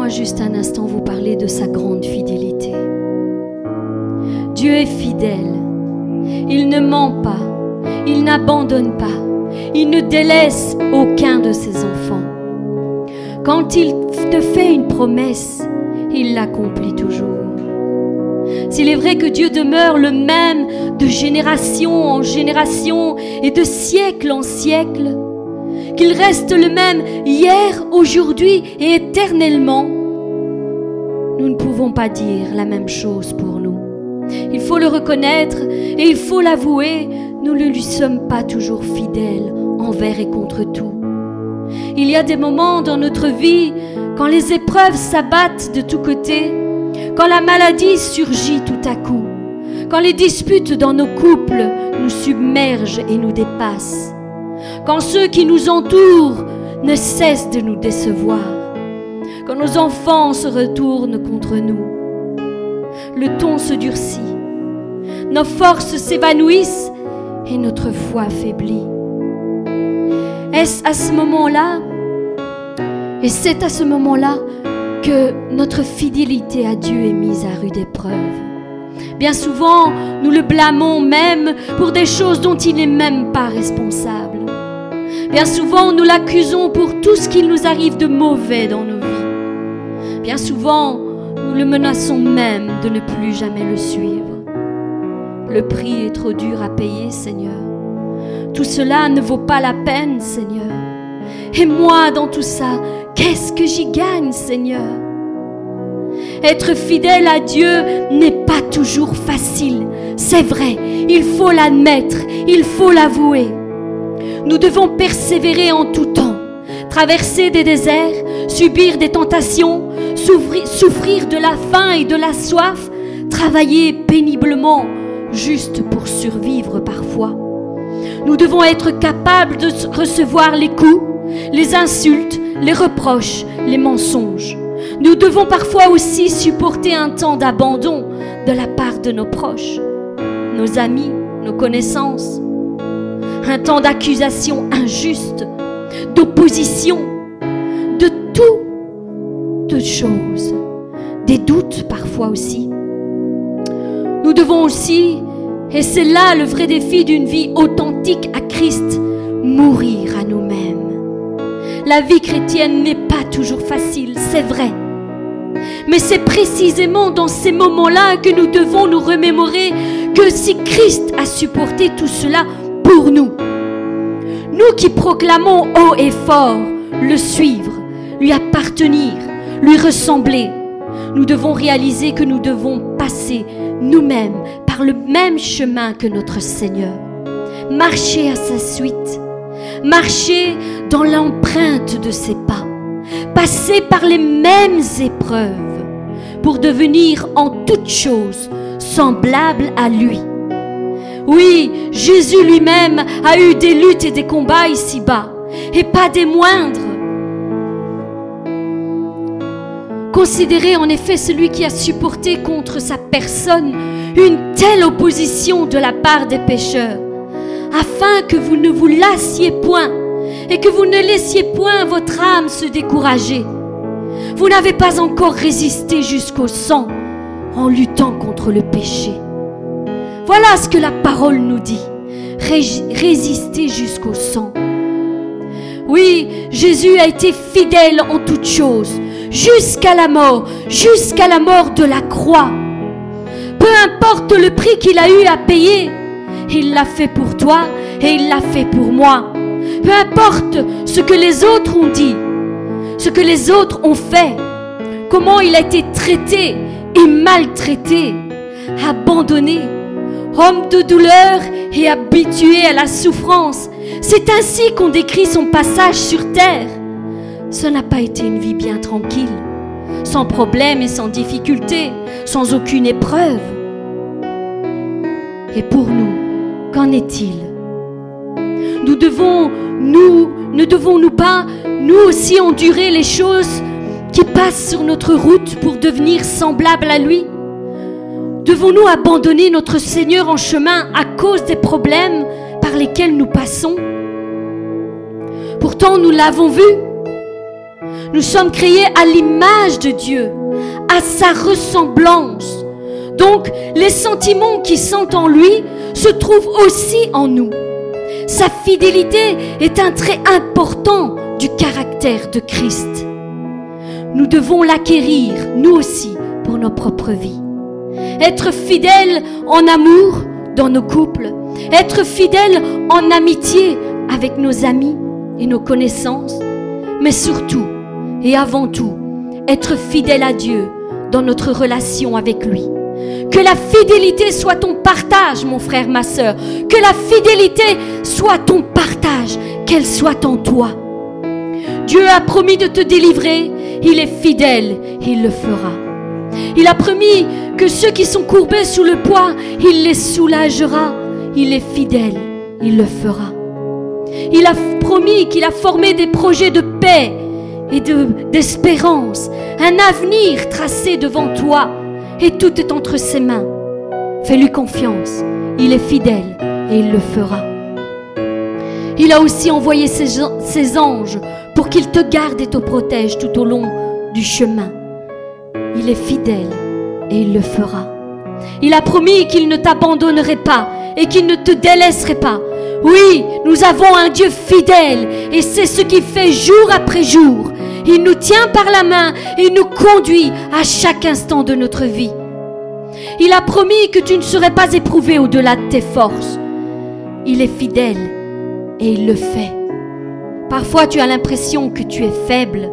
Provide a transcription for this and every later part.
Laissez-moi juste un instant vous parler de sa grande fidélité. Dieu est fidèle. Il ne ment pas. Il n'abandonne pas. Il ne délaisse aucun de ses enfants. Quand il te fait une promesse, il l'accomplit toujours. S'il est vrai que Dieu demeure le même de génération en génération et de siècle en siècle, qu'il reste le même hier, aujourd'hui et éternellement, nous ne pouvons pas dire la même chose pour nous. Il faut le reconnaître et il faut l'avouer, nous ne lui sommes pas toujours fidèles envers et contre tout. Il y a des moments dans notre vie quand les épreuves s'abattent de tous côtés, quand la maladie surgit tout à coup, quand les disputes dans nos couples nous submergent et nous dépassent, quand ceux qui nous entourent ne cessent de nous décevoir, quand nos enfants se retournent contre nous, le ton se durcit, nos forces s'évanouissent et notre foi faiblit. Est-ce à ce moment-là, et c'est à ce moment-là que notre fidélité à Dieu est mise à rude épreuve. Bien souvent, nous le blâmons même pour des choses dont il n'est même pas responsable. Bien souvent, nous l'accusons pour tout ce qu'il nous arrive de mauvais dans nos vies. Bien souvent, nous le menaçons même de ne plus jamais le suivre. Le prix est trop dur à payer, Seigneur. Tout cela ne vaut pas la peine, Seigneur. Et moi, dans tout ça, qu'est-ce que j'y gagne, Seigneur? Être fidèle à Dieu n'est pas toujours facile. C'est vrai, il faut l'admettre, il faut l'avouer. Nous devons persévérer en tout temps, traverser des déserts, subir des tentations, souffrir de la faim et de la soif, travailler péniblement, juste pour survivre parfois. Nous devons être capables de recevoir les coups, les insultes, les reproches, les mensonges. Nous devons parfois aussi supporter un temps d'abandon de la part de nos proches, nos amis, nos connaissances. Un temps d'accusation injuste, d'opposition, de toutes choses, des doutes parfois aussi. Nous devons aussi, et c'est là le vrai défi d'une vie authentique à Christ, mourir à nous-mêmes. La vie chrétienne n'est pas toujours facile, c'est vrai. Mais c'est précisément dans ces moments-là que nous devons nous remémorer que si Christ a supporté tout cela pour nous, nous qui proclamons haut et fort le suivre, lui appartenir, lui ressembler, nous devons réaliser que nous devons passer nous-mêmes par le même chemin que notre Seigneur, marcher à sa suite, marcher dans l'empreinte de ses pas, passer par les mêmes épreuves pour devenir en toutes choses semblable à lui. Oui, Jésus lui-même a eu des luttes et des combats ici-bas, et pas des moindres. Considérez en effet celui qui a supporté contre sa personne une telle opposition de la part des pécheurs, afin que vous ne vous lassiez point et que vous ne laissiez point votre âme se décourager. Vous n'avez pas encore résisté jusqu'au sang en luttant contre le péché. Voilà ce que la parole nous dit. Résister jusqu'au sang. Oui, Jésus a été fidèle en toutes choses, jusqu'à la mort, jusqu'à la mort de la croix. Peu importe le prix qu'il a eu à payer, il l'a fait pour toi et il l'a fait pour moi. Peu importe ce que les autres ont dit, ce que les autres ont fait, comment il a été traité et maltraité, abandonné, homme de douleur et habitué à la souffrance. C'est ainsi qu'on décrit son passage sur terre. Ce n'a pas été une vie bien tranquille, sans problème et sans difficulté, sans aucune épreuve. Et pour nous, qu'en est-il? Nous devons, nous, ne devons-nous pas, nous aussi, endurer les choses qui passent sur notre route pour devenir semblables à lui? Devons-nous abandonner notre Seigneur en chemin à cause des problèmes par lesquels nous passons? Pourtant, nous l'avons vu. Nous sommes créés à l'image de Dieu, à sa ressemblance. Donc, les sentiments qui sont en lui se trouvent aussi en nous. Sa fidélité est un trait important du caractère de Christ. Nous devons l'acquérir, nous aussi, pour nos propres vies. Être fidèle en amour dans nos couples, être fidèle en amitié avec nos amis et nos connaissances, mais surtout et avant tout, être fidèle à Dieu dans notre relation avec lui. Que la fidélité soit ton partage, mon frère, ma soeur. Que la fidélité soit ton partage, qu'elle soit en toi. Dieu a promis de te délivrer, il est fidèle, il le fera. Il a promis que ceux qui sont courbés sous le poids, il les soulagera. Il est fidèle, il le fera. Il a promis qu'il a formé des projets de paix et d'espérance, un avenir tracé devant toi, et tout est entre ses mains. Fais-lui confiance, il est fidèle et il le fera. Il a aussi envoyé ses, ses anges pour qu'ils te gardent et te protègent tout au long du chemin. Il est fidèle et il le fera. Il a promis qu'il ne t'abandonnerait pas et qu'il ne te délaisserait pas. Oui, nous avons un Dieu fidèle et c'est ce qu'il fait jour après jour. Il nous tient par la main et nous conduit à chaque instant de notre vie. Il a promis que tu ne serais pas éprouvé au-delà de tes forces. Il est fidèle et il le fait. Parfois tu as l'impression que tu es faible.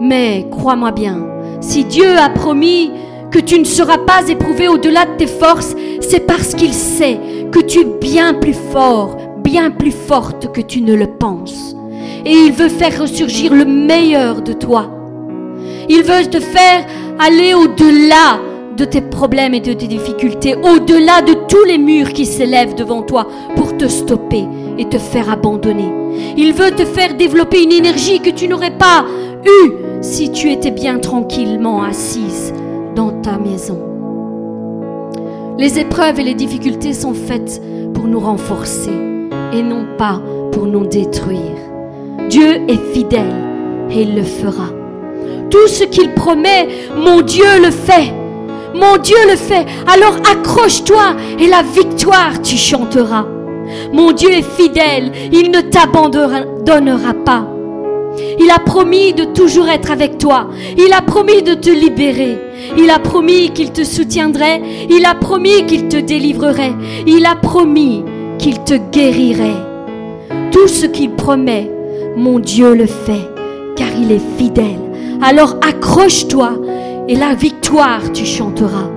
Mais crois-moi bien, si Dieu a promis que tu ne seras pas éprouvé au-delà de tes forces, c'est parce qu'il sait que tu es bien plus fort, bien plus forte que tu ne le penses. Et il veut faire ressurgir le meilleur de toi. Il veut te faire aller au-delà de tes problèmes et de tes difficultés, au-delà de tous les murs qui s'élèvent devant toi pour te stopper et te faire abandonner. Il veut te faire développer une énergie que tu n'aurais pas eue si tu étais bien tranquillement assise dans ta maison. Les épreuves et les difficultés sont faites pour nous renforcer et non pas pour nous détruire. Dieu est fidèle et il le fera. Tout ce qu'il promet, mon Dieu le fait. Mon Dieu le fait. Alors accroche-toi et la victoire tu chanteras. Mon Dieu est fidèle, il ne t'abandonnera pas. Il a promis de toujours être avec toi. Il a promis de te libérer. Il a promis qu'il te soutiendrait. Il a promis qu'il te délivrerait. Il a promis qu'il te guérirait. Tout ce qu'il promet, mon Dieu le fait, car il est fidèle. Alors accroche-toi et la victoire tu chanteras.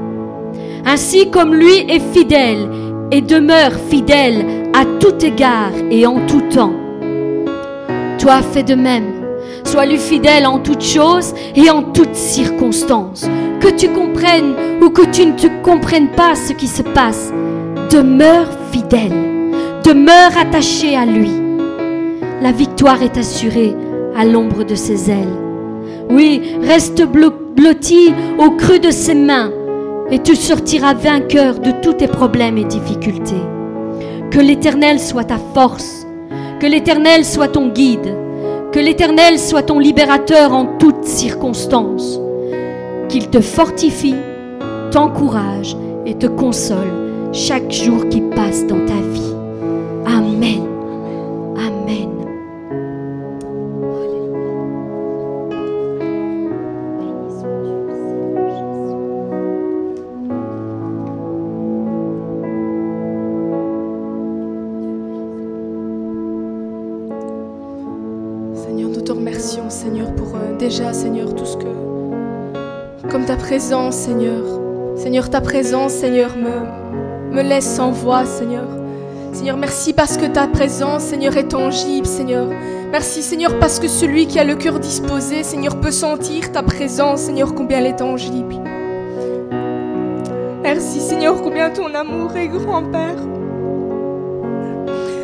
Ainsi comme lui est fidèle et demeure fidèle à tout égard et en tout temps toi fais de même. Sois-lui fidèle en toutes choses et en toutes circonstances. Que tu comprennes ou que tu ne comprennes pas ce qui se passe, demeure fidèle. Demeure attaché à lui. La victoire est assurée à l'ombre de ses ailes. Oui, reste blotti au creux de ses mains et tu sortiras vainqueur de tous tes problèmes et difficultés. Que l'Éternel soit ta force que l'Éternel soit ton guide, que l'Éternel soit ton libérateur en toutes circonstances, qu'il te fortifie, t'encourage et te console chaque jour qui passe dans ta vie. Amen. Seigneur. Seigneur, ta présence, Seigneur, me, me laisse sans voix, Seigneur. Seigneur, merci parce que ta présence, Seigneur, est tangible, Seigneur. Merci, Seigneur, parce que celui qui a le cœur disposé, Seigneur, peut sentir ta présence, Seigneur, combien elle est tangible. Merci, Seigneur, combien ton amour est grand, Père.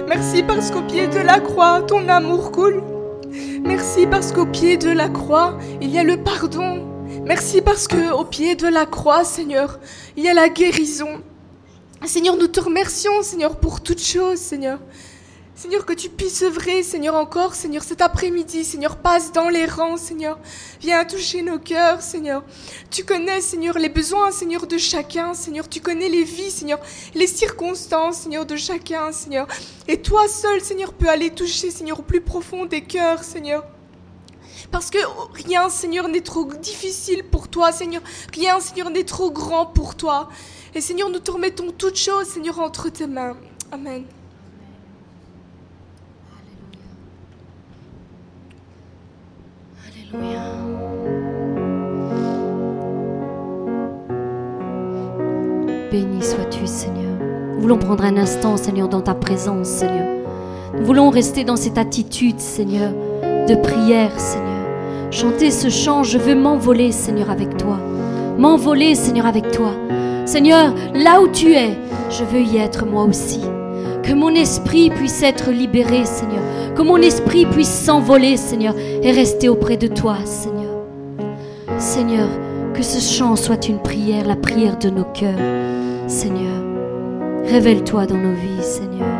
Merci parce qu'au pied de la croix, ton amour coule. Merci parce qu'au pied de la croix, il y a le pardon. Merci parce que au pied de la croix, Seigneur, il y a la guérison. Seigneur, nous te remercions, Seigneur, pour toutes choses, Seigneur. Seigneur, que tu puisses œuvrer, Seigneur, encore, Seigneur, cet après-midi, Seigneur, passe dans les rangs, Seigneur. Viens toucher nos cœurs, Seigneur. Tu connais, Seigneur, les besoins, Seigneur, de chacun, Seigneur. Tu connais les vies, Seigneur, les circonstances, Seigneur, de chacun, Seigneur. Et toi seul, Seigneur, peux aller toucher, Seigneur, au plus profond des cœurs, Seigneur. Parce que rien, Seigneur, n'est trop difficile pour toi, Seigneur. Rien, Seigneur, n'est trop grand pour toi. Et Seigneur, nous te remettons toutes choses, Seigneur, entre tes mains. Amen. Alléluia. Béni sois-tu, Seigneur. Nous voulons prendre un instant, Seigneur, dans ta présence, Seigneur. Nous voulons rester dans cette attitude, Seigneur, de prière, Seigneur. Chanter ce chant, je veux m'envoler, Seigneur, avec toi. M'envoler, Seigneur, avec toi. Seigneur, là où tu es, je veux y être moi aussi. Que mon esprit puisse être libéré, Seigneur. Que mon esprit puisse s'envoler, Seigneur, et rester auprès de toi, Seigneur. Seigneur, que ce chant soit une prière, la prière de nos cœurs. Seigneur, révèle-toi dans nos vies, Seigneur.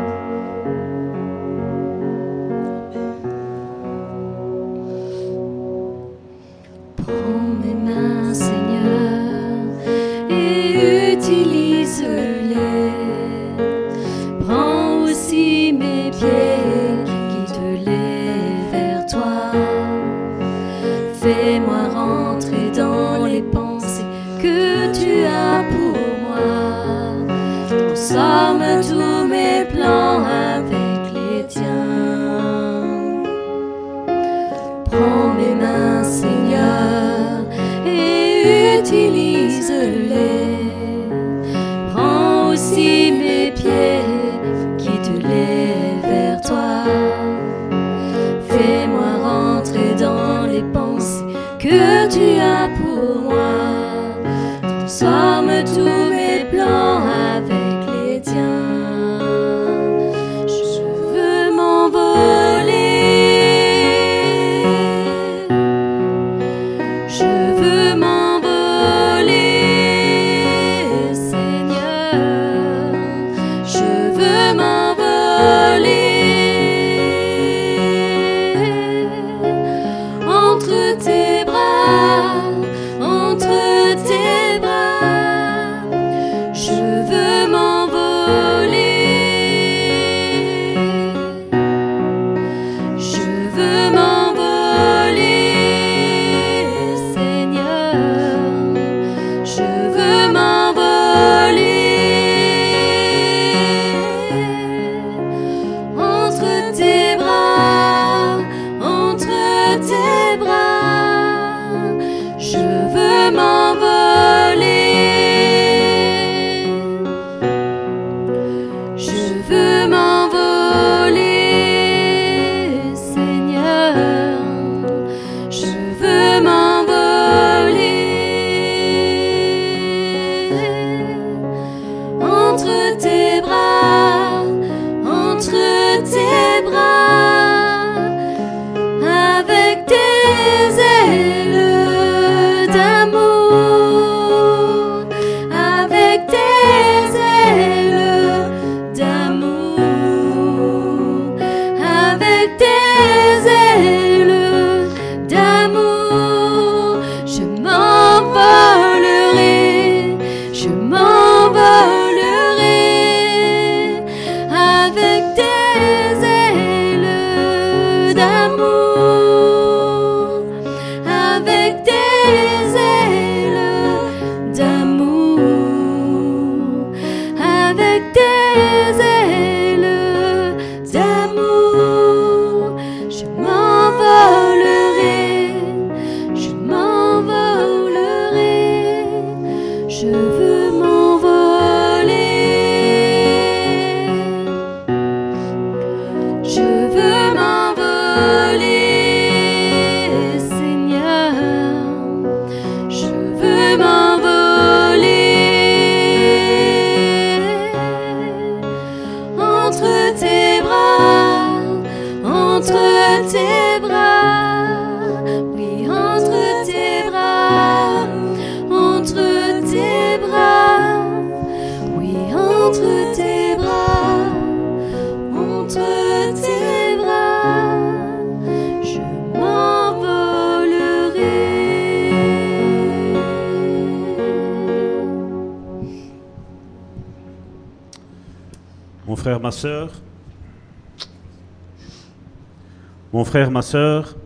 Frère, ma soeur,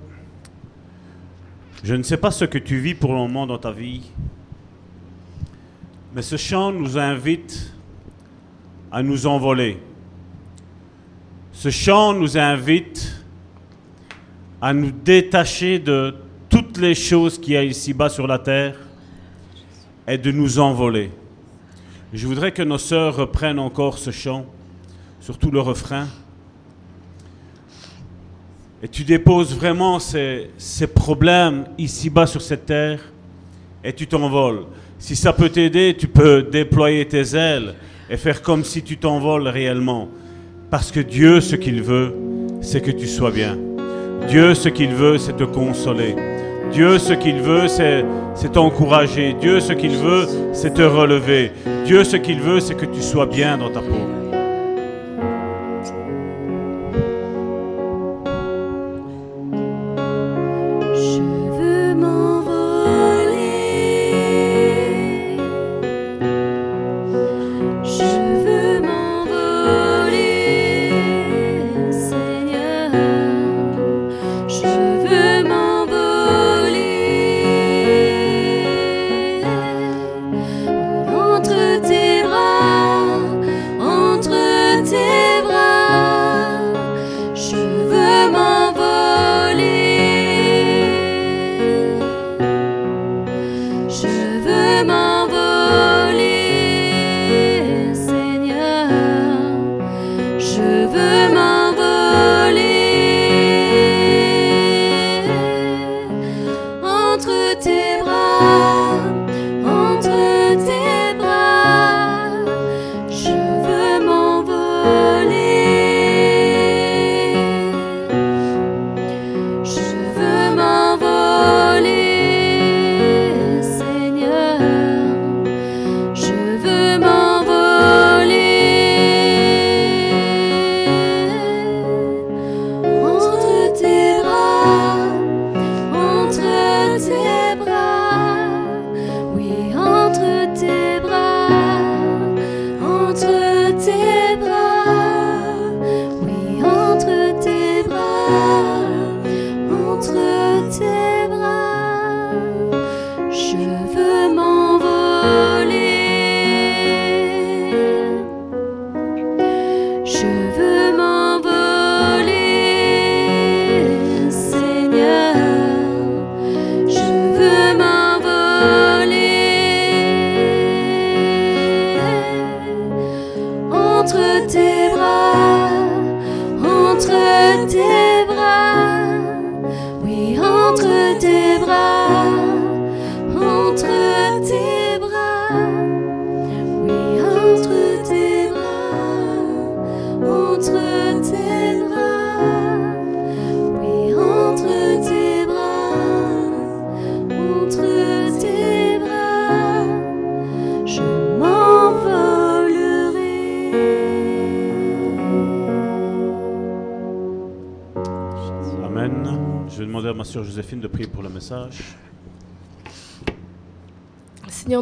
je ne sais pas ce que tu vis pour le moment dans ta vie, mais ce chant nous invite à nous envoler. Ce chant nous invite à nous détacher de toutes les choses qu'il y a ici-bas sur la terre et de nous envoler. Je voudrais que nos sœurs reprennent encore ce chant, surtout le refrain. Et tu déposes vraiment ces, problèmes ici-bas sur cette terre et tu t'envoles. Si ça peut t'aider, tu peux déployer tes ailes et faire comme si tu t'envoles réellement. Parce que Dieu, ce qu'il veut, c'est que tu sois bien. Dieu, ce qu'il veut, c'est te consoler. Dieu, ce qu'il veut, c'est t'encourager. Dieu, ce qu'il veut, c'est te relever. Dieu, ce qu'il veut, c'est que tu sois bien dans ta peau.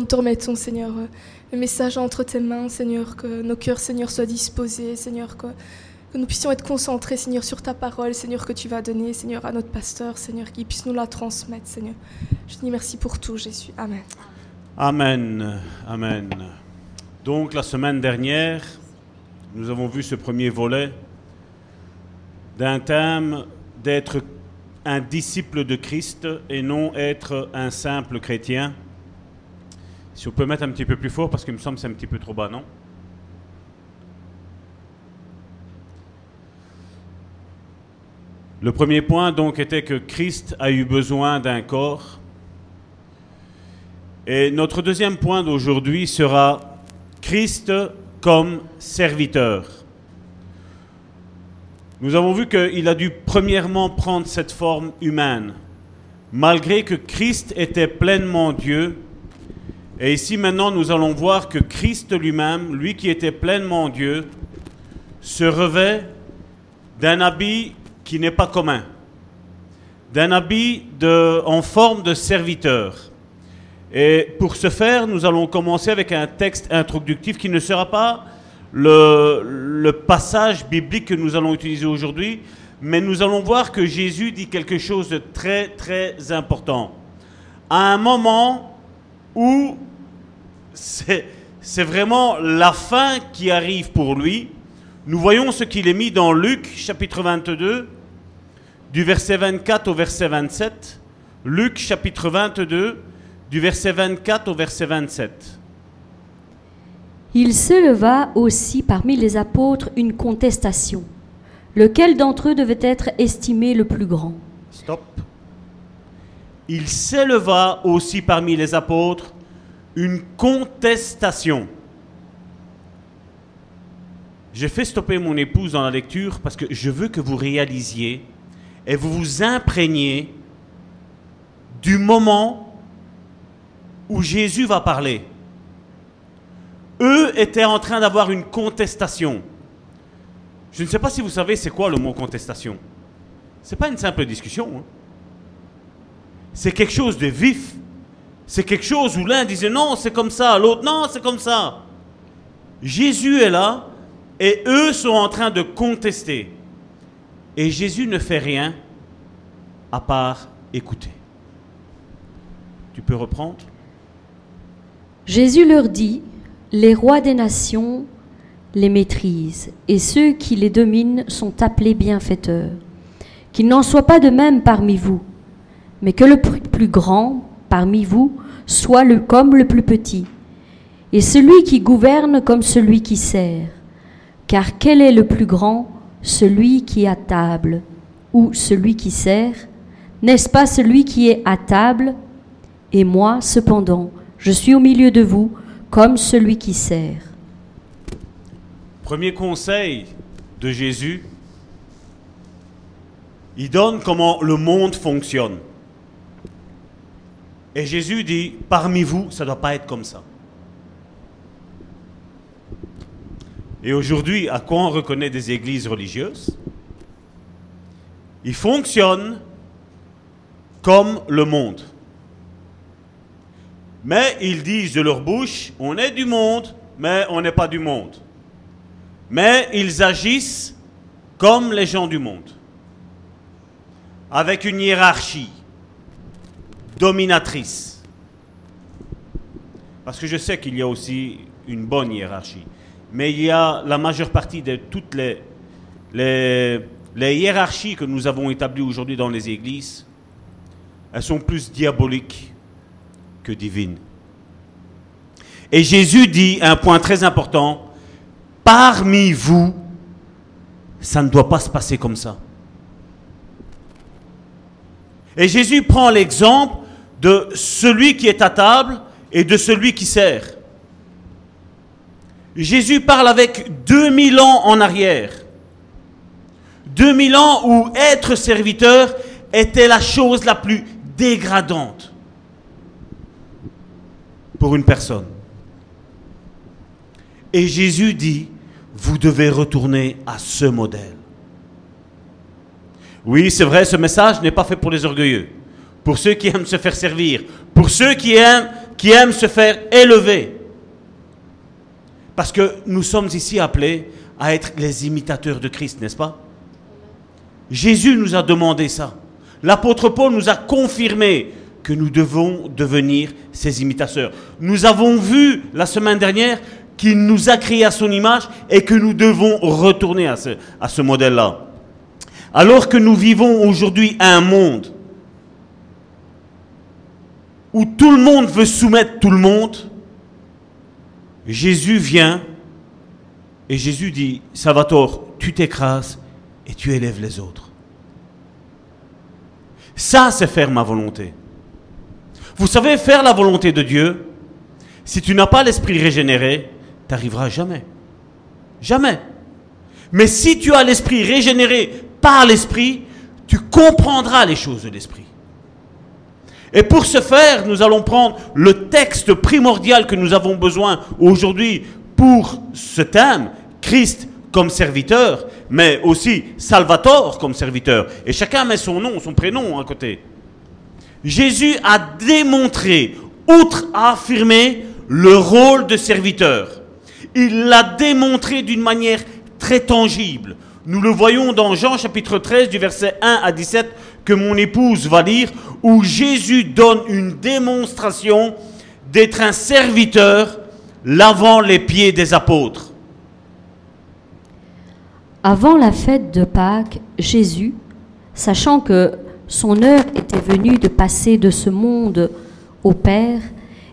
Nous te remettons, Seigneur, euh, le message entre tes mains, Seigneur, que nos cœurs, Seigneur, soient disposés, Seigneur, que, que nous puissions être concentrés, Seigneur, sur ta parole, Seigneur, que tu vas donner, Seigneur, à notre pasteur, Seigneur, qu'il puisse nous la transmettre, Seigneur. Je te dis merci pour tout, Jésus. Amen. Amen. Amen. Donc la semaine dernière, nous avons vu ce premier volet d'un thème d'être un disciple de Christ et non être un simple chrétien. Si on peut mettre un petit peu plus fort parce qu'il me semble que c'est un petit peu trop bas, non Le premier point donc était que Christ a eu besoin d'un corps. Et notre deuxième point d'aujourd'hui sera Christ comme serviteur. Nous avons vu qu'il a dû premièrement prendre cette forme humaine, malgré que Christ était pleinement Dieu. Et ici maintenant, nous allons voir que Christ lui-même, lui qui était pleinement Dieu, se revêt d'un habit qui n'est pas commun, d'un habit en forme de serviteur. Et pour ce faire, nous allons commencer avec un texte introductif qui ne sera pas le, le passage biblique que nous allons utiliser aujourd'hui, mais nous allons voir que Jésus dit quelque chose de très très important. À un moment où c'est vraiment la fin qui arrive pour lui, nous voyons ce qu'il est mis dans Luc chapitre 22, du verset 24 au verset 27. Luc chapitre 22, du verset 24 au verset 27. Il s'éleva aussi parmi les apôtres une contestation. Lequel d'entre eux devait être estimé le plus grand? Stop. Il s'éleva aussi parmi les apôtres une contestation. J'ai fait stopper mon épouse dans la lecture parce que je veux que vous réalisiez et vous vous imprégniez du moment où Jésus va parler. Eux étaient en train d'avoir une contestation. Je ne sais pas si vous savez c'est quoi le mot contestation. C'est pas une simple discussion. hein. C'est quelque chose de vif. C'est quelque chose où l'un disait non, c'est comme ça, l'autre non, c'est comme ça. Jésus est là et eux sont en train de contester. Et Jésus ne fait rien à part écouter. Tu peux reprendre? Jésus leur dit, les rois des nations les maîtrisent, et ceux qui les dominent sont appelés bienfaiteurs. Qu'il n'en soit pas de même parmi vous, mais que le plus grand parmi vous soit le, comme le plus petit, et celui qui gouverne comme celui qui sert. Car quel est le plus grand? Celui qui est à table ou celui qui sert? N'est-ce pas celui qui est à table? Et moi, cependant, je suis au milieu de vous comme celui qui sert. Premier conseil de Jésus, il donne comment le monde fonctionne. Et Jésus dit, parmi vous, ça ne doit pas être comme ça. Et aujourd'hui, à quoi on reconnaît des églises religieuses? Ils fonctionnent comme le monde. Mais ils disent de leur bouche, on est du monde, mais on n'est pas du monde. Mais ils agissent comme les gens du monde, avec une hiérarchie dominatrice. Parce que je sais qu'il y a aussi une bonne hiérarchie. Mais il y a la majeure partie de toutes les, hiérarchies que nous avons établies aujourd'hui dans les églises, elles sont plus diaboliques que divines. Et Jésus dit un point très important, parmi vous, ça ne doit pas se passer comme ça. Et Jésus prend l'exemple de celui qui est à table et de celui qui sert. Jésus parle avec 2000 ans en arrière. 2000 ans où être serviteur était la chose la plus dégradante pour une personne. Et Jésus dit, vous devez retourner à ce modèle. Oui, c'est vrai, ce message n'est pas fait pour les orgueilleux, pour ceux qui aiment se faire servir, pour ceux qui aiment, se faire élever. Parce que nous sommes ici appelés à être les imitateurs de Christ, n'est-ce pas? Jésus nous a demandé ça. L'apôtre Paul nous a confirmé que nous devons devenir ses imitateurs. Nous avons vu la semaine dernière qu'il nous a créé à son image et que nous devons retourner à ce, à ce modèle-là. Alors que nous vivons aujourd'hui un monde où tout le monde veut soumettre tout le monde, Jésus vient et Jésus dit, Salvatore, tu t'écrases et tu élèves les autres. Ça, c'est faire ma volonté. Vous savez, faire la volonté de Dieu, si tu n'as pas l'esprit régénéré, tu n'arriveras jamais. Jamais. Mais si tu as l'esprit régénéré par l'esprit, tu comprendras les choses de l'esprit. Et pour ce faire, nous allons prendre le texte primordial que nous avons besoin aujourd'hui pour ce thème, Christ comme serviteur, mais aussi Salvatore comme serviteur. Et chacun met son nom, son prénom à côté. Jésus a démontré, outre à affirmer, le rôle de serviteur. Il l'a démontré d'une manière très tangible. Nous le voyons dans Jean chapitre 13 du verset 1 à 17 que mon épouse va lire, où Jésus donne une démonstration d'être un serviteur lavant les pieds des apôtres. Avant la fête de Pâques, Jésus, sachant que son heure était venue de passer de ce monde au Père,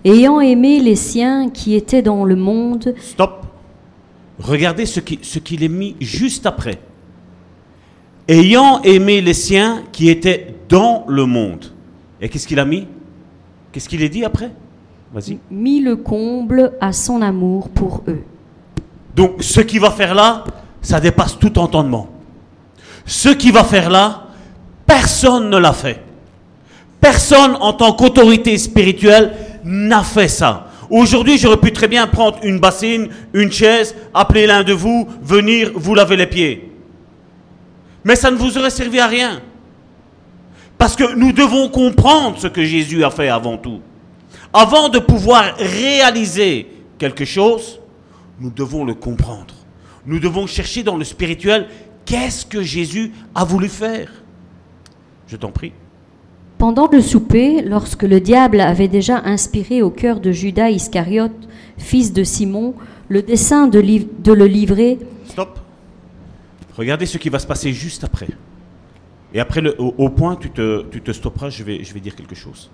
ayant aimé les siens qui étaient dans le monde, Stop. Regardez ce qui- ce qu'il est mis juste après. Ayant aimé les siens qui étaient dans le monde. Et qu'est-ce qu'il a mis? Qu'est-ce qu'il est dit après? Vas-y. mit le comble à son amour pour eux. Donc ce qu'il va faire là, ça dépasse tout entendement. Ce qu'il va faire là, personne ne l'a fait. Personne en tant qu'autorité spirituelle n'a fait ça. Aujourd'hui, j'aurais pu très bien prendre une bassine, une chaise, appeler l'un de vous, venir vous laver les pieds. Mais ça ne vous aurait servi à rien. Parce que nous devons comprendre ce que Jésus a fait avant tout. Avant de pouvoir réaliser quelque chose, nous devons le comprendre. Nous devons chercher dans le spirituel qu'est-ce que Jésus a voulu faire? Je t'en prie. Pendant le souper, lorsque le diable avait déjà inspiré au cœur de Judas Iscariote, fils de Simon, le dessein de, le livrer, Stop. Regardez ce qui va se passer juste après. Et après, le- au, au point, tu te, tu te stopperas, je vais, je vais dire quelque chose.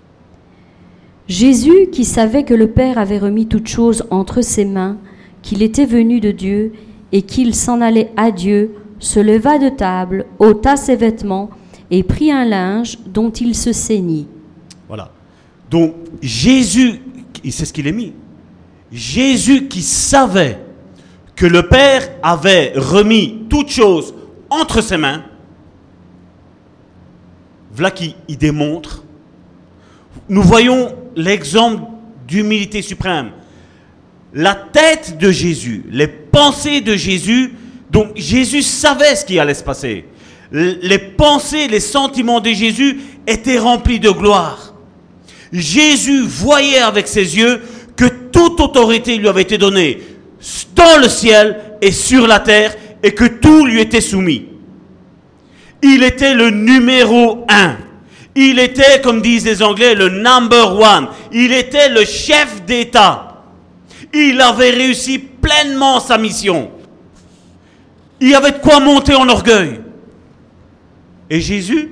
Jésus, qui savait que le Père avait remis toutes choses entre ses mains, qu'il était venu de Dieu et qu'il s'en allait à Dieu, se leva de table, ôta ses vêtements et prit un linge dont il se ceignit. Voilà. Donc, Jésus, c'est ce qu'il est mis. Jésus qui savait que le Père avait remis toutes choses entre ses mains, voilà qui il démontre. Nous voyons l'exemple d'humilité suprême. La tête de Jésus, les pensées de Jésus, donc Jésus savait ce qui allait se passer. Les pensées, les sentiments de Jésus étaient remplis de gloire. Jésus voyait avec ses yeux que toute autorité lui avait été donnée dans le ciel et sur la terre et que tout lui était soumis. Il était le numéro un. Il était, comme disent les Anglais, le number one. Il était le chef d'État. Il avait réussi pleinement sa mission. Il avait de quoi monter en orgueil. Et Jésus,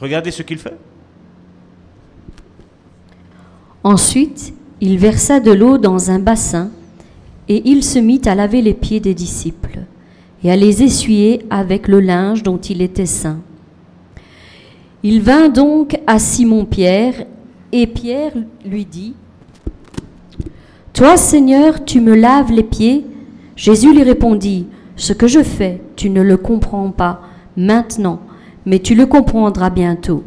regardez ce qu'il fait. Ensuite, il versa de l'eau dans un bassin, et il se mit à laver les pieds des disciples, et à les essuyer avec le linge dont il était saint. Il vint donc à Simon-Pierre, et Pierre lui dit, Toi, Seigneur, tu me laves les pieds? Jésus lui répondit, Ce que je fais, tu ne le comprends pas maintenant, mais tu le comprendras bientôt.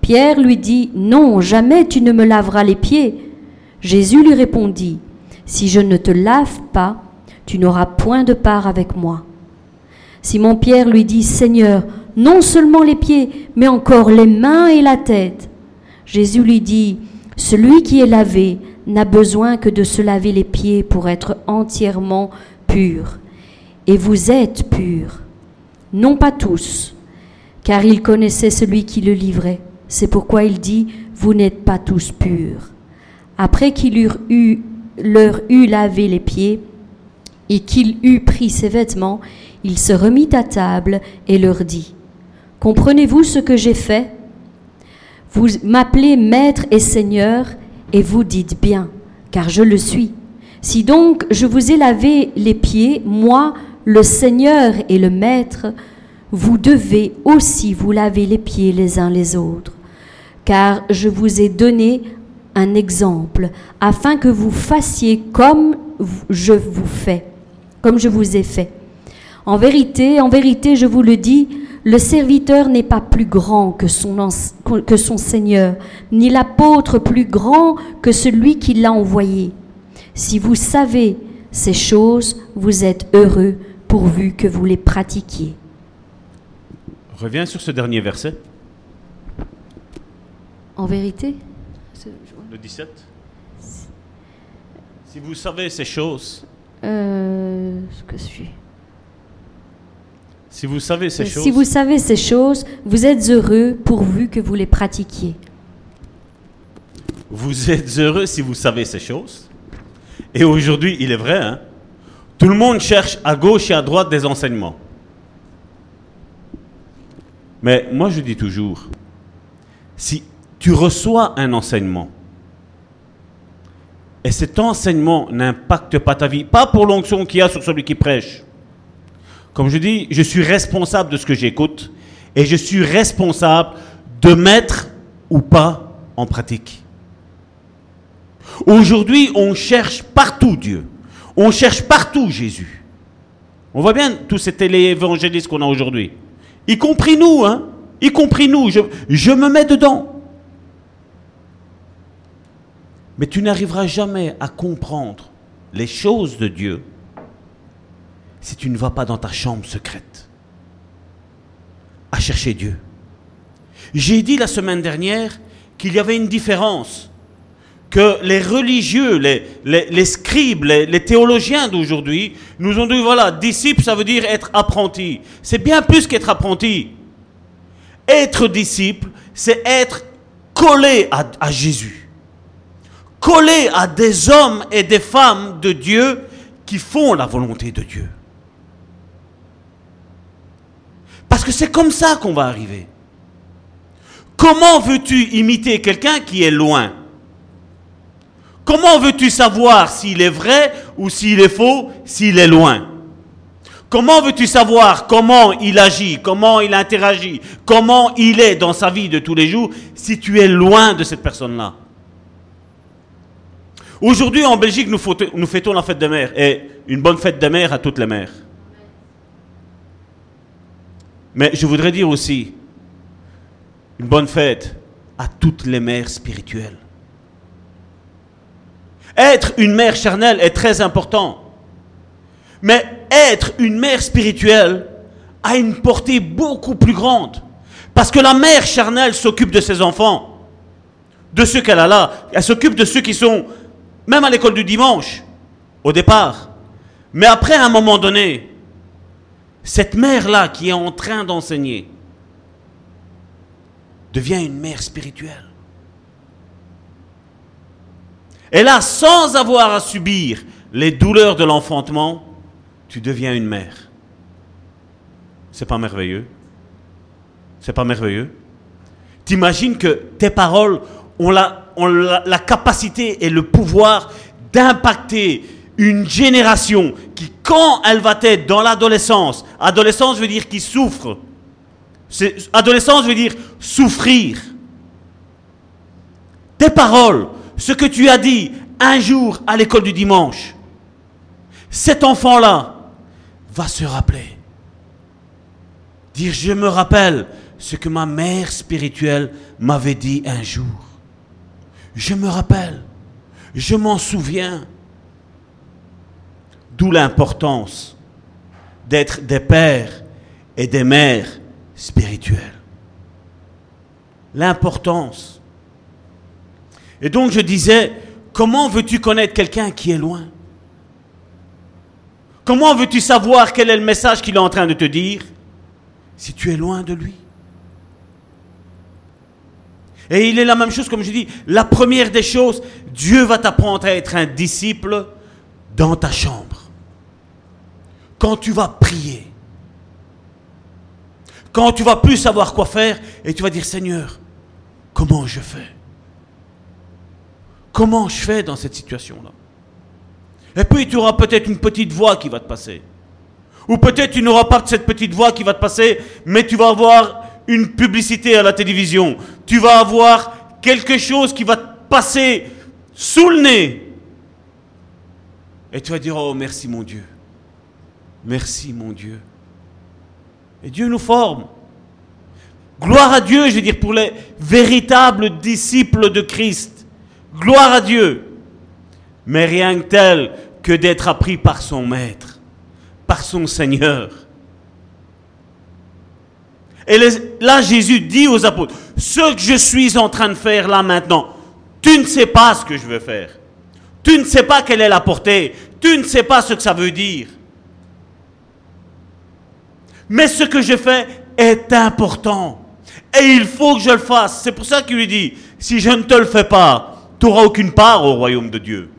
Pierre lui dit, Non, jamais tu ne me laveras les pieds. Jésus lui répondit, Si je ne te lave pas, tu n'auras point de part avec moi. Simon Pierre lui dit, Seigneur, non seulement les pieds, mais encore les mains et la tête. Jésus lui dit, Celui qui est lavé n'a besoin que de se laver les pieds pour être entièrement pur. Et vous êtes purs, non pas tous, car il connaissait celui qui le livrait. C'est pourquoi il dit, Vous n'êtes pas tous purs. Après qu'il eurent eu, leur eut lavé les pieds, et qu'il eut pris ses vêtements, il se remit à table et leur dit, Comprenez-vous ce que j'ai fait? Vous m'appelez Maître et Seigneur, et vous dites bien, car je le suis. Si donc je vous ai lavé les pieds, moi, le Seigneur et le Maître, vous devez aussi vous laver les pieds les uns les autres, car je vous ai donné un exemple, afin que vous fassiez comme je vous fais, comme je vous ai fait. En vérité, en vérité, je vous le dis, le serviteur n'est pas plus grand que son, que son Seigneur, ni l'apôtre plus grand que celui qui l'a envoyé. Si vous savez ces choses, vous êtes heureux pourvu que vous les pratiquiez. Reviens sur ce dernier verset, En vérité le 17. Si vous savez ces choses, Euh, ce que je suis. si vous savez ces choses, Si vous savez ces choses, vous êtes heureux pourvu que vous les pratiquiez. vous êtes heureux si vous savez ces choses. Et aujourd'hui, il est vrai, hein, tout le monde cherche à gauche et à droite des enseignements. Mais moi, je dis toujours, si tu reçois un enseignement, et cet enseignement n'impacte pas ta vie, pas pour l'onction qu'il y a sur celui qui prêche. Comme je dis, je suis responsable de ce que j'écoute, et je suis responsable de mettre ou pas en pratique. Aujourd'hui, on cherche partout Dieu. On cherche partout Jésus. On voit bien tous ces téléévangélistes qu'on a aujourd'hui. Y compris nous, hein. Y compris nous. Je, je me mets dedans. Mais tu n'arriveras jamais à comprendre les choses de Dieu si tu ne vas pas dans ta chambre secrète à chercher Dieu. J'ai dit la semaine dernière qu'il y avait une différence, que les religieux, les, les- scribes, les, les théologiens d'aujourd'hui nous ont dit, voilà, disciple, ça veut dire être apprenti. C'est bien plus qu'être apprenti. Être disciple, c'est être collé à, à Jésus. Collé à des hommes et des femmes de Dieu qui font la volonté de Dieu. Parce que c'est comme ça qu'on va arriver. Comment veux-tu imiter quelqu'un qui est loin? Comment veux-tu savoir s'il est vrai ou s'il est faux, s'il est loin? Comment veux-tu savoir comment il agit, comment il interagit, comment il est dans sa vie de tous les jours si tu es loin de cette personne-là? Aujourd'hui en Belgique, nous, fêtons- la fête des mères et une bonne fête des mères à toutes les mères. Mais je voudrais dire aussi une bonne fête à toutes les mères spirituelles. Être une mère charnelle est très important. Mais être une mère spirituelle a une portée beaucoup plus grande. Parce que la mère charnelle s'occupe de ses enfants, de ceux qu'elle a là. Elle s'occupe de ceux qui sont, même à l'école du dimanche, au départ. Mais après, à un moment donné, cette mère-là qui est en train d'enseigner devient une mère spirituelle. Et là, sans avoir à subir les douleurs de l'enfantement, tu deviens une mère. C'est pas merveilleux? C'est pas merveilleux? T'imagines que tes paroles ont, la, ont la, capacité et le pouvoir d'impacter une génération qui, quand elle va être dans l'adolescence, adolescence veut dire qui souffre, adolescence veut dire souffrir. Tes paroles, ce que tu as dit un jour à l'école du dimanche, cet enfant-là va se rappeler. Dire, je me rappelle ce que ma mère spirituelle m'avait dit un jour. Je me rappelle, je m'en souviens. D'où l'importance d'être des pères et des mères spirituels. L'importance. Et donc je disais, comment veux-tu connaître quelqu'un qui est loin? Comment veux-tu savoir quel est le message qu'il est en train de te dire? Si tu es loin de lui Et il est la même chose, comme je dis, la première des choses, Dieu va t'apprendre à être un disciple dans ta chambre. Quand tu vas prier. Quand tu vas plus savoir quoi faire et tu vas dire Seigneur, comment je fais? Comment je fais dans cette situation-là? Et puis tu auras peut-être une petite voix qui va te passer. Ou peut-être tu n'auras pas cette petite voix qui va te passer, mais tu vas avoir une publicité à la télévision. Tu vas avoir quelque chose qui va te passer sous le nez. Et tu vas dire, oh merci mon Dieu. Merci mon Dieu. Et Dieu nous forme. Gloire à Dieu, je veux dire, pour les véritables disciples de Christ. Gloire à Dieu. Mais rien que tel que d'être appris par son maître, par son Seigneur. Et là, Jésus dit aux apôtres, ce que je suis en train de faire là maintenant, tu ne sais pas ce que je veux faire. Tu Tu ne sais pas quelle est la portée. Tu ne sais pas ce que ça veut dire. Mais ce que je fais est important. Et il faut que je le fasse. C'est pour ça qu'il lui dit, si je ne te le fais pas, tu n'auras aucune part au royaume de Dieu.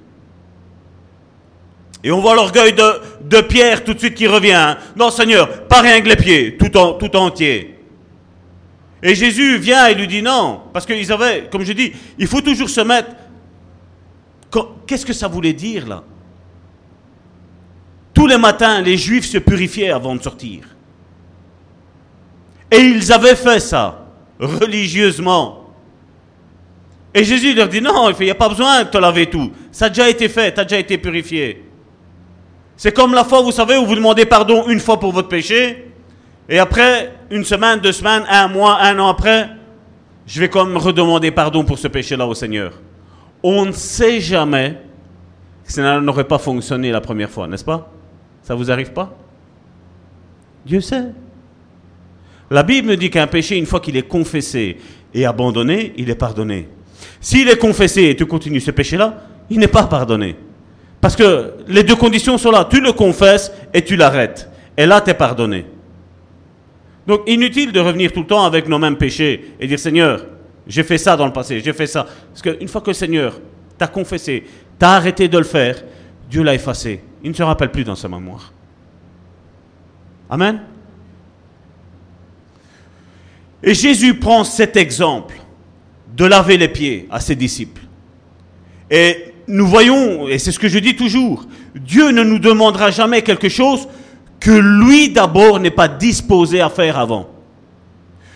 Et on voit l'orgueil de, Pierre tout de suite qui revient. Hein. Non Seigneur, pas rien que les pieds, tout, en, tout entier. Et Jésus vient et lui dit non, parce qu'ils avaient, comme je dis, il faut toujours se mettre. Qu'est-ce que ça voulait dire là? Tous les matins, les Juifs se purifiaient avant de sortir. Et ils avaient fait ça, religieusement. Et Jésus leur dit, non, il n'y a pas besoin de te laver tout. Ça a déjà été fait, tu as déjà été purifié. C'est comme la fois, vous savez, où vous demandez pardon une fois pour votre péché, et après, une semaine, deux semaines, un mois, un an après, je vais comme redemander pardon pour ce péché-là au Seigneur. On ne sait jamais que ça n'aurait pas fonctionné la première fois, n'est-ce pas? Ça vous arrive pas? Dieu sait. La Bible dit qu'un péché, une fois qu'il est confessé et abandonné, il est pardonné. S'il est confessé et tu continues ce péché-là, il n'est pas pardonné. Parce que les deux conditions sont là. Tu le confesses et tu l'arrêtes. Et là, tu es pardonné. Donc, inutile de revenir tout le temps avec nos mêmes péchés et dire Seigneur, j'ai fait ça dans le passé, j'ai fait ça. Parce qu'une fois que le Seigneur t'a confessé, t'a arrêté de le faire, Dieu l'a effacé. Il ne se rappelle plus dans sa mémoire. Amen. Et Jésus prend cet exemple de laver les pieds à ses disciples. Et nous voyons, et c'est ce que je dis toujours, Dieu ne nous demandera jamais quelque chose que lui d'abord n'est pas disposé à faire avant.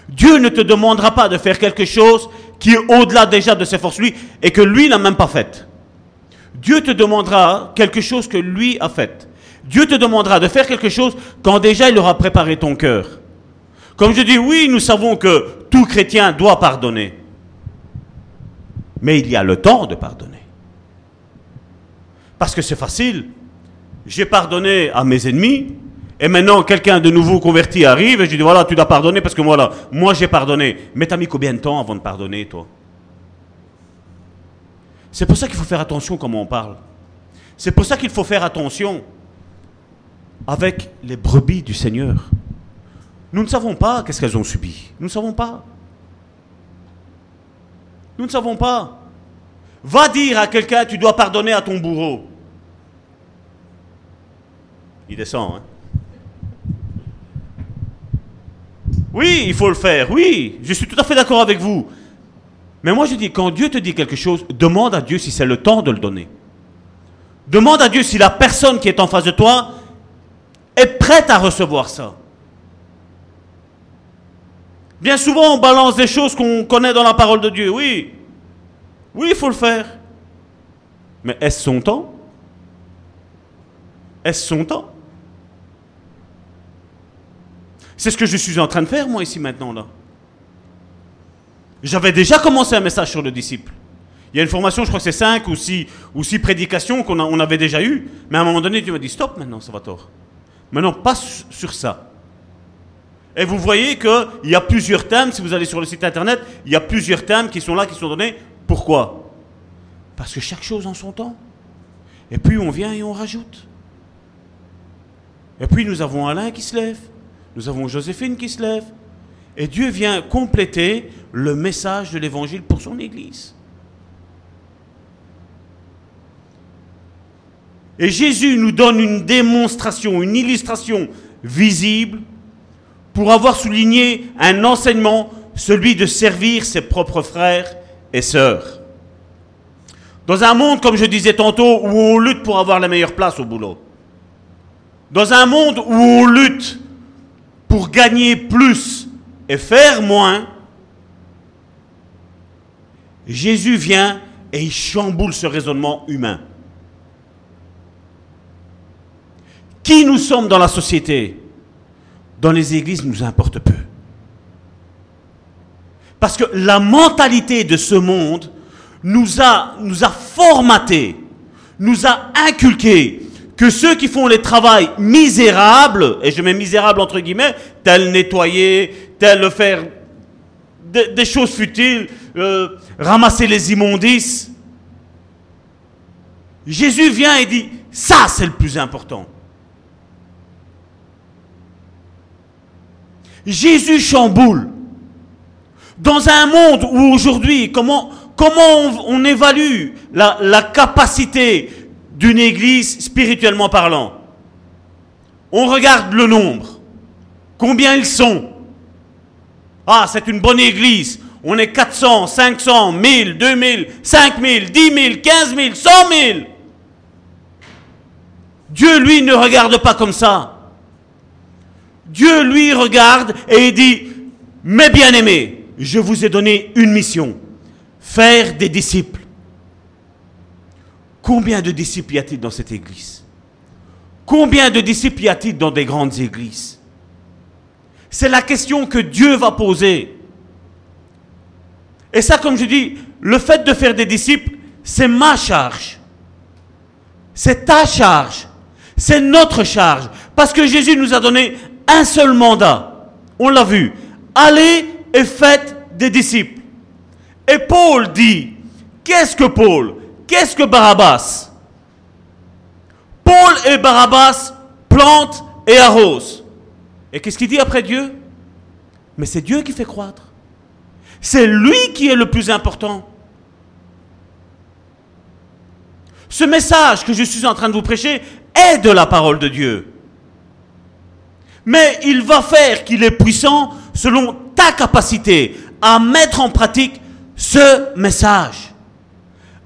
Dieu ne te demandera pas de faire quelque chose qui est au-delà déjà de ses forces, lui, et que lui n'a même pas fait. Dieu te demandera quelque chose que lui a fait. Dieu te demandera de faire quelque chose quand déjà il aura préparé ton cœur. Comme je dis, oui, nous savons que tout chrétien doit pardonner. Mais il y a le temps de pardonner. Parce que c'est facile. J'ai pardonné à mes ennemis, et maintenant quelqu'un de nouveau converti arrive, et je dis, voilà, tu dois pardonner, parce que voilà, moi j'ai pardonné. Mais t'as mis combien de temps avant de pardonner, toi? C'est pour ça qu'il faut faire attention comment on parle. C'est pour ça qu'il faut faire attention avec les brebis du Seigneur. Nous ne savons pas qu'est-ce qu'elles ont subi. Nous ne savons pas. Nous ne savons pas. Va dire à quelqu'un, tu dois pardonner à ton bourreau. Il descend. Hein? Oui, il faut le faire. Oui, je suis tout à fait d'accord avec vous. Mais moi je dis, quand Dieu te dit quelque chose, demande à Dieu si c'est le temps de le donner. Demande à Dieu si la personne qui est en face de toi est prête à recevoir ça. Bien souvent, on balance des choses qu'on connaît dans la parole de Dieu. Oui, oui, il faut le faire. Mais est-ce son temps? Est-ce son temps? C'est ce que je suis en train de faire, moi, ici, maintenant, là. J'avais déjà commencé un message sur le disciple. Il y a une formation, je crois que c'est 5 ou 6, ou six prédications qu'on on avait déjà eues. Mais à un moment donné, tu m'as dit, stop maintenant, ça va tort. Maintenant, passe sur ça. Et vous voyez qu'il y a plusieurs thèmes, si vous allez sur le site internet, il y a plusieurs thèmes qui sont là, qui sont donnés. Pourquoi? Parce que chaque chose en son temps. Et puis on vient et on rajoute. Et puis nous avons Alain qui se lève, nous avons Joséphine qui se lève. Et Dieu vient compléter le message de l'évangile pour son Église. Et Jésus nous donne une démonstration, une illustration visible pour avoir souligné un enseignement, celui de servir ses propres frères et sœurs. Dans un monde, comme je disais tantôt, où on lutte pour avoir la meilleure place au boulot. Dans un monde où on lutte pour gagner plus et faire moins, Jésus vient et il chamboule ce raisonnement humain. Qui nous sommes dans la société? Dans les églises nous importe peu. Parce que la mentalité de ce monde nous a, nous a formaté, nous a inculqué que ceux qui font les travails misérables, et je mets misérable entre guillemets, tel nettoyer, tel faire des, choses futiles, euh, ramasser les immondices, Jésus vient et dit, ça c'est le plus important. Jésus chamboule. Dans un monde où aujourd'hui, comment, on, évalue la, la capacité d'une église spirituellement parlant? On regarde le nombre. Combien ils sont? Ah, c'est une bonne église. On est 400, 500, 1000, 2000, 5000, 10 000, 15 000, 100 000. Dieu, lui, ne regarde pas comme ça. Dieu, lui, regarde et il dit, mes bien-aimés, je vous ai donné une mission, faire des disciples. Combien de disciples y a-t-il dans cette église? Combien de disciples y a-t-il dans des grandes églises? C'est la question que Dieu va poser. Et ça, comme je dis, le fait de faire des disciples, c'est ma charge. C'est ta charge. C'est notre charge. Parce que Jésus nous a donné un seul mandat. On l'a vu. Allez et faites des disciples. Et Paul dit, qu'est-ce que Paul? Qu'est-ce que Barabbas? Paul et Barabbas plantent et arrosent. Et qu'est-ce qu'il dit après Dieu? Mais c'est Dieu qui fait croître. C'est lui qui est le plus important. Ce message que je suis en train de vous prêcher est de la parole de Dieu. Mais il va faire qu'il est puissant selon ta capacité à mettre en pratique ce message.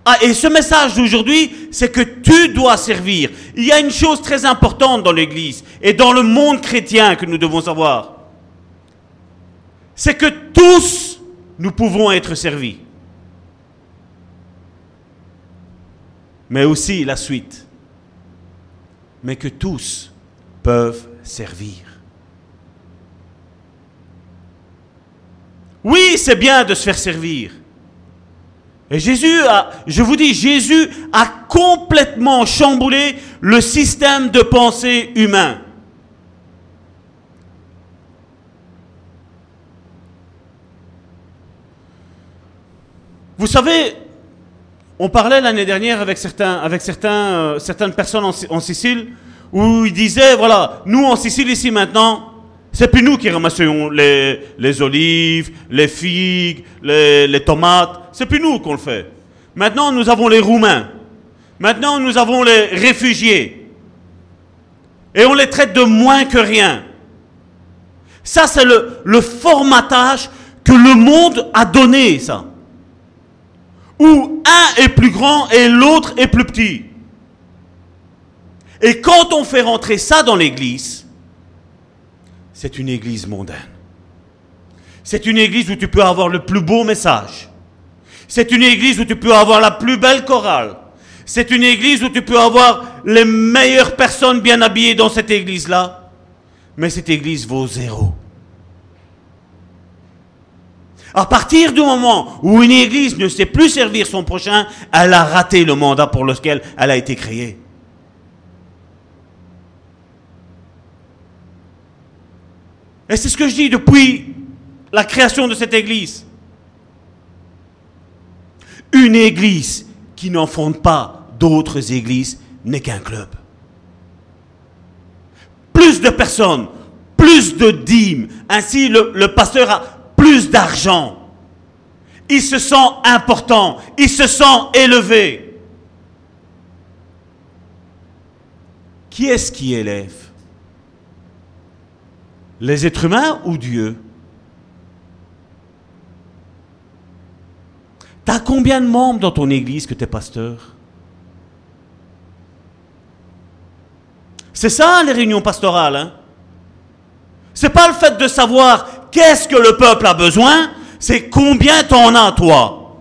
Ah, et ce message d'aujourd'hui, c'est que tu dois servir. Il y a une chose très importante dans l'Église et dans le monde chrétien que nous devons savoir. C'est que tous, nous pouvons être servis. Mais aussi la suite. Mais que tous peuvent servir. Oui, c'est bien de se faire servir. Et Jésus je vous dis, Jésus a complètement chamboulé le système de pensée humain. Vous savez, on parlait l'année dernière avec, euh, certaines personnes en Sicile où ils disaient, voilà, nous en Sicile ici maintenant, c'est plus nous qui ramassions les, les olives, les figues, les, les tomates. C'est plus nous qu'on le fait. Maintenant, nous avons les Roumains. Maintenant, nous avons les réfugiés. Et on les traite de moins que rien. Ça, c'est le, le formatage que le monde a donné, ça. Où un est plus grand et l'autre est plus petit. Et quand on fait rentrer ça dans l'église, c'est une église mondaine. C'est une église où tu peux avoir le plus beau message. C'est une église où tu peux avoir la plus belle chorale. C'est une église où tu peux avoir les meilleures personnes bien habillées dans cette église-là. Mais cette église vaut zéro. À partir du moment où une église ne sait plus servir son prochain, elle a raté le mandat pour lequel elle a été créée. Et c'est ce que je dis depuis la création de cette église. Une église qui n'en fonde pas d'autres églises n'est qu'un club. Plus de personnes, plus de dîmes, ainsi le, le pasteur a plus d'argent. Il se sent important, il se sent élevé. Qui est-ce qui élève? Les êtres humains ou Dieu? T'as combien de membres dans ton église que tu es pasteur? C'est ça les réunions pastorales. Hein? C'est pas le fait de savoir qu'est-ce que le peuple a besoin, c'est combien t'en as toi?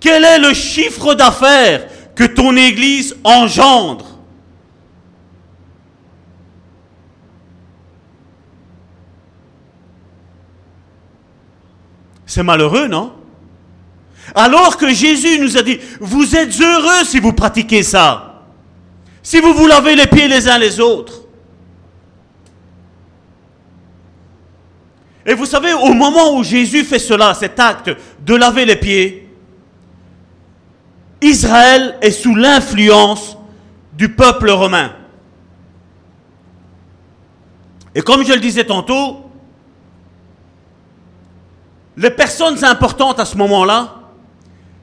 Quel est le chiffre d'affaires que ton église engendre? C'est malheureux, non? Alors que Jésus nous a dit, vous êtes heureux si vous pratiquez ça. Si vous vous lavez les pieds les uns les autres. Et vous savez, au moment où Jésus fait cela, cet acte de laver les pieds, Israël est sous l'influence du peuple romain. Et comme je le disais tantôt, les personnes importantes à ce moment-là,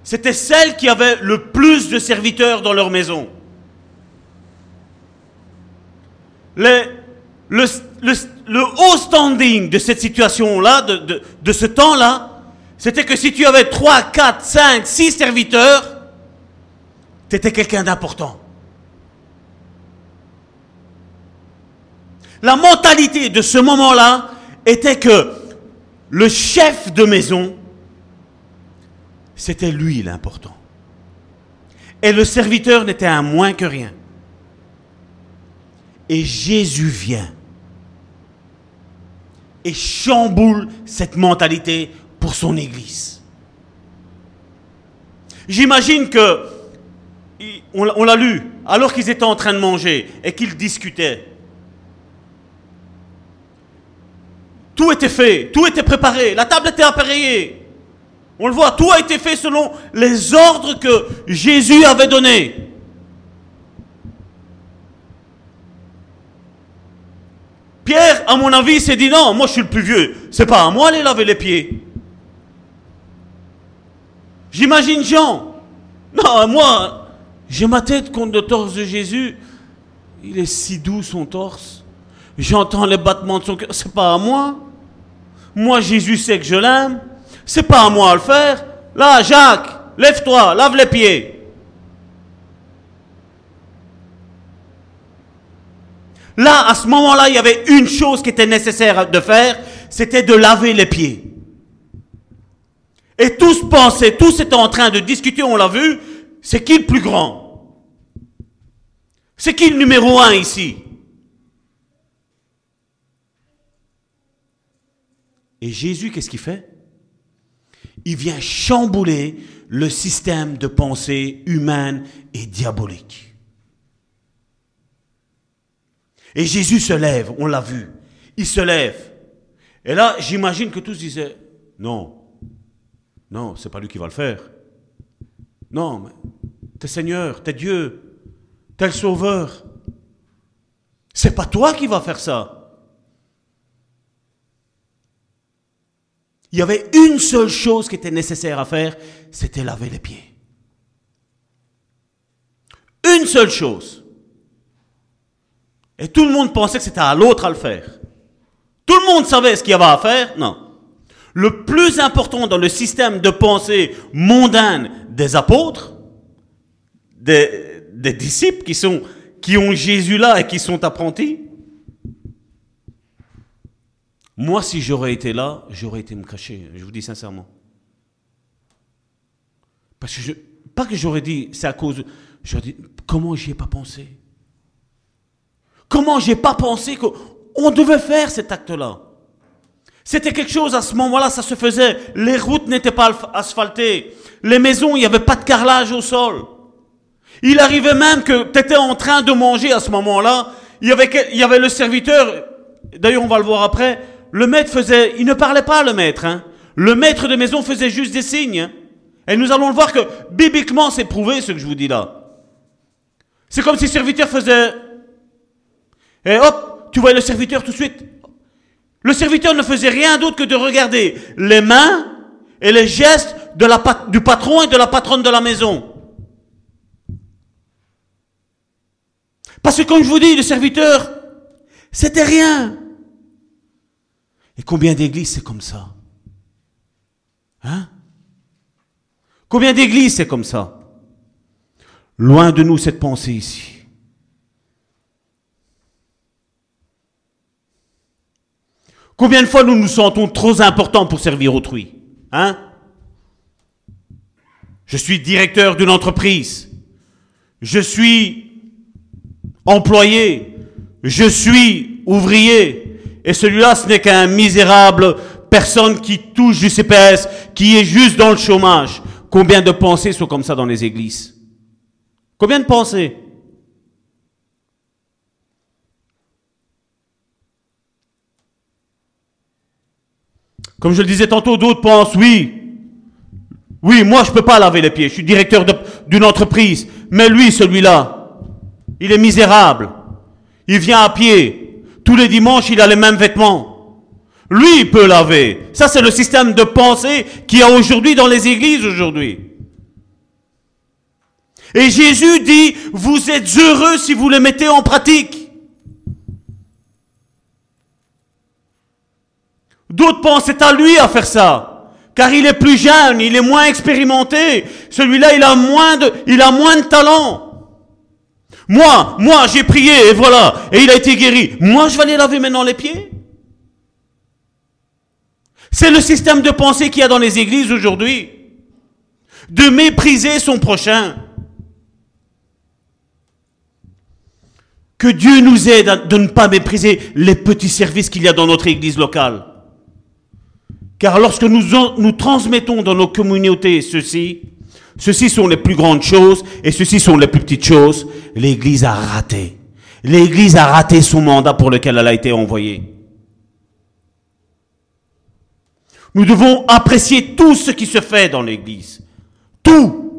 c'était celles qui avaient le plus de serviteurs dans leur maison. Le, le, haut standing de cette situation-là, de, de, de ce temps-là, c'était que si tu avais 3, 4, 5, 6 serviteurs, tu quelqu'un d'important. La mentalité de ce moment-là était que le chef de maison, c'était lui l'important. Et le serviteur n'était un moins que rien. Et Jésus vient et chamboule cette mentalité pour son Église. J'imagine que, on l'a lu, alors qu'ils étaient en train de manger et qu'ils discutaient, tout était fait, tout était préparé, la table était appareillée. On le voit, tout a été fait selon les ordres que Jésus avait donnés. Pierre, à mon avis, s'est dit non, moi je suis le plus vieux, c'est pas à moi d'aller laver les pieds. J'imagine Jean. Non, moi, j'ai ma tête contre le torse de Jésus. Il est si doux son torse. J'entends les battements de son cœur. C'est pas à moi. Moi, Jésus sait que je l'aime. C'est pas à moi à le faire. Là, Jacques, lève-toi, lave les pieds. Là, à ce moment-là, il y avait une chose qui était nécessaire de faire, c'était de laver les pieds. Et tous pensaient, tous étaient en train de discuter, on l'a vu, c'est qui le plus grand? C'est qui le numéro un ici? Et Jésus, qu'est-ce qu'il fait? Il vient chambouler le système de pensée humaine et diabolique. Et Jésus se lève, on l'a vu. Il se lève. Et là, j'imagine que tous disaient, non, non, c'est pas lui qui va le faire. Non, mais t'es Seigneur, t'es Dieu, t'es le Sauveur. C'est pas toi qui vas faire ça. Il y avait une seule chose qui était nécessaire à faire, c'était laver les pieds. Une seule chose. Et tout le monde pensait que c'était à l'autre à le faire. Tout le monde savait ce qu'il y avait à faire Non. Le plus important dans le système de pensée mondaine des apôtres, des, disciples qui, sont, qui ont Jésus là et qui sont apprentis, moi, si j'aurais été là, j'aurais été me cacher, je vous dis sincèrement. Parce que je, pas que j'aurais dit, c'est à cause, j'aurais dit, comment j'y ai pas pensé? Comment j'ai pas pensé qu'on devait faire cet acte-là? C'était quelque chose à ce moment-là, ça se faisait. Les routes n'étaient pas asphaltées. Les maisons, il n'y avait pas de carrelage au sol. Il arrivait même que tu étais en train de manger à ce moment-là. Il y avait, il y avait le serviteur, d'ailleurs on va le voir après, le maître faisait, il ne parlait pas le maître. Hein. Le maître de maison faisait juste des signes. Et nous allons le voir que bibliquement c'est prouvé ce que je vous dis là. C'est comme si le serviteur faisait... Et hop, tu vois le serviteur tout de suite. Le serviteur ne faisait rien d'autre que de regarder les mains et les gestes du patron et de la patronne de la maison. Parce que comme je vous dis, le serviteur, c'était rien. Et combien d'églises c'est comme ça? Hein? Combien d'églises c'est comme ça? Loin de nous cette pensée ici. Combien de fois nous nous sentons trop importants pour servir autrui? Hein? Je suis directeur d'une entreprise. Je suis employé. Je suis ouvrier. Et celui-là, ce n'est qu'un misérable personne qui touche du CPS, qui est juste dans le chômage. Combien de pensées sont comme ça dans les églises? Combien de pensées? Comme je le disais tantôt, d'autres pensent, oui, oui, moi je peux pas laver les pieds. Je suis directeur d'une entreprise. Mais lui, celui-là, il est misérable. Il vient à pied. Tous les dimanches, il a les mêmes vêtements. Lui, il peut laver. Ça, c'est le système de pensée qu'il y a aujourd'hui dans les églises aujourd'hui. Et Jésus dit, vous êtes heureux si vous le mettez en pratique. D'autres pensent c'est à lui à faire ça. Car il est plus jeune, il est moins expérimenté. Celui-là, il a moins de, il a moins de talent. Moi, moi, j'ai prié et voilà. Et il a été guéri. Moi, je vais aller laver maintenant les pieds. C'est le système de pensée qu'il y a dans les églises aujourd'hui. De mépriser son prochain. Que Dieu nous aide de ne pas mépriser les petits services qu'il y a dans notre église locale. Car lorsque nous, nous transmettons dans nos communautés ceci, ceci sont les plus grandes choses et ceci sont les plus petites choses, l'Église a raté. L'Église a raté son mandat pour lequel elle a été envoyée. Nous devons apprécier tout ce qui se fait dans l'Église. Tout.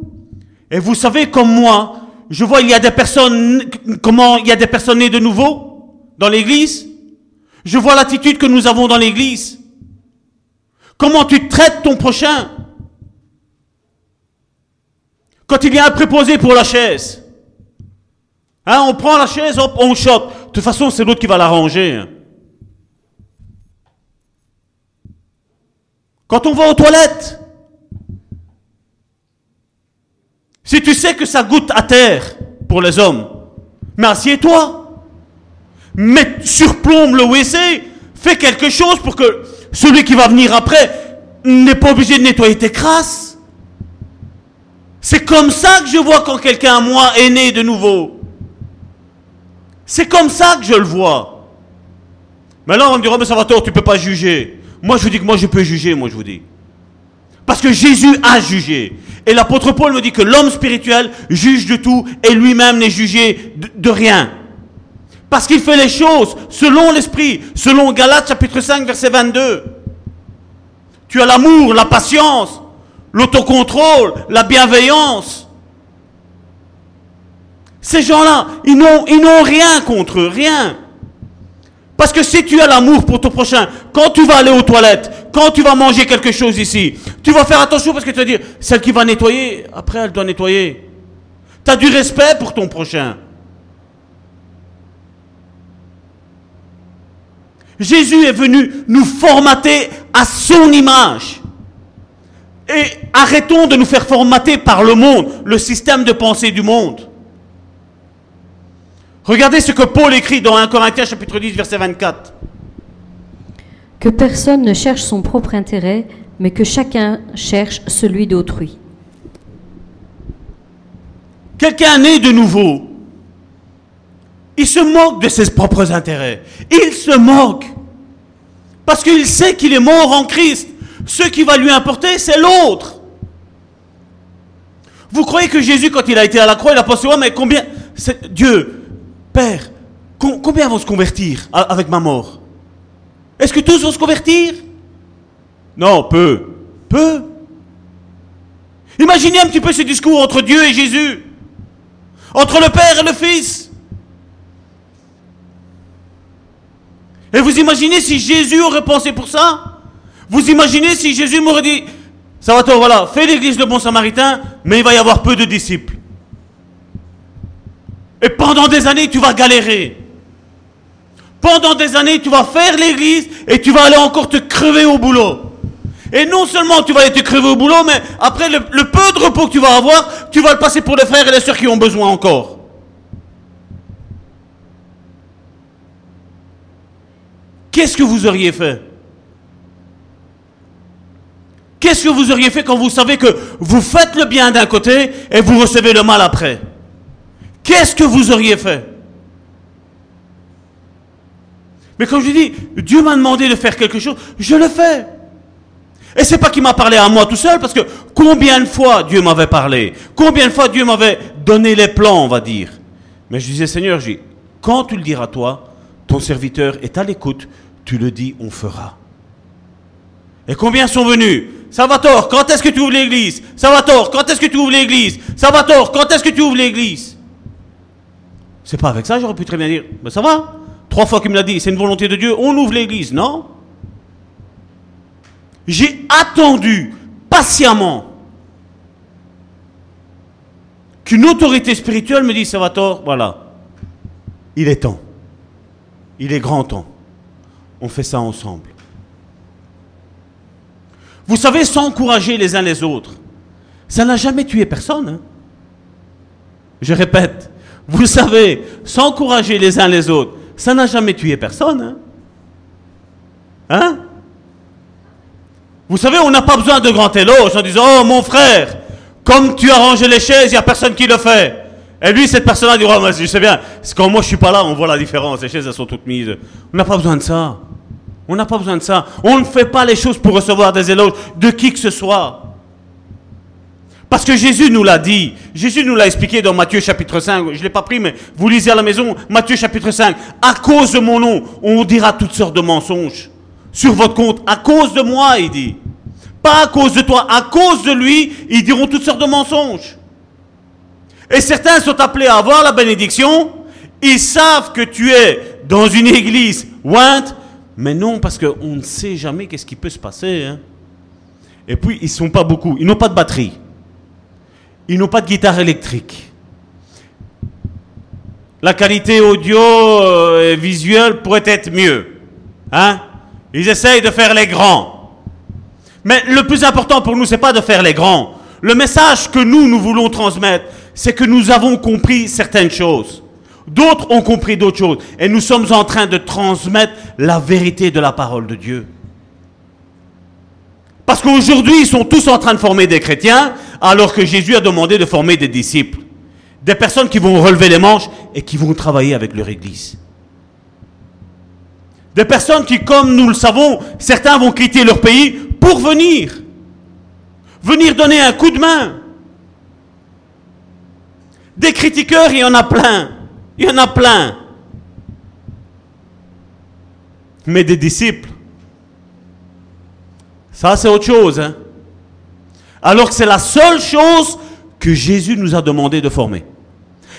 Et vous savez, comme moi, je vois il y a des personnes, comment il y a des personnes nées de nouveau dans l'Église. Je vois l'attitude que nous avons dans l'Église. Comment tu traites ton prochain? Quand il y a un pour la chaise, hein, on prend la chaise, hop, on chope. De toute façon, c'est l'autre qui va la ranger. Hein. Quand on va aux toilettes, si tu sais que ça goûte à terre pour les hommes, mais assieds-toi. Mets, surplombe le WC, fais quelque chose pour que celui qui va venir après n'est pas obligé de nettoyer tes crasses. C'est comme ça que je vois quand quelqu'un, moi, est né de nouveau. C'est comme ça que je le vois. Mais là, on me dira, mais Salvatore, tu peux pas juger. Moi, je vous dis que moi, je peux juger, moi, je vous dis. Parce que Jésus a jugé. Et l'apôtre Paul me dit que l'homme spirituel juge de tout et lui-même n'est jugé de, de rien. Parce qu'il fait les choses selon l'esprit, selon Galates chapitre 5 verset 22. Tu as l'amour, la patience, l'autocontrôle, la bienveillance. Ces gens-là, ils n'ont, ils n'ont rien contre eux, rien. Parce que si tu as l'amour pour ton prochain, quand tu vas aller aux toilettes, quand tu vas manger quelque chose ici, tu vas faire attention parce que tu vas dire, celle qui va nettoyer, après elle doit nettoyer. Tu as du respect pour ton prochain. Jésus est venu nous formater à son image. Et arrêtons de nous faire formater par le monde, le système de pensée du monde. Regardez ce que Paul écrit dans 1 Corinthiens chapitre 10 verset 24. Que personne ne cherche son propre intérêt, mais que chacun cherche celui d'autrui. Quelqu'un né de nouveau, il se moque de ses propres intérêts. Il se moque. Parce qu'il sait qu'il est mort en Christ. Ce qui va lui importer, c'est l'autre. Vous croyez que Jésus, quand il a été à la croix, il a pensé, ouais, mais combien, Dieu, Père, combien vont se convertir avec ma mort? Est-ce que tous vont se convertir? Non, peu. Peu. Imaginez un petit peu ce discours entre Dieu et Jésus. Entre le Père et le Fils. Et vous imaginez si Jésus aurait pensé pour ça? Vous imaginez si Jésus m'aurait dit, ça va toi, voilà, fais l'église de bon samaritain, mais il va y avoir peu de disciples. Et pendant des années, tu vas galérer. Pendant des années, tu vas faire l'église et tu vas aller encore te crever au boulot. Et non seulement tu vas aller te crever au boulot, mais après le, le peu de repos que tu vas avoir, tu vas le passer pour les frères et les sœurs qui ont besoin encore. Qu'est-ce que vous auriez fait? Qu'est-ce que vous auriez fait quand vous savez que vous faites le bien d'un côté et vous recevez le mal après? Qu'est-ce que vous auriez fait? Mais comme je dis, Dieu m'a demandé de faire quelque chose, je le fais. Et c'est pas qu'il m'a parlé à moi tout seul, parce que combien de fois Dieu m'avait parlé? Combien de fois Dieu m'avait donné les plans, on va dire? Mais je disais, Seigneur, quand tu le diras toi, ton serviteur est à l'écoute, tu le dis, on fera. Et combien sont venus? Salvatore, quand est-ce que tu ouvres l'église? Salvatore, quand est-ce que tu ouvres l'église? Ça va tort, quand est-ce que tu ouvres l'église? C'est pas avec ça, j'aurais pu très bien dire, ben ça va. Trois fois qu'il me l'a dit, c'est une volonté de Dieu, on ouvre l'église, non? J'ai attendu patiemment qu'une autorité spirituelle me dise, ça va tort, voilà. Il est temps. Il est grand temps. On fait ça ensemble. Vous savez, s'encourager les uns les autres, ça n'a jamais tué personne. hein. Je répète, vous savez, s'encourager les uns les autres, ça n'a jamais tué personne. Hein, Hein? Vous savez, on n'a pas besoin de grand éloge en disant, oh mon frère, comme tu as rangé les chaises, il n'y a personne qui le fait. Et lui, cette personne-là dit, oh, je sais bien, c'est quand moi je suis pas là, on voit la différence, les chaises elles sont toutes mises. On n'a pas besoin de ça. On n'a pas besoin de ça. On ne fait pas les choses pour recevoir des éloges de qui que ce soit. Parce que Jésus nous l'a dit. Jésus nous l'a expliqué dans Matthieu chapitre 5. Je ne l'ai pas pris, mais vous lisez à la maison. Matthieu chapitre 5. À cause de mon nom, on dira toutes sortes de mensonges. Sur votre compte. À cause de moi, il dit. Pas à cause de toi. À cause de lui, ils diront toutes sortes de mensonges. Et certains sont appelés à avoir la bénédiction. Ils savent que tu es dans une église ointe. Mais non, parce qu'on ne sait jamais qu'est-ce qui peut se passer. hein. Et puis, ils ne sont pas beaucoup. Ils n'ont pas de batterie. Ils n'ont pas de guitare électrique. La qualité audio euh, et visuelle pourrait être mieux. Hein? Ils essayent de faire les grands. Mais le plus important pour nous, c'est pas de faire les grands. Le message que nous, nous voulons transmettre, c'est que nous avons compris certaines choses. D'autres ont compris d'autres choses. Et nous sommes en train de transmettre la vérité de la parole de Dieu. Parce qu'aujourd'hui, ils sont tous en train de former des chrétiens, alors que Jésus a demandé de former des disciples. Des personnes qui vont relever les manches et qui vont travailler avec leur Église. Des personnes qui, comme nous le savons, certains vont quitter leur pays pour venir. Venir donner un coup de main. Des critiqueurs, il y en a plein. Il y en a plein. Mais des disciples, ça c'est autre chose. hein. Alors que c'est la seule chose que Jésus nous a demandé de former.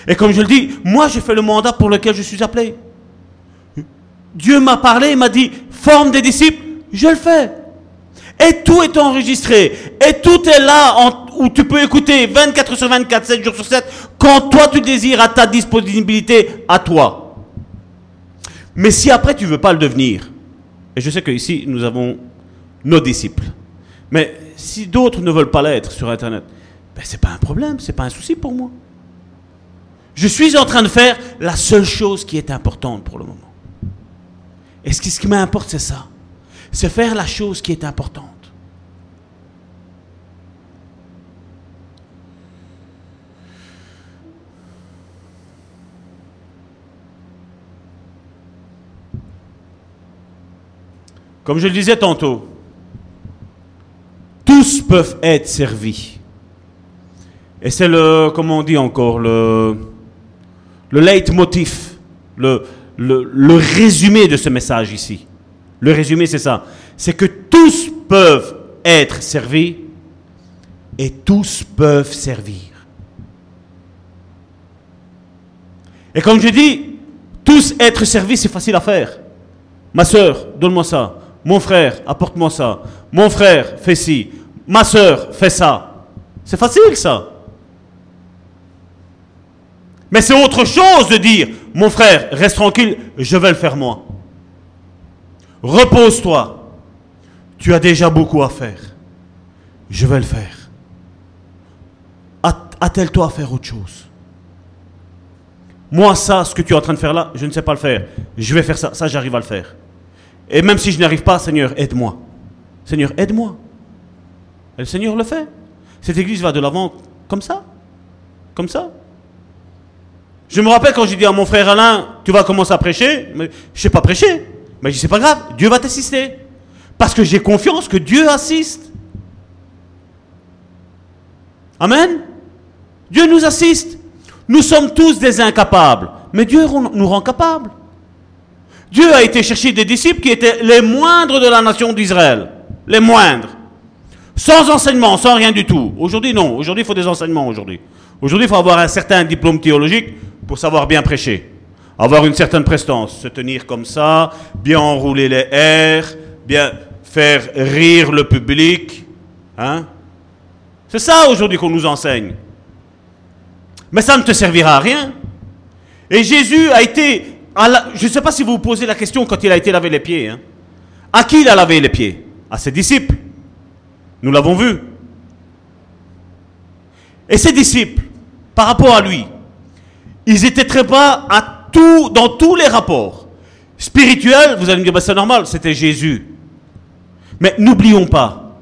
Et comme je le dis, moi j'ai fait le mandat pour lequel je suis appelé. Dieu m'a parlé, il m'a dit, forme des disciples, je le fais. Et tout est enregistré. Et tout est là où tu peux écouter 24 sur 24, 7 jours sur 7, quand toi tu désires à ta disponibilité, à toi. Mais si après tu veux pas le devenir, et je sais que ici nous avons nos disciples, mais si d'autres ne veulent pas l'être sur Internet, ben c'est pas un problème, c'est pas un souci pour moi. Je suis en train de faire la seule chose qui est importante pour le moment. Et ce ce qui m'importe, c'est ça. C'est faire la chose qui est importante. Comme je le disais tantôt, tous peuvent être servis. Et c'est le, comment on dit encore, le, le leitmotiv, le, résumé de ce message ici. Le résumé, c'est ça. C'est que tous peuvent être servis et tous peuvent servir. Et comme je dis, tous être servis, c'est facile à faire. Ma soeur, donne-moi ça. Mon frère, apporte-moi ça. Mon frère, fais ci. Ma soeur, fais ça. C'est facile ça. Mais c'est autre chose de dire, mon frère, reste tranquille, je vais le faire moi. Repose-toi. Tu as déjà beaucoup à faire. Je vais le faire. At- Attelle-toi à faire autre chose. Moi, ça, ce que tu es en train de faire là, je ne sais pas le faire. Je vais faire ça. Ça, j'arrive à le faire. Et même si je n'y arrive pas, Seigneur, aide-moi. Seigneur, aide-moi. Et le Seigneur le fait. Cette église va de l'avant comme ça. Comme ça. Je me rappelle quand j'ai dit à mon frère Alain, tu vas commencer à prêcher? Mais je sais pas prêcher. Mais je dis, c'est pas grave, Dieu va t'assister. Parce que j'ai confiance que Dieu assiste. Amen. Dieu nous assiste. Nous sommes tous des incapables. Mais Dieu nous rend capables. Dieu a été chercher des disciples qui étaient les moindres de la nation d'Israël. Les moindres. Sans enseignement, sans rien du tout. Aujourd'hui, non. Aujourd'hui, il faut des enseignements aujourd'hui. Aujourd'hui, il faut avoir un certain diplôme théologique pour savoir bien prêcher. Avoir une certaine prestance, se tenir comme ça, bien enrouler les airs, bien faire rire le public. Hein? C'est ça aujourd'hui qu'on nous enseigne. Mais ça ne te servira à rien. Et Jésus a été... je ne sais pas si vous vous posez la question quand il a été lavé les pieds. Hein. À qui il a lavé les pieds? À ses disciples. Nous l'avons vu. Et ses disciples, par rapport à lui, ils étaient très bas à dans tous les rapports. Spirituels, vous allez me dire, bah, c'est normal, c'était Jésus. Mais n'oublions pas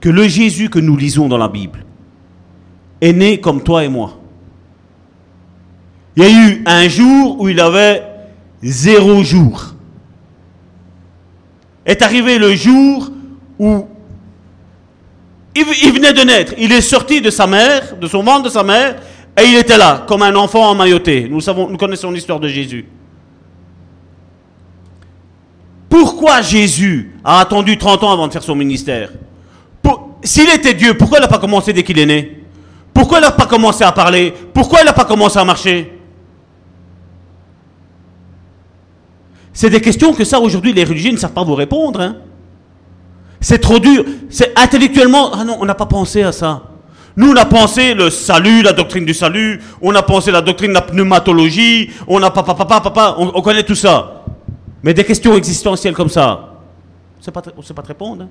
que le Jésus que nous lisons dans la Bible est né comme toi et moi. Il y a eu un jour où il avait zéro jour. Est arrivé le jour où il, venait de naître. Il est sorti de sa mère, de son ventre de sa mère, et il était là, comme un enfant emmailloté. Nous, nous connaissons l'histoire de Jésus. Pourquoi Jésus a attendu 30 ans avant de faire son ministère? S'il était Dieu, pourquoi il n'a pas commencé dès qu'il est né? Pourquoi il n'a pas commencé à parler? Pourquoi il n'a pas commencé à marcher? C'est des questions que ça, aujourd'hui, les religieux ne savent pas vous répondre. Hein. C'est trop dur. C'est intellectuellement. Ah non, on n'a pas pensé à ça. Nous, on a pensé le salut, la doctrine du salut. On a pensé la doctrine de la pneumatologie. On a papa, papa, papa. On, on connaît tout ça. Mais des questions existentielles comme ça, on ne sait pas te répondre. Hein.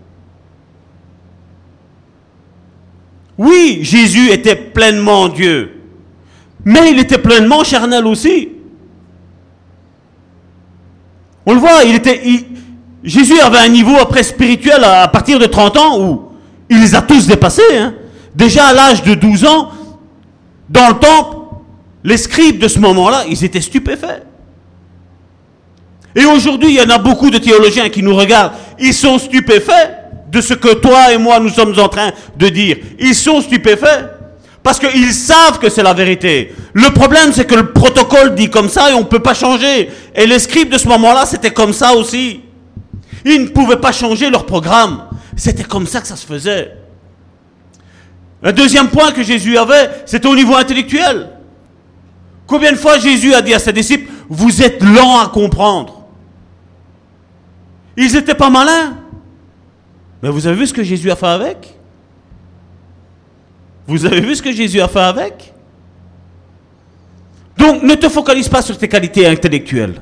Oui, Jésus était pleinement Dieu. Mais il était pleinement charnel aussi. On le voit, il était, Jésus avait un niveau après spirituel à, partir de 30 ans où il les a tous dépassés. Hein. Déjà à l'âge de 12 ans, dans le temple, les scribes de ce moment-là, ils étaient stupéfaits. Et aujourd'hui, il y en a beaucoup de théologiens qui nous regardent. Ils sont stupéfaits de ce que toi et moi nous sommes en train de dire. Ils sont stupéfaits. Parce qu'ils savent que c'est la vérité. Le problème, c'est que le protocole dit comme ça et on ne peut pas changer. Et les scribes de ce moment-là, c'était comme ça aussi. Ils ne pouvaient pas changer leur programme. C'était comme ça que ça se faisait. Un deuxième point que Jésus avait, c'était au niveau intellectuel. Combien de fois Jésus a dit à ses disciples, vous êtes lents à comprendre Ils n'étaient pas malins. Mais vous avez vu ce que Jésus a fait avec? Vous avez vu ce que Jésus a fait avec? Donc ne te focalise pas sur tes qualités intellectuelles.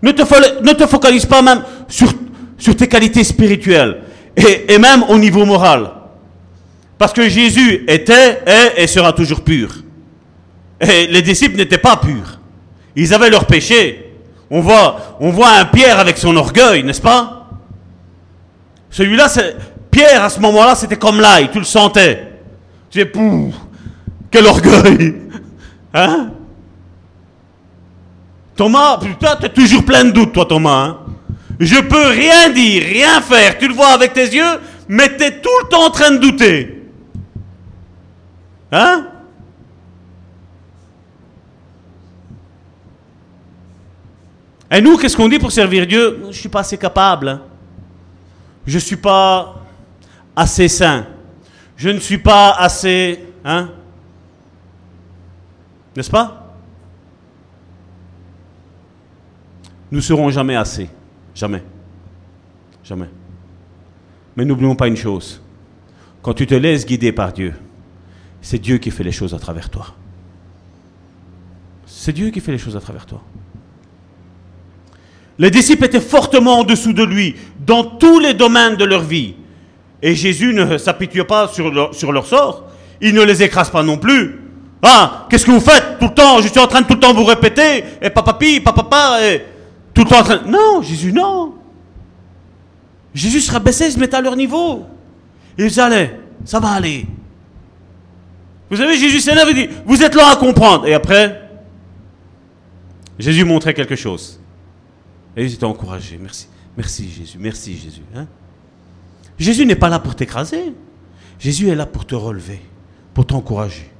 Ne te, ne te focalise pas même sur, tes qualités spirituelles et même au niveau moral. Parce que Jésus était, est et sera toujours pur. Et les disciples n'étaient pas purs. Ils avaient leur péché. On voit, on voit un Pierre avec son orgueil, n'est-ce pas? Celui-là, Pierre, à ce moment-là, c'était comme l'ail, tu le sentais. Tu es pouf, quel orgueil. Hein? Thomas, putain, tu es toujours plein de doutes, toi, Thomas. Hein Je peux rien dire, rien faire. Tu le vois avec tes yeux, mais tu es tout le temps en train de douter. Hein? Et nous, qu'est-ce qu'on dit pour servir Dieu? Je ne suis pas assez capable. Hein. Je ne suis pas assez saint. Je ne suis pas assez... Hein N'est-ce pas? Nous serons jamais assez. Jamais. Jamais. Mais n'oublions pas une chose. Quand tu te laisses guider par Dieu, c'est Dieu qui fait les choses à travers toi. C'est Dieu qui fait les choses à travers toi. Les disciples étaient fortement en dessous de lui dans tous les domaines de leur vie. Et Jésus ne s'apitoie pas sur leur, sur leur sort. Il ne les écrase pas non plus. Ah, qu'est-ce que vous faites tout le temps? Je suis en train de tout le temps vous répéter. Et papapi, papa, et tout le temps en train. Non, Jésus, non. Jésus se rabaissait, se mettait à leur niveau. Ils allaient, ça va aller. Vous savez, Jésus s'énerve et dit Vous êtes là à comprendre. Et après, Jésus montrait quelque chose. Et ils étaient encouragés. Merci. Merci Jésus. Merci Jésus. Hein Jésus n'est pas là pour t'écraser. Jésus est là pour te relever, pour t'encourager.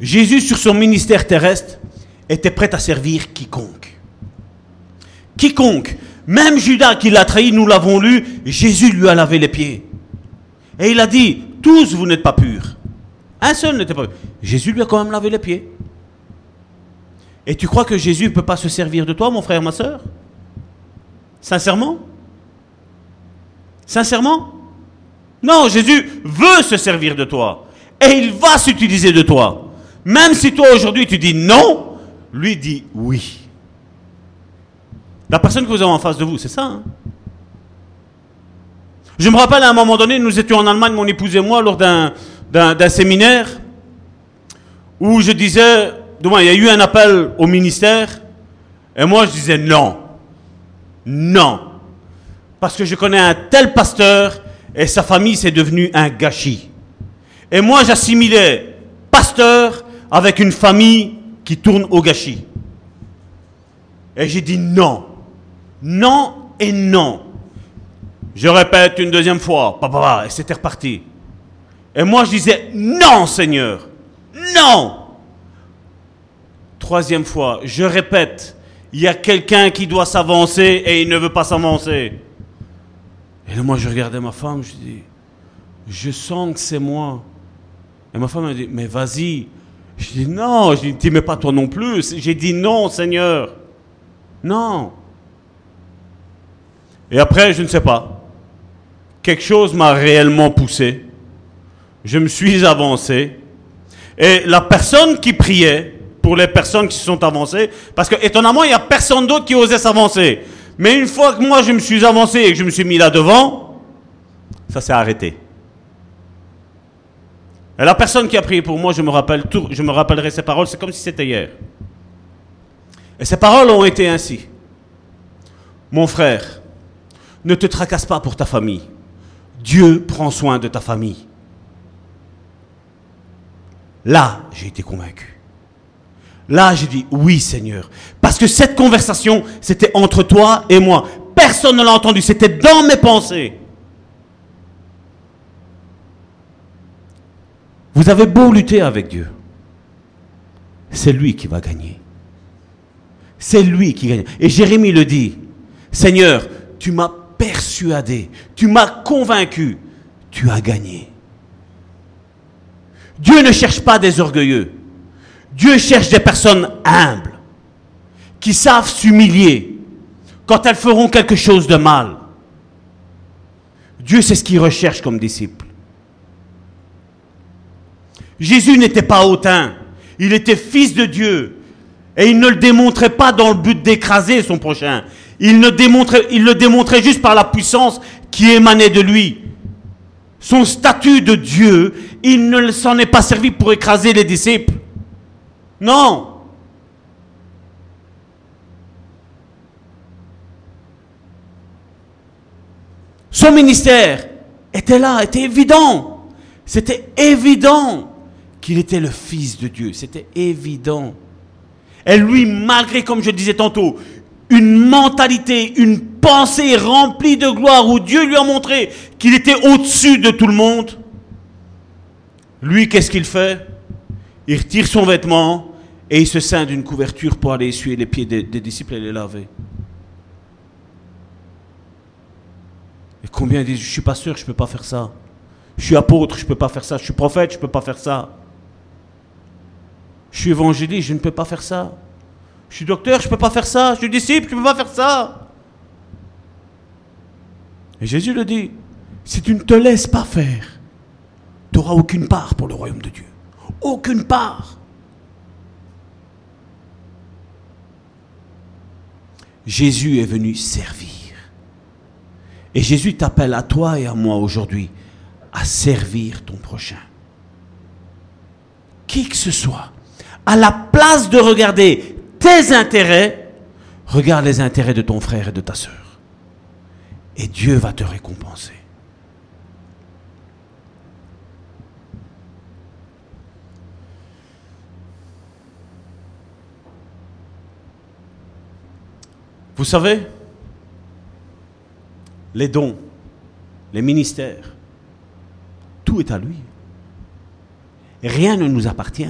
Jésus, sur son ministère terrestre, était prêt à servir quiconque. Quiconque. Même Judas qui l'a trahi, nous l'avons lu, Jésus lui a lavé les pieds. Et il a dit, tous vous n'êtes pas purs. Un seul n'était pas pur. Jésus lui a quand même lavé les pieds. Et tu crois que Jésus ne peut pas se servir de toi, mon frère, ma soeur Sincèrement? Sincèrement? Non, Jésus veut se servir de toi. Et il va s'utiliser de toi. Même si toi aujourd'hui tu dis non, lui dit oui. La personne que vous avez en face de vous, c'est ça. Hein je me rappelle à un moment donné, nous étions en Allemagne, mon épouse et moi, lors d'un, séminaire où je disais, il y a eu un appel au ministère, et moi je disais non. Non. Parce que je connais un tel pasteur et sa famille c'est devenu un gâchis. Et moi j'assimilais pasteur avec une famille qui tourne au gâchis. Et j'ai dit non. Non et non. Je répète une deuxième fois. Et c'était reparti. Et moi je disais non Seigneur. Non. Troisième fois, je répète il y a quelqu'un qui doit s'avancer et il ne veut pas s'avancer. Et là, moi, je regardais ma femme, je dis, je sens que c'est moi. Et ma femme m'a dit, mais vas-y. Je dis, non, je dis, mais pas toi non plus. J'ai dit non, Seigneur. Non. Et après, je ne sais pas. Quelque chose m'a réellement poussé. Je me suis avancé. Et la personne qui priait, pour les personnes qui se sont avancées, parce que étonnamment, il n'y a personne d'autre qui osait s'avancer. Mais une fois que moi je me suis avancé et que je me suis mis là devant, ça s'est arrêté. Et la personne qui a prié pour moi, je me, rappelle tout, je me rappellerai ces paroles, c'est comme si c'était hier. Et ces paroles ont été ainsi. Mon frère, ne te tracasse pas pour ta famille. Dieu prend soin de ta famille. Là, j'ai été convaincu. Là, j'ai dit oui, Seigneur. Parce que cette conversation, c'était entre toi et moi. Personne ne l'a entendu. C'était dans mes pensées. Vous avez beau lutter avec Dieu. C'est lui qui va gagner. C'est lui qui gagne. Et Jérémie le dit. Seigneur, tu m'as persuadé. Tu m'as convaincu. Tu as gagné. Dieu ne cherche pas des orgueilleux. Dieu cherche des personnes humbles, qui savent s'humilier quand elles feront quelque chose de mal. Dieu, c'est ce qu'il recherche comme disciple. Jésus n'était pas hautain, il était fils de Dieu. Et il ne le démontrait pas dans le but d'écraser son prochain. Il, le démontrait juste par la puissance qui émanait de lui. Son statut de Dieu, il ne s'en est pas servi pour écraser les disciples. Non. Son ministère était là, était évident. C'était évident qu'il était le Fils de Dieu. C'était évident. Et lui, malgré, comme je disais tantôt, une mentalité, une pensée remplie de gloire où Dieu lui a montré qu'il était au-dessus de tout le monde, lui, qu'est-ce qu'il fait? Il retire son vêtement, et il se ceint d'une couverture pour aller essuyer les pieds des, disciples et les laver. Et combien disent, je suis pas sûr, je ne peux pas faire ça. Je suis apôtre, je ne peux pas faire ça. Je suis prophète, je ne peux pas faire ça. Je suis évangéliste, je ne peux pas faire ça. Je suis docteur, je ne peux pas faire ça. Je suis disciple, je ne peux pas faire ça. Et Jésus le dit, si tu ne te laisses pas faire, tu n'auras aucune part pour le royaume de Dieu. Aucune part. Jésus est venu servir. Et Jésus t'appelle à toi et à moi aujourd'hui à servir ton prochain. Qui que ce soit, à la place de regarder tes intérêts, regarde les intérêts de ton frère et de ta sœur. Et Dieu va te récompenser. Vous savez, les dons, les ministères, tout est à lui. Rien ne nous appartient.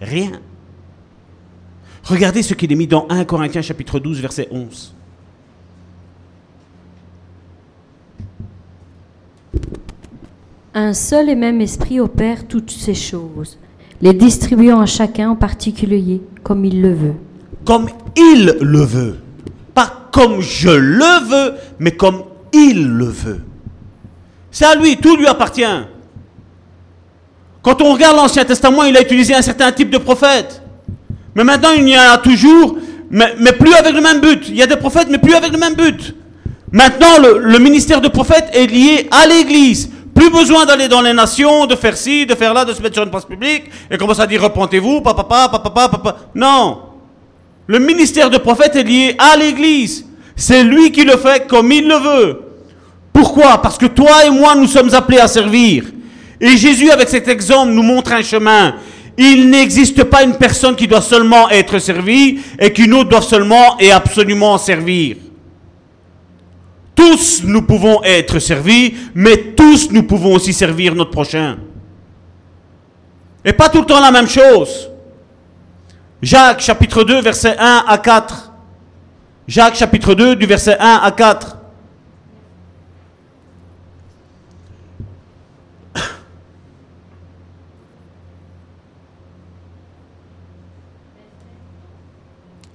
Rien. Regardez ce qu'il est mis dans 1 Corinthiens chapitre 12 verset 11. Un seul et même esprit opère toutes ces choses, les distribuant à chacun en particulier comme il le veut. Comme il le veut. Pas comme je le veux, mais comme il le veut. C'est à lui, tout lui appartient. Quand on regarde l'Ancien Testament, il a utilisé un certain type de prophète. Mais maintenant, il y en a toujours, mais, plus avec le même but. Il y a des prophètes, mais plus avec le même but. Maintenant, le, le ministère de prophète est lié à l'Église. Plus besoin d'aller dans les nations, de faire ci, de faire là, de se mettre sur une place publique et commencer à dire repentez-vous, papa, papa, papa, papa. Non. Le ministère de prophète est lié à l'Église. C'est lui qui le fait comme il le veut. Pourquoi? Parce que toi et moi, nous sommes appelés à servir. Et Jésus, avec cet exemple, nous montre un chemin. Il n'existe pas une personne qui doit seulement être servie et qu'une autre doit seulement et absolument servir. Tous nous pouvons être servis, mais tous nous pouvons aussi servir notre prochain. Et pas tout le temps la même chose. Jacques chapitre 2, verset 1 à 4. Jacques chapitre 2, du verset 1 à 4.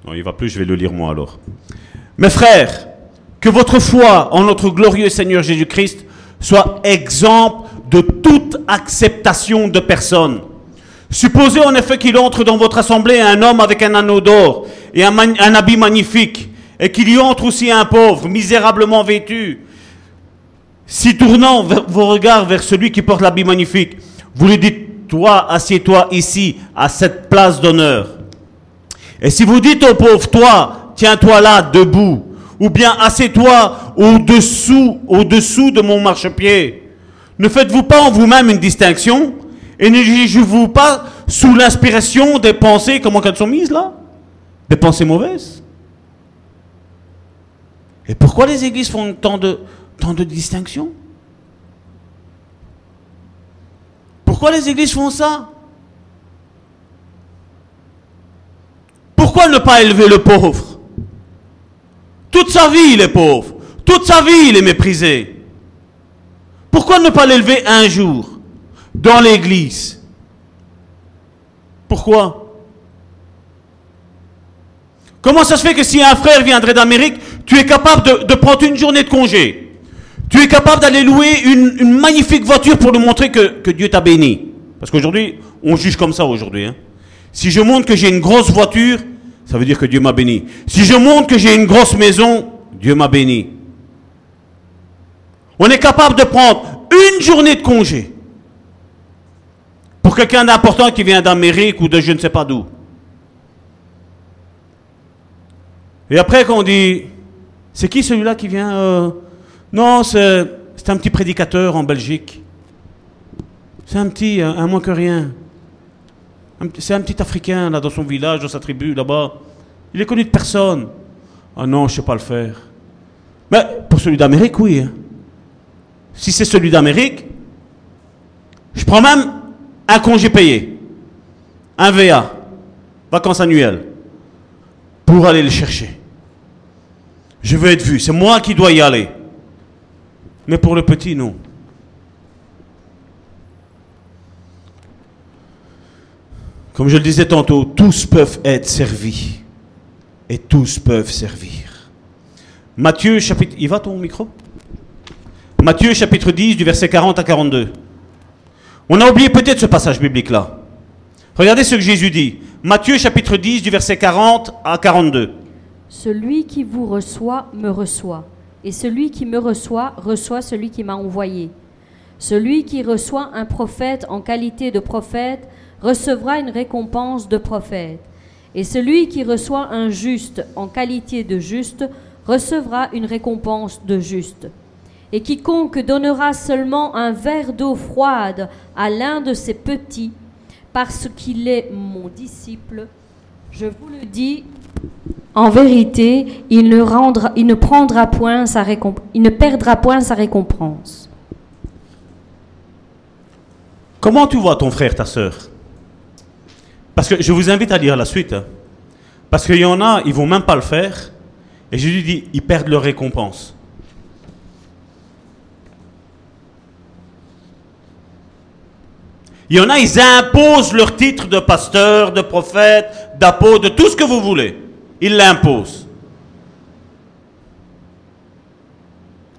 Non, il va plus, je vais le lire moi alors. Mes frères, que votre foi en notre glorieux Seigneur Jésus-Christ soit exemple de toute acceptation de personne. Supposez en effet qu'il entre dans votre assemblée un homme avec un anneau d'or et un, habit magnifique, et qu'il y entre aussi un pauvre, misérablement vêtu. Si tournant vos regards vers celui qui porte l'habit magnifique, vous lui dites, toi, assieds-toi ici, à cette place d'honneur. Et si vous dites au pauvre, toi, tiens-toi là, debout, ou bien assieds-toi au-dessous, au-dessous de mon marchepied, ne faites-vous pas en vous-même une distinction et ne jugez-vous pas sous l'inspiration des pensées, comment qu'elles sont mises là? Des pensées mauvaises? Et pourquoi les églises font tant de, tant de distinctions? Pourquoi les églises font ça? Pourquoi ne pas élever le pauvre? Toute sa vie, il est pauvre. Toute sa vie, il est méprisé. Pourquoi ne pas l'élever un jour dans l'église? Pourquoi? Comment ça se fait que si un frère viendrait d'Amérique, tu es capable de, prendre une journée de congé? Tu es capable d'aller louer une, magnifique voiture pour nous montrer que, que Dieu t'a béni? Parce qu'aujourd'hui, on juge comme ça aujourd'hui. hein. Si je montre que j'ai une grosse voiture, ça veut dire que Dieu m'a béni. Si je montre que j'ai une grosse maison, Dieu m'a béni. On est capable de prendre une journée de congé pour quelqu'un d'important qui vient d'Amérique ou de je ne sais pas d'où. Et après, quand on dit, c'est qui celui-là qui vient euh, Non, c'est un petit prédicateur en Belgique. C'est un petit, un, un moins que rien. C'est un petit Africain là dans son village, dans sa tribu là-bas. Il est connu de personne. Ah non, je sais pas le faire. Mais pour celui d'Amérique, oui. hein. Si c'est celui d'Amérique, je prends même un congé payé, un VA, vacances annuelles, pour aller le chercher. Je veux être vu, c'est moi qui dois y aller. Mais pour le petit, non. Comme je le disais tantôt, tous peuvent être servis. Et tous peuvent servir. Matthieu chapitre... Il va ton micro? Matthieu chapitre 10 du verset 40 à 42. On a oublié peut-être ce passage biblique-là. Regardez ce que Jésus dit. Matthieu chapitre 10 du verset 40 à 42. Celui qui vous reçoit me reçoit, et celui qui me reçoit reçoit celui qui m'a envoyé. Celui qui reçoit un prophète en qualité de prophète recevra une récompense de prophète, et celui qui reçoit un juste en qualité de juste recevra une récompense de juste. Et quiconque donnera seulement un verre d'eau froide à l'un de ces petits, parce qu'il est mon disciple, je vous le dis, en vérité, il ne, rendra, il ne prendra point sa il ne perdra point sa récompense. Comment tu vois ton frère, ta sœur? Parce que je vous invite à lire la suite. hein. Parce qu'il y en a, ils vont même pas le faire. Et Jésus dit, ils perdent leur récompense. Il y en a, ils imposent leur titre de pasteur, de prophète, d'apôtre, de tout ce que vous voulez. Ils l'imposent.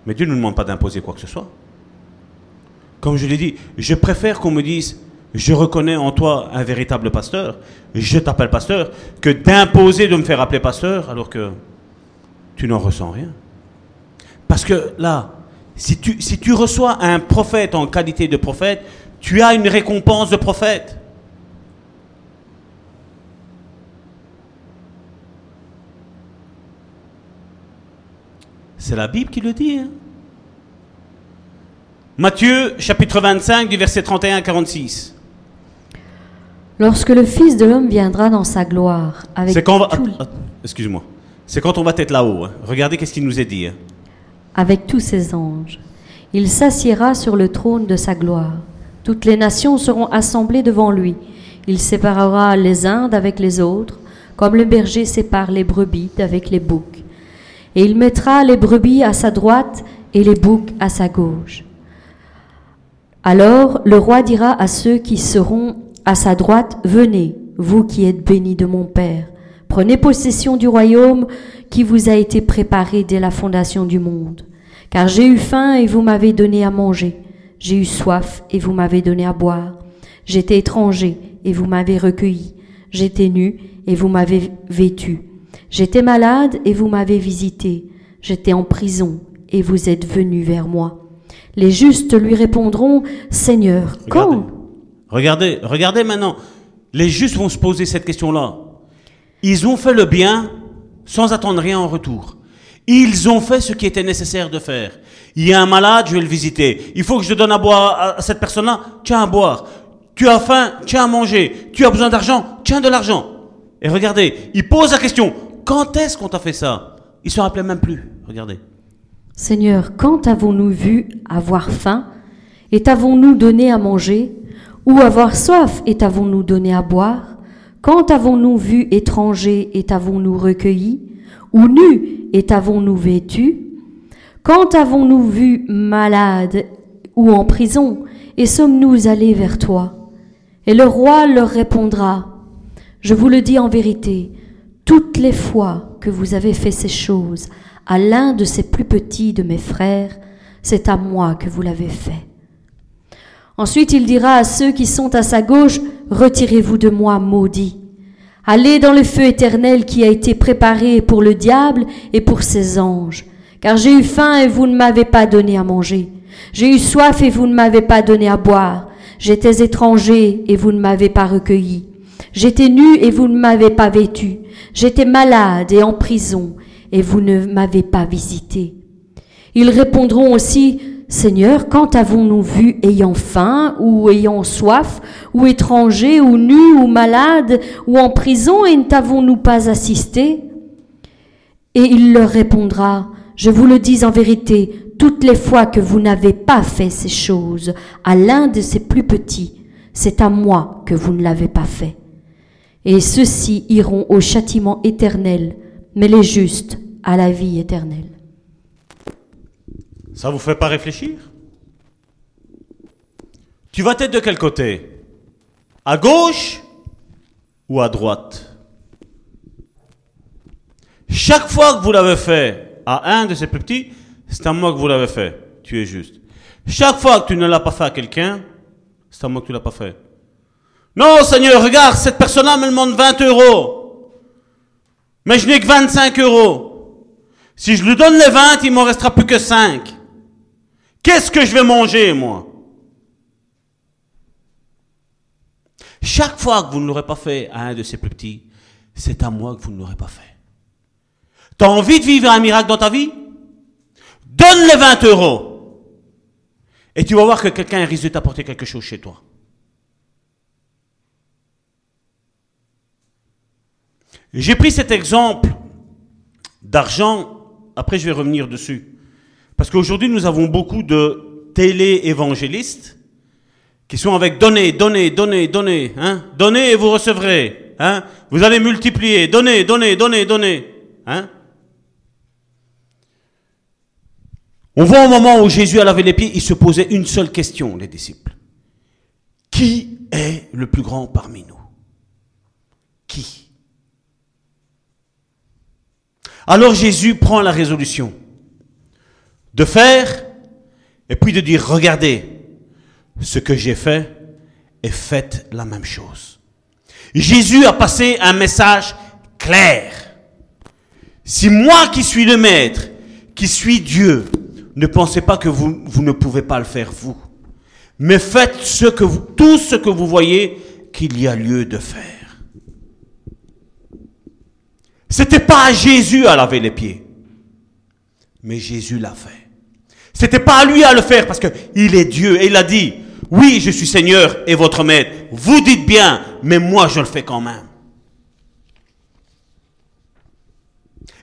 Mais Dieu ne nous demande pas d'imposer quoi que ce soit. Comme je l'ai dit, je préfère qu'on me dise, je reconnais en toi un véritable pasteur, je t'appelle pasteur, que d'imposer de me faire appeler pasteur alors que tu n'en ressens rien. Parce que là, si tu, si tu reçois un prophète en qualité de prophète, tu as une récompense de prophète. C'est la Bible qui le dit. Hein. Matthieu chapitre 25 du verset 31 à 46. Lorsque le Fils de l'homme viendra dans sa gloire, avec C'est quand va... Excuse-moi. C'est quand on va être là-haut. hein. Regardez qu'est-ce qu'il nous est dit. hein. avec tous ses anges. Il s'assiera sur le trône de sa gloire. Toutes les nations seront assemblées devant lui. Il séparera les uns d'avec les autres, comme le berger sépare les brebis d'avec les boucs. Et il mettra les brebis à sa droite et les boucs à sa gauche. Alors le roi dira à ceux qui seront à sa droite, Venez, vous qui êtes bénis de mon Père, prenez possession du royaume qui vous a été préparé dès la fondation du monde. Car j'ai eu faim et vous m'avez donné à manger, j'ai eu soif et vous m'avez donné à boire, j'étais étranger et vous m'avez recueilli, j'étais nu et vous m'avez vêtu, j'étais malade et vous m'avez visité, j'étais en prison et vous êtes venu vers moi. Les justes lui répondront, Seigneur, quand? Regardez. Regardez, maintenant. Les justes vont se poser cette question-là. Ils ont fait le bien sans attendre rien en retour. Ils ont fait ce qui était nécessaire de faire. Il y a un malade, je vais le visiter. Il faut que je donne à boire à- à cette personne-là. Tiens à boire. Tu as faim, tiens à manger. Tu as besoin d'argent, tiens de l'argent. Et regardez, ils posent la question. Quand est-ce qu'on t'a fait ça? Ils se rappelaient même plus. Regardez. Seigneur, quand avons-nous vu avoir faim? Et t'avons-nous donné à manger? Ou avoir soif et t'avons-nous donné à boire. Quand avons-nous vu étranger et t'avons-nous recueilli? Ou nu et t'avons-nous vêtu Quand avons-nous vu malade ou en prison et sommes-nous allés vers toi? Et le roi leur répondra, Je vous le dis en vérité, toutes les fois que vous avez fait ces choses à l'un de ces plus petits de mes frères, c'est à moi que vous l'avez fait. Ensuite il dira à ceux qui sont à sa gauche, Retirez-vous de moi, maudits. Allez dans le feu éternel qui a été préparé pour le diable et pour ses anges. Car j'ai eu faim et vous ne m'avez pas donné à manger. J'ai eu soif et vous ne m'avez pas donné à boire. J'étais étranger et vous ne m'avez pas recueilli. J'étais nu et vous ne m'avez pas vêtu. J'étais malade et en prison et vous ne m'avez pas visité. Ils répondront aussi, Seigneur, quand avons-nous vu ayant faim ou ayant soif, ou étranger, ou nu, ou malade, ou en prison, et ne t'avons-nous pas assisté? Et il leur répondra, Je vous le dis en vérité, toutes les fois que vous n'avez pas fait ces choses à l'un de ces plus petits, c'est à moi que vous ne l'avez pas fait. Et ceux-ci iront au châtiment éternel, mais les justes à la vie éternelle. Ça vous fait pas réfléchir? Tu vas être de quel côté? À gauche ou à droite? Chaque fois que vous l'avez fait à un de ces petits, c'est à moi que vous l'avez fait. Tu es juste. Chaque fois que tu ne l'as pas fait à quelqu'un, c'est à moi que tu l'as pas fait. Non, Seigneur, regarde, cette personne-là me demande 20 euros. Mais je n'ai que 25 euros. Si je lui donne les 20, il m'en restera plus que 5. Qu'est-ce que je vais manger, moi? Chaque fois que vous ne l'aurez pas fait à un de ces plus petits, c'est à moi que vous ne l'aurez pas fait. Tu as envie de vivre un miracle dans ta vie? Donne les 20 euros. Et tu vas voir que quelqu'un risque de t'apporter quelque chose chez toi. J'ai pris cet exemple d'argent, après je vais revenir dessus. Parce qu'aujourd'hui, nous avons beaucoup de télé-évangélistes qui sont avec donnez, donnez, donnez, donnez, hein, donnez et vous recevrez, hein, vous allez multiplier, donnez, donnez, donnez, donnez, hein. On voit au moment où Jésus a lavé les pieds, il se posait une seule question, les disciples. Qui est le plus grand parmi nous? Qui? Alors Jésus prend la résolution de faire et puis de dire, regardez, ce que j'ai fait et faites la même chose. Jésus a passé un message clair. Si moi qui suis le maître, qui suis Dieu, ne pensez pas que vous, ne pouvez pas le faire vous, mais faites tout ce que vous voyez qu'il y a lieu de faire. C'était pas à Jésus à laver les pieds, mais Jésus l'a fait. C'était pas à lui à le faire parce qu'il est Dieu et il a dit, oui, je suis Seigneur et votre maître. Vous dites bien, mais moi je le fais quand même.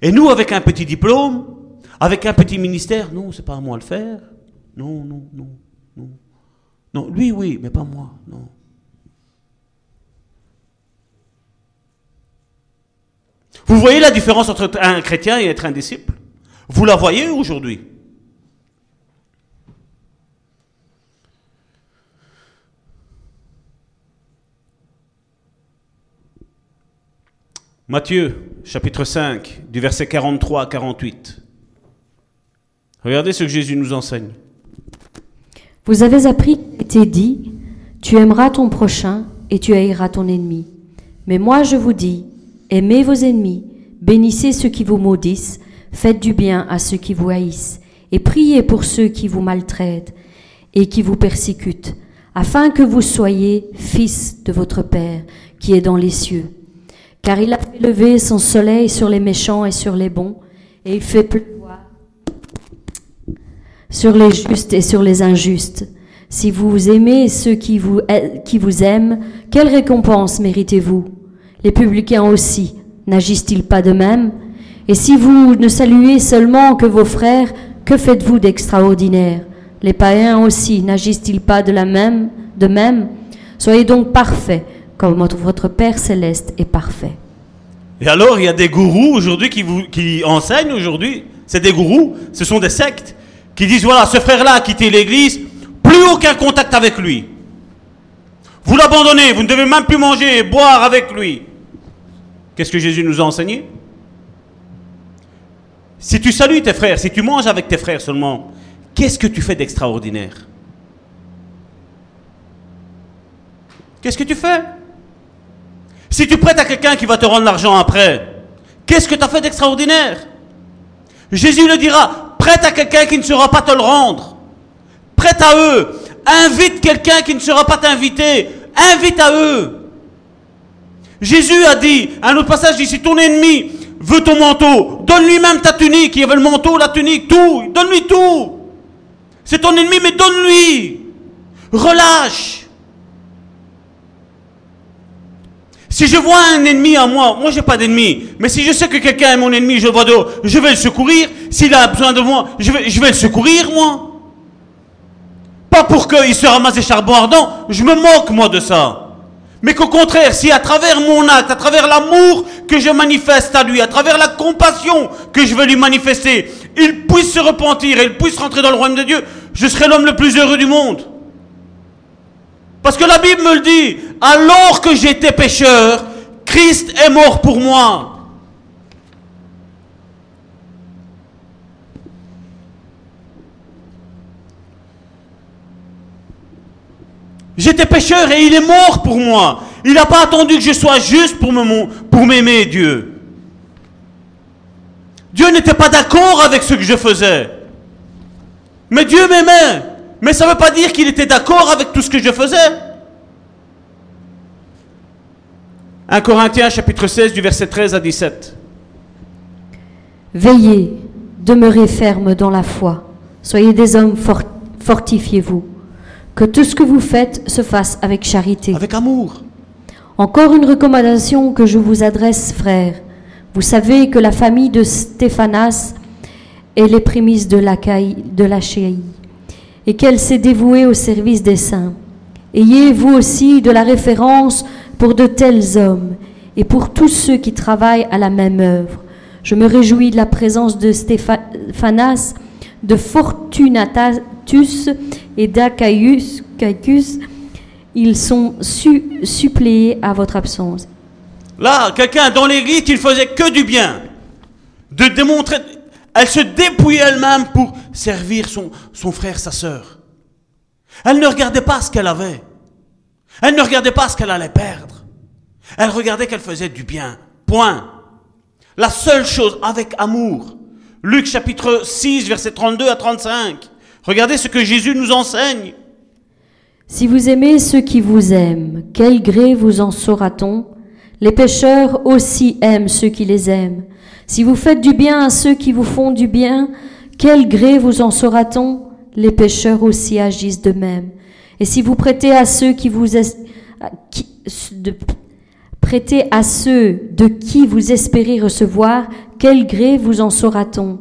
Et nous, avec un petit diplôme, avec un petit ministère, non, c'est pas à moi de le faire. Non, non, non, non. Non, lui, oui, mais pas moi, non. Vous voyez la différence entre être un chrétien et être un disciple? Vous la voyez aujourd'hui? Matthieu, chapitre 5, du verset 43 à 48. Regardez ce que Jésus nous enseigne. Vous avez appris été dit, tu aimeras ton prochain et tu haïras ton ennemi. Mais moi je vous dis, aimez vos ennemis, bénissez ceux qui vous maudissent, faites du bien à ceux qui vous haïssent, et priez pour ceux qui vous maltraitent et qui vous persécutent, afin que vous soyez fils de votre Père qui est dans les cieux. Car il a fait lever son soleil sur les méchants et sur les bons, et il fait pleuvoir sur les justes et sur les injustes. Si vous aimez ceux qui vous, qui vous aiment, quelle récompense méritez-vous? Les publicains aussi, n'agissent-ils pas de même? Et si vous ne saluez seulement que vos frères, que faites-vous d'extraordinaire? Les païens aussi, n'agissent-ils pas de la même, Soyez donc parfaits comme votre Père céleste est parfait. Et alors, il y a des gourous aujourd'hui qui enseignent aujourd'hui. C'est des gourous, ce sont des sectes qui disent voilà, ce frère-là a quitté l'église, plus aucun contact avec lui. Vous l'abandonnez, vous ne devez même plus manger et boire avec lui. Qu'est-ce que Jésus nous a enseigné? Si tu salues tes frères, si tu manges avec tes frères seulement, qu'est-ce que tu fais d'extraordinaire? Qu'est-ce que tu fais? Si tu prêtes à quelqu'un qui va te rendre l'argent après, qu'est-ce que tu as fait d'extraordinaire? Jésus le dira, prête à quelqu'un qui ne saura pas te le rendre. Prête à eux. Invite quelqu'un qui ne sera pas t'inviter. Invite à eux. Jésus a dit, un autre passage dit, si ton ennemi veut ton manteau, donne-lui même ta tunique. Il veut le manteau, la tunique, tout. Donne-lui tout. C'est ton ennemi, mais donne-lui. Relâche. Si je vois un ennemi à moi, moi j'ai pas d'ennemi, mais si je sais que quelqu'un est mon ennemi, je vois dehors, je vais le secourir. S'il a besoin de moi, je vais, je vais le secourir, moi. Pas pour qu'il se ramasse des charbons ardents, je me moque, moi, de ça. Mais qu'au contraire, si à travers mon acte, à travers l'amour que je manifeste à lui, à travers la compassion que je veux lui manifester, il puisse se repentir et il puisse rentrer dans le royaume de Dieu, je serai l'homme le plus heureux du monde. Parce que la Bible me le dit, alors que j'étais pécheur, Christ est mort pour moi. J'étais pécheur et il est mort pour moi. Il n'a pas attendu que je sois juste pour m'aimer, Dieu. Dieu n'était pas d'accord avec ce que je faisais. Mais Dieu m'aimait. Mais ça ne veut pas dire qu'il était d'accord avec tout ce que je faisais. 1 Corinthiens chapitre 16 du verset 13 à 17. Veillez, demeurez fermes dans la foi, soyez des hommes fortifiez-vous, que tout ce que vous faites se fasse avec charité. Avec amour. Encore une recommandation que je vous adresse, frères. Vous savez que la famille de Stéphanas est les prémices de la, de la et qu'elle s'est dévouée au service des saints. Ayez vous aussi de la référence pour de tels hommes et pour tous ceux qui travaillent à la même œuvre. Je me réjouis de la présence de Stéphanas, de Fortunatus et d'Achaïus ils sont su- suppléés à votre absence. Là, quelqu'un dans l'église qui ne faisait que du bien. De démontrer. Elle se dépouillait elle-même pour servir son, son frère, sa sœur. Elle ne regardait pas ce qu'elle avait. Elle ne regardait pas ce qu'elle allait perdre. Elle regardait qu'elle faisait du bien. Point. La seule chose avec amour. Luc chapitre 6, versets 32 à 35. Regardez ce que Jésus nous enseigne. Si vous aimez ceux qui vous aiment, quel gré vous en saura-t-on? Les pécheurs aussi aiment ceux qui les aiment. Si vous faites du bien à ceux qui vous font du bien, quel gré vous en saura-t-on? Les pécheurs aussi agissent de même. Et si vous prêtez à ceux qui vous qui- prêtez à ceux de qui vous espérez recevoir, quel gré vous en saura-t-on?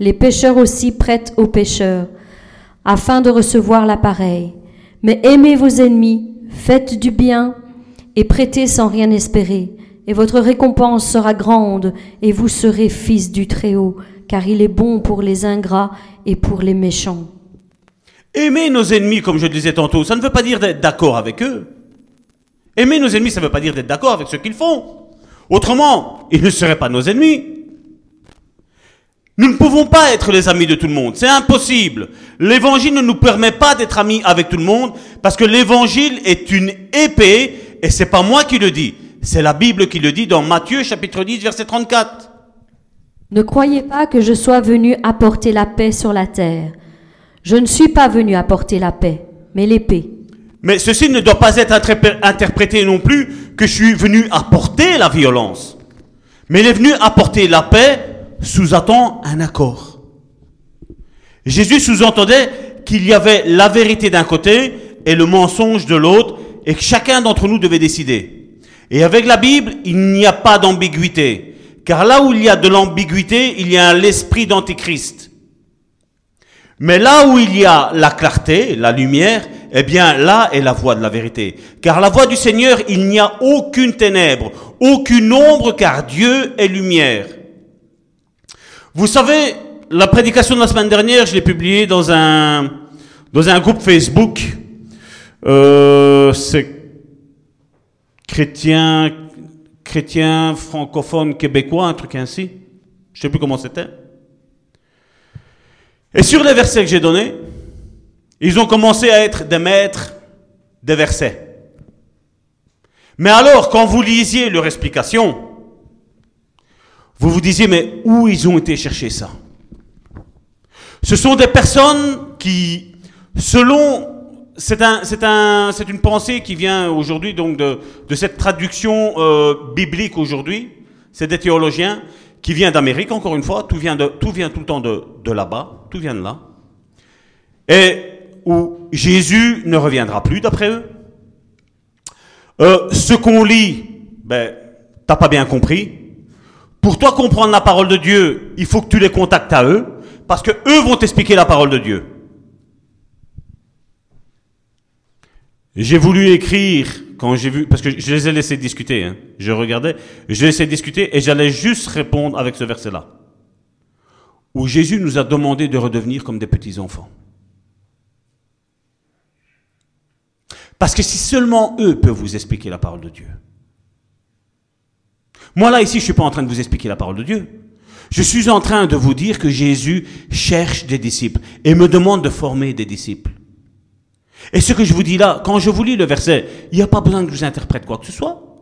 Les pécheurs aussi prêtent aux pécheurs, afin de recevoir l'appareil. Mais aimez vos ennemis, faites du bien et prêtez sans rien espérer. Et votre récompense sera grande, et vous serez fils du Très-Haut, car il est bon pour les ingrats et pour les méchants. Aimer nos ennemis, comme je le disais tantôt, ça ne veut pas dire d'être d'accord avec eux. Aimer nos ennemis, ça ne veut pas dire d'être d'accord avec ce qu'ils font. Autrement, ils ne seraient pas nos ennemis. Nous ne pouvons pas être les amis de tout le monde. C'est impossible. L'évangile ne nous permet pas d'être amis avec tout le monde parce que l'évangile est une épée et c'est pas moi qui le dis. C'est la Bible qui le dit dans Matthieu chapitre 10 verset 34. Ne croyez pas que je sois venu apporter la paix sur la terre. Je ne suis pas venu apporter la paix, mais l'épée. Mais ceci ne doit pas être interpré- interprété non plus que je suis venu apporter la violence. Mais il est venu apporter la paix sous-attend un accord. Jésus sous-entendait qu'il y avait la vérité d'un côté et le mensonge de l'autre et que chacun d'entre nous devait décider. Et avec la Bible, il n'y a pas d'ambiguïté. Car là où il y a de l'ambiguïté, il y a l'esprit d'antéchrist. Mais là où il y a la clarté, la lumière, eh bien là est la voie de la vérité. Car la voie du Seigneur, il n'y a aucune ténèbre, aucune ombre, car Dieu est lumière. Vous savez, la prédication de la semaine dernière, je l'ai publiée dans un, dans un groupe Facebook. Euh, c'est chrétien, chrétien, francophone, québécois, un truc ainsi. Je sais plus comment c'était. Et sur les versets que j'ai donnés, ils ont commencé à être des maîtres des versets. Mais alors, quand vous lisiez leur explication, vous vous disiez, mais où ils ont été chercher ça? Ce sont des personnes qui, selon... C'est un, un, une pensée qui vient aujourd'hui donc de, de cette traduction euh, biblique aujourd'hui. C'est des théologiens qui vient d'Amérique, encore une fois. Tout vient, de, tout vient tout le temps de, de là-bas. Tout vient de là. Et où Jésus ne reviendra plus, d'après eux. Euh, ce qu'on lit, ben, t'as pas bien compris. Pour toi comprendre la parole de Dieu, il faut que tu les contactes à eux, parce que eux vont t'expliquer la parole de Dieu. J'ai voulu écrire quand j'ai vu, parce que je les ai laissés discuter. Hein, je regardais, je les laissé discuter et j'allais juste répondre avec ce verset-là, où Jésus nous a demandé de redevenir comme des petits enfants. Parce que si seulement eux peuvent vous expliquer la parole de Dieu. Moi là ici, je suis pas en train de vous expliquer la parole de Dieu. Je suis en train de vous dire que Jésus cherche des disciples et me demande de former des disciples. Et ce que je vous dis là, quand je vous lis le verset, il n'y a pas besoin que je vous interprète quoi que ce soit.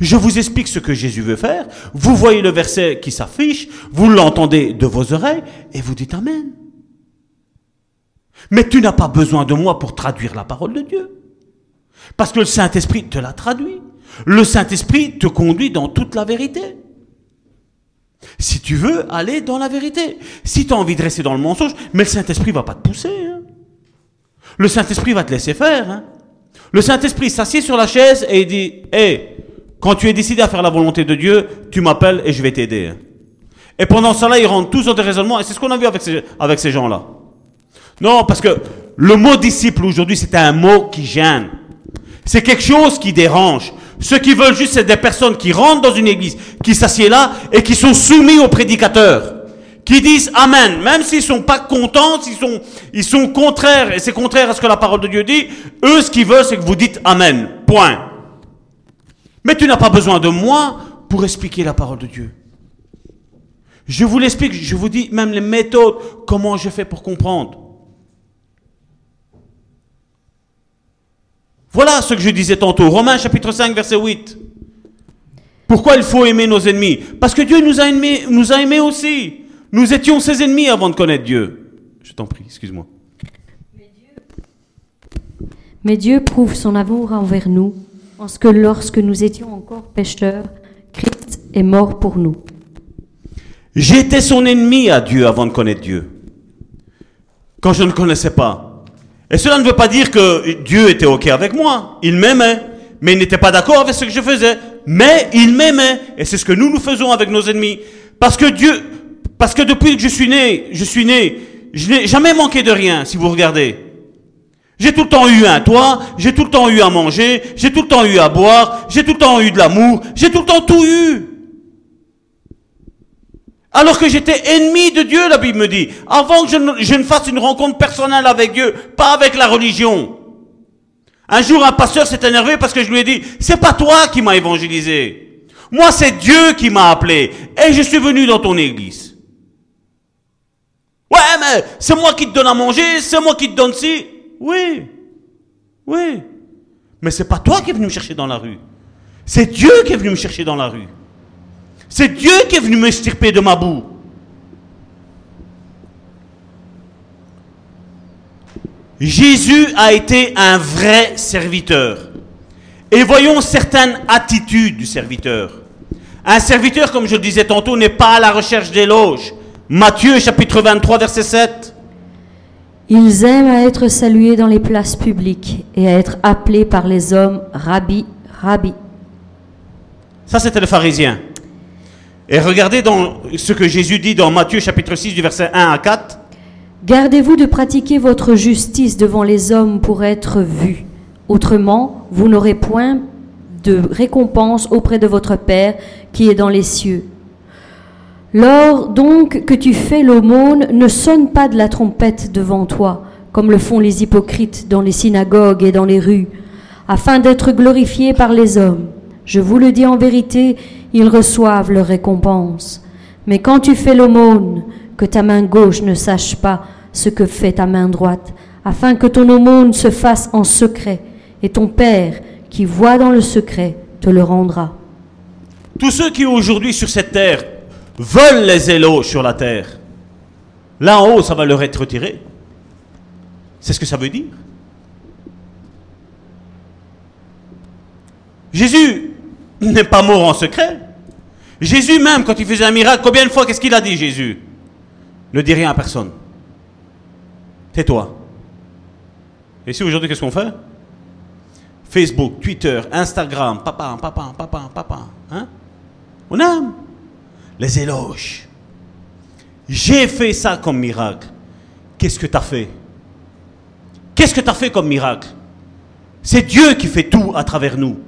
Je vous explique ce que Jésus veut faire, vous voyez le verset qui s'affiche, vous l'entendez de vos oreilles et vous dites Amen. Mais tu n'as pas besoin de moi pour traduire la parole de Dieu. Parce que le Saint-Esprit te la traduit. Le Saint-Esprit te conduit dans toute la vérité. Si tu veux aller dans la vérité. Si tu as envie de rester dans le mensonge, mais le Saint-Esprit va pas te pousser. hein. Le Saint-Esprit va te laisser faire. hein. Le Saint-Esprit s'assied sur la chaise et il dit, hé, quand tu es décidé à faire la volonté de Dieu, tu m'appelles et je vais t'aider. Et pendant cela, ils rentrent tous dans des raisonnements, et c'est ce qu'on a vu avec ces, avec ces gens-là. Non, parce que le mot disciple aujourd'hui, c'est un mot qui gêne. C'est quelque chose qui dérange. Ceux qui veulent juste, c'est des personnes qui rentrent dans une église, qui s'assiedent là et qui sont soumis au prédicateur, qui disent Amen, même s'ils sont pas contents, s'ils sont, ils sont contraires, et c'est contraire à ce que la parole de Dieu dit, eux, ce qu'ils veulent, c'est que vous dites Amen. Point. Mais tu n'as pas besoin de moi pour expliquer la parole de Dieu. Je vous l'explique, je vous dis même les méthodes, comment je fais pour comprendre. Voilà ce que je disais tantôt. Romains chapitre 5, verset 8. Pourquoi il faut aimer nos ennemis? Parce que Dieu nous a aimés, nous a aimés aussi. Nous étions ses ennemis avant de connaître Dieu. Je t'en prie, excuse-moi. Mais Dieu prouve son amour envers nous, en ce que lorsque nous étions encore pécheurs, Christ est mort pour nous. J'étais son ennemi à Dieu avant de connaître Dieu. Quand je ne connaissais pas. Et cela ne veut pas dire que Dieu était OK avec moi. Il m'aimait. Mais il n'était pas d'accord avec ce que je faisais. Mais il m'aimait. Et c'est ce que nous, nous faisons avec nos ennemis. Parce que Dieu, parce que depuis que je suis né, je suis né, je n'ai jamais manqué de rien, si vous regardez. J'ai tout le temps eu un toit, j'ai tout le temps eu à manger, j'ai tout le temps eu à boire, j'ai tout le temps eu de l'amour, j'ai tout le temps tout eu. Alors que j'étais ennemi de Dieu, la Bible me dit, avant que je ne, fasse une rencontre personnelle avec Dieu, pas avec la religion. Un jour, un pasteur s'est énervé parce que je lui ai dit, c'est pas toi qui m'as évangélisé. Moi, c'est Dieu qui m'a appelé. Et je suis venu dans ton église. Ouais, mais c'est moi qui te donne à manger, c'est moi qui te donne ci. Oui. Oui. Mais c'est pas toi qui es venu me chercher dans la rue. C'est Dieu qui est venu me chercher dans la rue. C'est Dieu qui est venu m'extirper de ma boue. Jésus a été un vrai serviteur. Et voyons certaines attitudes du serviteur. Un serviteur, comme je le disais tantôt, n'est pas à la recherche d'éloges. Matthieu chapitre 23, verset 7. Ils aiment à être salués dans les places publiques et à être appelés par les hommes Rabbi, Rabbi. Ça, c'était le pharisien. Et regardez dans ce que Jésus dit dans Matthieu chapitre 6 du verset 1 à 4. Gardez-vous de pratiquer votre justice devant les hommes pour être vus. Autrement, vous n'aurez point de récompense auprès de votre Père qui est dans les cieux. Lors donc que tu fais l'aumône, ne sonne pas de la trompette devant toi, comme le font les hypocrites dans les synagogues et dans les rues, afin d'être glorifiés par les hommes. Je vous le dis en vérité, ils reçoivent leur récompense. Mais quand tu fais l'aumône, que ta main gauche ne sache pas ce que fait ta main droite, afin que ton aumône se fasse en secret, et ton Père, qui voit dans le secret, te le rendra. Tous ceux qui aujourd'hui sur cette terre veulent les éloges sur la terre, là en haut, ça va leur être retiré. C'est ce que ça veut dire. Jésus n'est pas mort en secret. Jésus même, quand il faisait un miracle, combien de fois qu'est-ce qu'il a dit Jésus? Ne dis rien à personne. Tais-toi. Et si aujourd'hui, qu'est-ce qu'on fait? Facebook, Twitter, Instagram, papa, papa, papa, papa. Hein? On aime les éloges. J'ai fait ça comme miracle. Qu'est-ce que tu as fait? Qu'est-ce que tu as fait comme miracle? C'est Dieu qui fait tout à travers nous.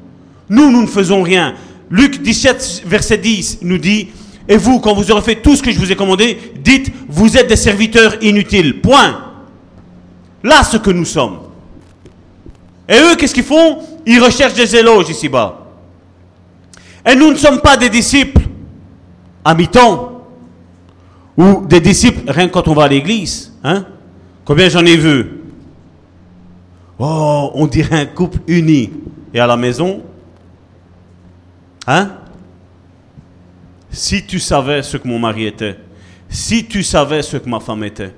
Nous, nous ne faisons rien. Luc 17, verset 10 nous dit, et vous, quand vous aurez fait tout ce que je vous ai commandé, dites, vous êtes des serviteurs inutiles. Point. Là, ce que nous sommes. Et eux, qu'est-ce qu'ils font? Ils recherchent des éloges ici-bas. Et nous ne sommes pas des disciples à mi-temps. Ou des disciples, rien quand on va à l'église. Hein? Combien j'en ai vu? Oh, on dirait un couple uni. Et à la maison Hein? Si tu savais ce que mon mari était. Si tu savais ce que ma femme était.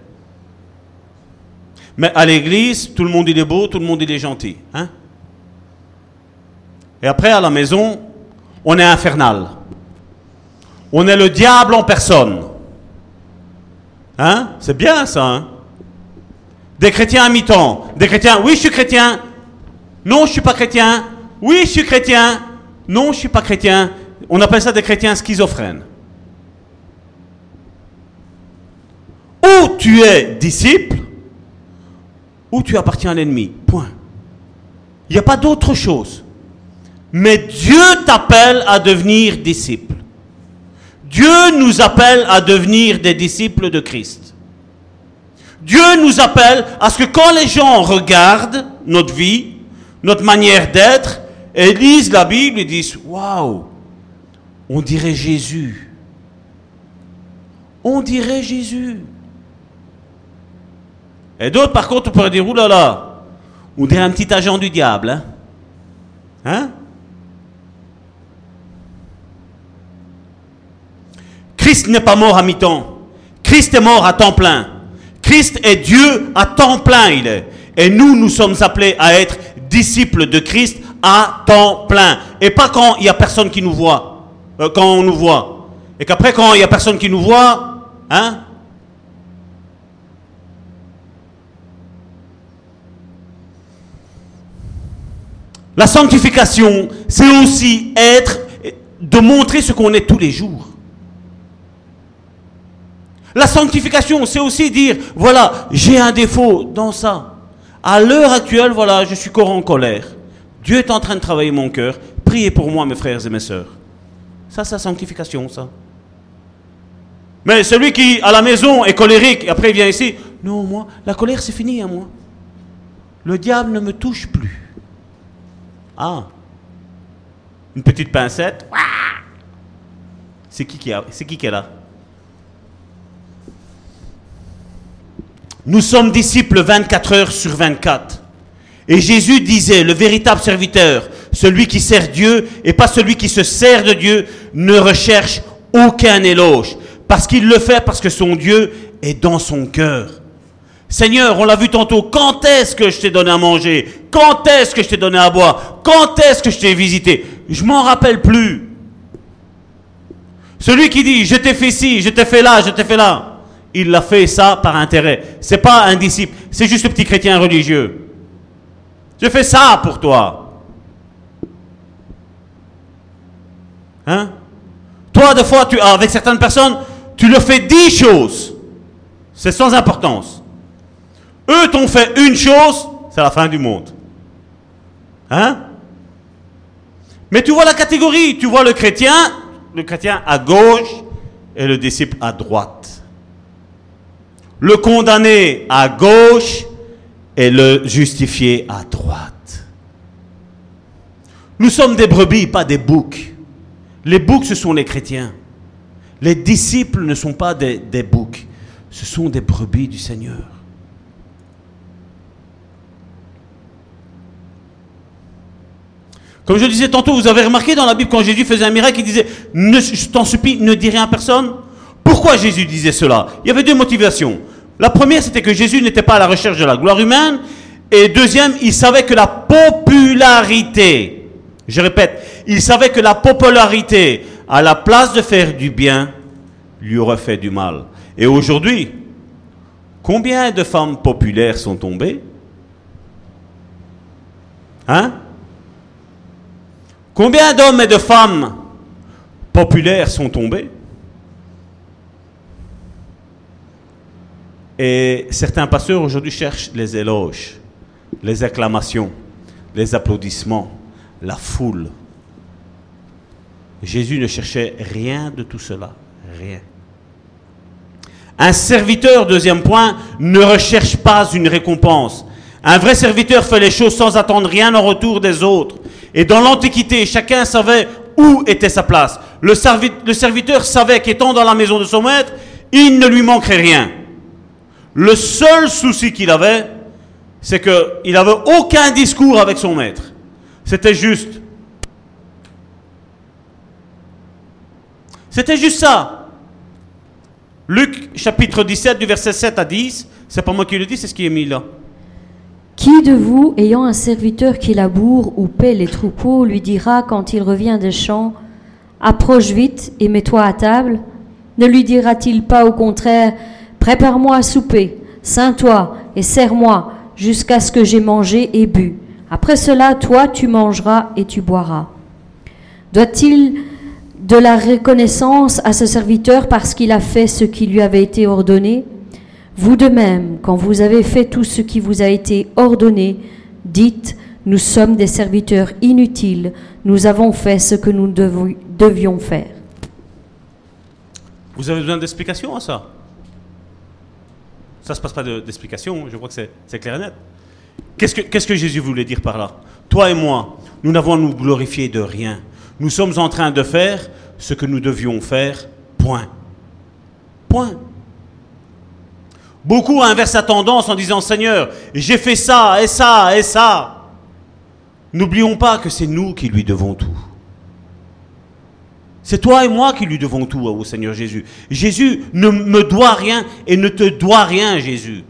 Mais à l'église, tout le monde il est beau, tout le monde il est gentil. Hein? Et après, à la maison, on est infernal. On est le diable en personne. Hein? C'est bien ça. Hein? Des chrétiens à mi-temps. Des chrétiens, oui, je suis chrétien. Non, je suis pas chrétien. Oui, je suis chrétien. Non, je suis pas chrétien. On appelle ça des chrétiens schizophrènes. Ou tu es disciple, ou tu appartiens à l'ennemi. Point. Il n'y a pas d'autre chose. Mais Dieu t'appelle à devenir disciple. Dieu nous appelle à devenir des disciples de Christ. Dieu nous appelle à ce que quand les gens regardent notre vie, notre manière d'être, et lisent la Bible, ils disent Waouh, on dirait Jésus. On dirait Jésus. Et d'autres, par contre, pourraient dire Oulala, on dirait un petit agent du diable. Hein, hein? Christ n'est pas mort à mi-temps. Christ est mort à temps plein. Christ est Dieu à temps plein. Et nous, nous sommes appelés à être disciples de Christ à temps plein. Et pas quand il n'y a personne qui nous voit. Euh, quand on nous voit. Et qu'après, quand il n'y a personne qui nous voit, hein? La sanctification, c'est aussi être, de montrer ce qu'on est tous les jours. La sanctification, c'est aussi dire, voilà, j'ai un défaut dans ça. À l'heure actuelle, voilà, je suis encore en colère. Dieu est en train de travailler mon cœur. Priez pour moi, mes frères et mes sœurs. Ça, c'est la sanctification, ça. Mais celui qui, à la maison, est colérique, après il vient ici, non, moi, la colère, c'est fini à moi. Le diable ne me touche plus. Ah. Une petite pincette. C'est qui qui, a, c'est qui qui est là? Nous sommes disciples 24 heures sur 24. Et Jésus disait, le véritable serviteur, celui qui sert Dieu et pas celui qui se sert de Dieu, ne recherche aucun éloge. Parce qu'il le fait parce que son Dieu est dans son cœur. Seigneur, on l'a vu tantôt, quand est-ce que je t'ai donné à manger? Quand est-ce que je t'ai donné à boire? Quand est-ce que je t'ai visité? Je m'en rappelle plus. Celui qui dit, je t'ai fait ci, je t'ai fait là, je t'ai fait là il l'a fait ça par intérêt. C'est pas un disciple, c'est juste un petit chrétien religieux. Je fais ça pour toi. Hein? Toi, des fois, tu, avec certaines personnes, tu leur fais dix choses. C'est sans importance. Eux t'ont fait une chose, c'est la fin du monde. Hein? Mais tu vois la catégorie, tu vois le chrétien, le chrétien à gauche et le disciple à droite le condamné à gauche et le justifié à droite. Nous sommes des brebis, pas des boucs. Les boucs, ce sont les chrétiens. Les disciples ne sont pas des, boucs, ce sont des brebis du Seigneur. Comme je disais tantôt, vous avez remarqué dans la Bible quand Jésus faisait un miracle, il disait, ne, je t'en supplie, ne dis rien à personne. Pourquoi Jésus disait cela? Il y avait deux motivations. La première, c'était que Jésus n'était pas à la recherche de la gloire humaine. Et deuxième, il savait que la popularité, je répète, il savait que la popularité, à la place de faire du bien, lui aurait fait du mal. Et aujourd'hui, combien de femmes populaires sont tombées? Hein? Combien d'hommes et de femmes populaires sont tombés? Et certains pasteurs aujourd'hui cherchent les éloges, les acclamations, les applaudissements, la foule. Jésus ne cherchait rien de tout cela, rien. Un serviteur, deuxième point, ne recherche pas une récompense. Un vrai serviteur fait les choses sans attendre rien en retour des autres. Et dans l'Antiquité, chacun savait où était sa place. Le, le serviteur savait qu'étant dans la maison de son maître, il ne lui manquerait rien. Le seul souci qu'il avait, c'est qu'il n'avait aucun discours avec son maître. C'était juste. C'était juste ça. Luc chapitre 17 du verset 7 à 10, c'est pas moi qui le dis, c'est ce qui est mis là. Qui de vous, ayant un serviteur qui laboure ou paie les troupeaux, lui dira quand il revient des champs, approche vite et mets-toi à table? Ne lui dira-t-il pas au contraire, Prépare-moi à souper, ceins-toi et serre-moi jusqu'à ce que j'ai mangé et bu. Après cela, toi, tu mangeras et tu boiras. Doit-il de la reconnaissance à ce serviteur parce qu'il a fait ce qui lui avait été ordonné? Vous de même, quand vous avez fait tout ce qui vous a été ordonné, dites, nous sommes des serviteurs inutiles, nous avons fait ce que nous devions faire. Vous avez besoin d'explications à ça? Ça se passe pas de- d'explications, je crois que c'est- clair et net. Qu'est-ce que, Jésus voulait dire par là? Toi et moi, nous n'avons à nous glorifier de rien. Nous sommes en train de faire ce que nous devions faire, point. Point. Beaucoup inversent la tendance en disant Seigneur, j'ai fait ça et ça et ça. N'oublions pas que c'est nous qui lui devons tout. C'est toi et moi qui lui devons tout au Seigneur Jésus. Jésus ne me doit rien et ne te doit rien, Jésus.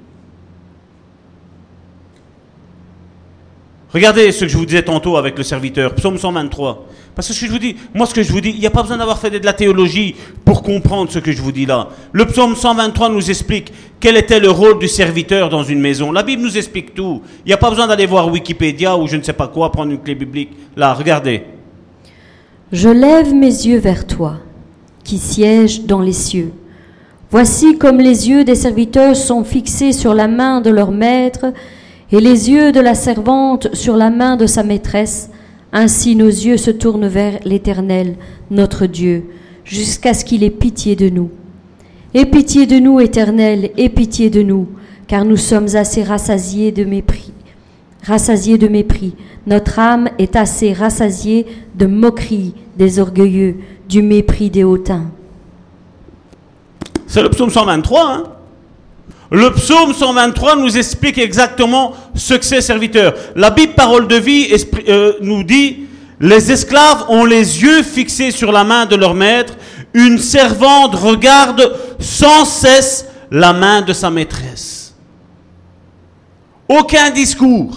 Regardez ce que je vous disais tantôt avec le serviteur, psaume 123. Parce que ce que je vous dis, moi ce que je vous dis, il n'y a pas besoin d'avoir fait de la théologie pour comprendre ce que je vous dis là. Le psaume 123 nous explique quel était le rôle du serviteur dans une maison. La Bible nous explique tout. Il n'y a pas besoin d'aller voir Wikipédia ou je ne sais pas quoi, prendre une clé biblique. Là, regardez. Je lève mes yeux vers toi, qui sièges dans les cieux. Voici comme les yeux des serviteurs sont fixés sur la main de leur maître, et les yeux de la servante sur la main de sa maîtresse, ainsi nos yeux se tournent vers l'Éternel, notre Dieu, jusqu'à ce qu'il ait pitié de nous. Aie pitié de nous, Éternel, aie pitié de nous, car nous sommes assez rassasiés de mépris. Rassasiés de mépris. Notre âme est assez rassasiée de moquerie des orgueilleux, du mépris des hautains. C'est le psaume 123. Hein le psaume 123 nous explique exactement ce que c'est serviteur. La Bible, parole de vie, euh, nous dit, les esclaves ont les yeux fixés sur la main de leur maître, une servante regarde sans cesse la main de sa maîtresse. Aucun discours.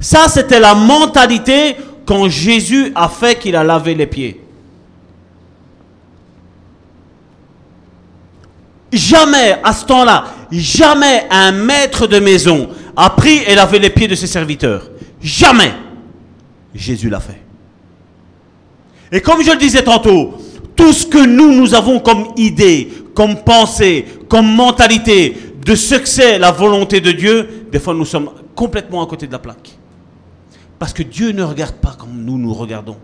Ça, c'était la mentalité quand Jésus a fait qu'il a lavé les pieds. Jamais, à ce temps-là, jamais un maître de maison a pris et lavé les pieds de ses serviteurs. Jamais. Jésus l'a fait. Et comme je le disais tantôt, tout ce que nous, nous avons comme idée, comme pensée, comme mentalité de ce que c'est la volonté de Dieu, des fois nous sommes complètement à côté de la plaque. Parce que Dieu ne regarde pas comme nous nous regardons.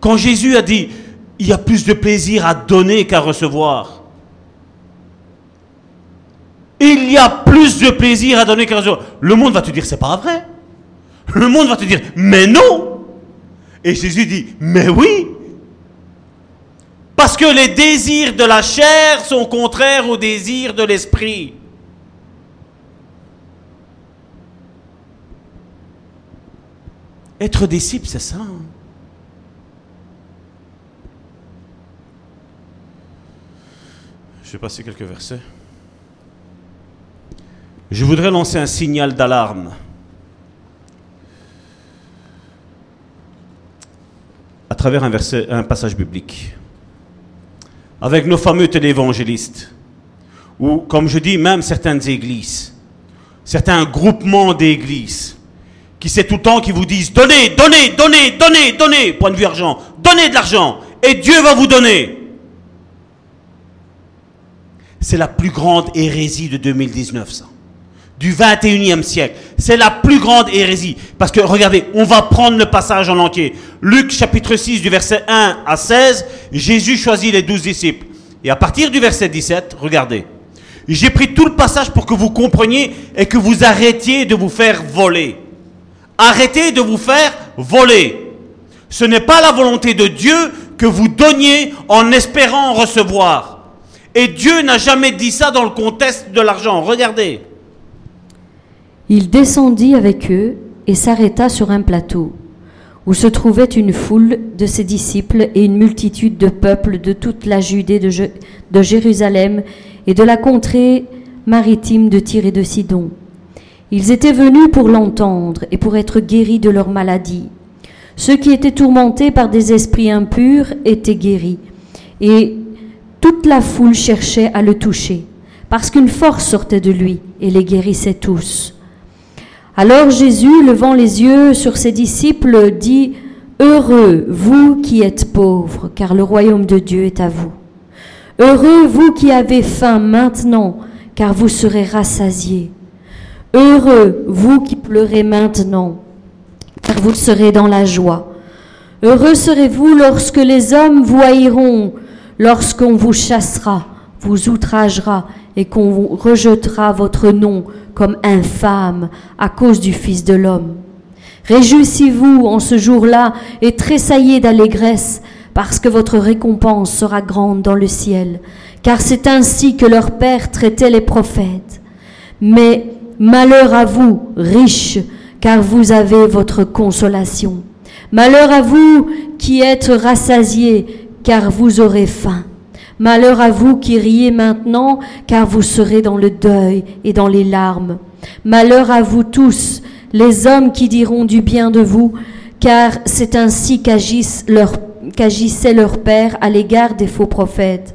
Quand Jésus a dit, il y a plus de plaisir à donner qu'à recevoir. Il y a plus de plaisir à donner qu'à recevoir. Le monde va te dire, c'est pas vrai. Le monde va te dire, mais non. Et Jésus dit, mais oui. Parce que les désirs de la chair sont contraires aux désirs de l'esprit. Être disciple, c'est ça. hein. Je vais passer quelques versets. Je voudrais lancer un signal d'alarme. À travers un, un passage biblique. Avec nos fameux télévangélistes. Ou, comme je dis, même certaines églises. Certains groupements d'églises. Qui c'est tout le temps qui vous disent donnez, donnez, donnez, donnez, donnez, point de vue argent, donnez de l'argent, et Dieu va vous donner. C'est la plus grande hérésie de 2019, ça. Du 21e siècle. C'est la plus grande hérésie. Parce que regardez, on va prendre le passage en entier. Luc chapitre 6 du verset 1 à 16, Jésus choisit les douze disciples. Et à partir du verset 17, regardez. J'ai pris tout le passage pour que vous compreniez et que vous arrêtiez de vous faire voler. Arrêtez de vous faire voler. Ce n'est pas la volonté de Dieu que vous donniez en espérant recevoir. Et Dieu n'a jamais dit ça dans le contexte de l'argent. Regardez. Il descendit avec eux et s'arrêta sur un plateau, où se trouvait une foule de ses disciples et une multitude de peuples de toute la Judée de, Jérusalem et de la contrée maritime de Tyr et de Sidon. Ils étaient venus pour l'entendre et pour être guéris de leur maladie. Ceux qui étaient tourmentés par des esprits impurs étaient guéris, et toute la foule cherchait à le toucher, parce qu'une force sortait de lui et les guérissait tous. Alors Jésus, levant les yeux sur ses disciples, dit, Heureux, vous qui êtes pauvres, car le royaume de Dieu est à vous. Heureux, vous qui avez faim maintenant, car vous serez rassasiés. Heureux, vous qui pleurez maintenant, car vous serez dans la joie. Heureux serez-vous lorsque les hommes vous haïront, lorsqu'on vous chassera, vous outragera et qu'on vous rejettera votre nom comme infâme à cause du Fils de l'homme. Réjouissez-vous en ce jour-là et tressaillez d'allégresse, parce que votre récompense sera grande dans le ciel, car c'est ainsi que leur Père traitait les prophètes. Mais malheur à vous, riches, car vous avez votre consolation. Malheur à vous qui êtes rassasiés, car vous aurez faim. Malheur à vous qui riez maintenant, car vous serez dans le deuil et dans les larmes. Malheur à vous tous, les hommes qui diront du bien de vous, car c'est ainsi qu'agissait leur Père à l'égard des faux prophètes.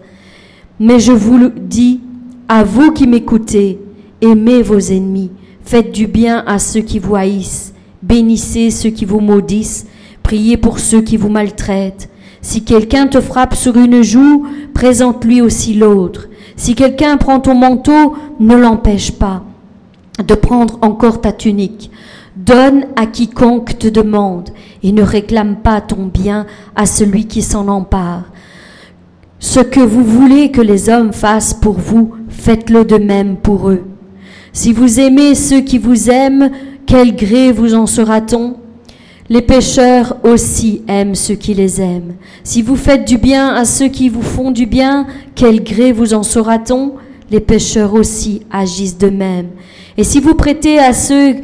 Mais je vous dis, à vous qui m'écoutez, aimez vos ennemis, faites du bien à ceux qui vous haïssent, bénissez ceux qui vous maudissent, priez pour ceux qui vous maltraitent. Si quelqu'un te frappe sur une joue, présente-lui aussi l'autre. Si quelqu'un prend ton manteau, ne l'empêche pas de prendre encore ta tunique. Donne à quiconque te demande et ne réclame pas ton bien à celui qui s'en empare. Ce que vous voulez que les hommes fassent pour vous, faites-le de même pour eux. Si vous aimez ceux qui vous aiment, quel gré vous en sera-t-on? Les pécheurs aussi aiment ceux qui les aiment. Si vous faites du bien à ceux qui vous font du bien, quel gré vous en sera-t-on? Les pécheurs aussi agissent de même. Et si vous prêtez à ceux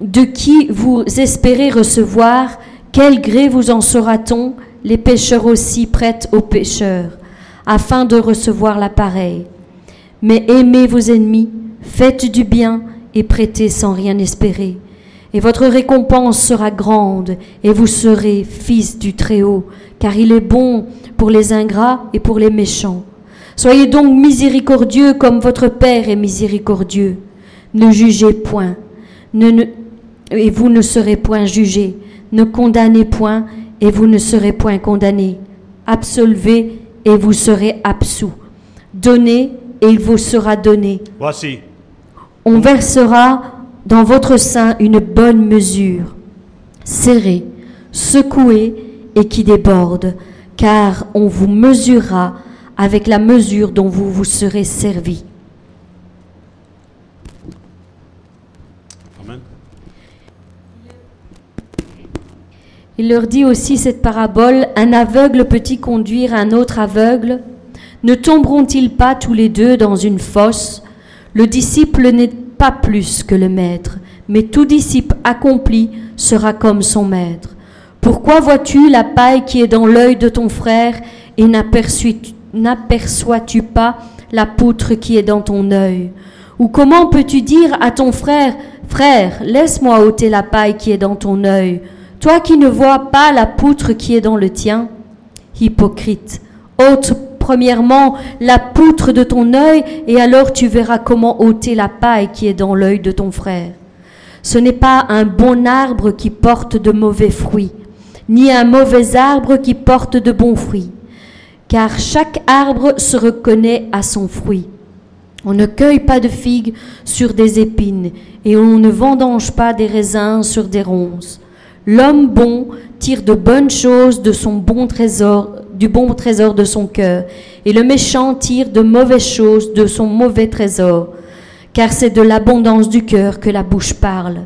de qui vous espérez recevoir, quel gré vous en sera-t-on? Les pécheurs aussi prêtent aux pécheurs, afin de recevoir l'appareil. Mais aimez vos ennemis, faites du bien et prêtez sans rien espérer. Et votre récompense sera grande, et vous serez fils du Très-Haut, car il est bon pour les ingrats et pour les méchants. Soyez donc miséricordieux comme votre Père est miséricordieux. Ne jugez point, et vous ne serez point jugés. Ne condamnez point, et vous ne serez point condamnés. Absolvez, et vous serez absous. Donnez, et il vous sera donné. Voici. On versera dans votre sein une bonne mesure, serrée, secouée et qui déborde, car on vous mesurera avec la mesure dont vous vous serez servi. Amen. Il leur dit aussi cette parabole, un aveugle peut-il conduire un autre aveugle? Ne tomberont-ils pas tous les deux dans une fosse? Le disciple n'est pas plus que le maître, mais tout disciple accompli sera comme son maître. Pourquoi vois-tu la paille qui est dans l'œil de ton frère et n'aperçois- n'aperçois-tu pas la poutre qui est dans ton œil? Ou comment peux-tu dire à ton frère, frère, laisse-moi ôter la paille qui est dans ton œil, toi qui ne vois pas la poutre qui est dans le tien Hypocrite, ôte premièrement la poutre de ton œil, et alors tu verras comment ôter la paille qui est dans l'œil de ton frère. Ce n'est pas un bon arbre qui porte de mauvais fruits, ni un mauvais arbre qui porte de bons fruits, car chaque arbre se reconnaît à son fruit. On ne cueille pas de figues sur des épines, et on ne vendange pas des raisins sur des ronces. L'homme bon tire de bonnes choses de son bon trésor, du bon trésor de son cœur, et le méchant tire de mauvaises choses de son mauvais trésor, car c'est de l'abondance du cœur que la bouche parle.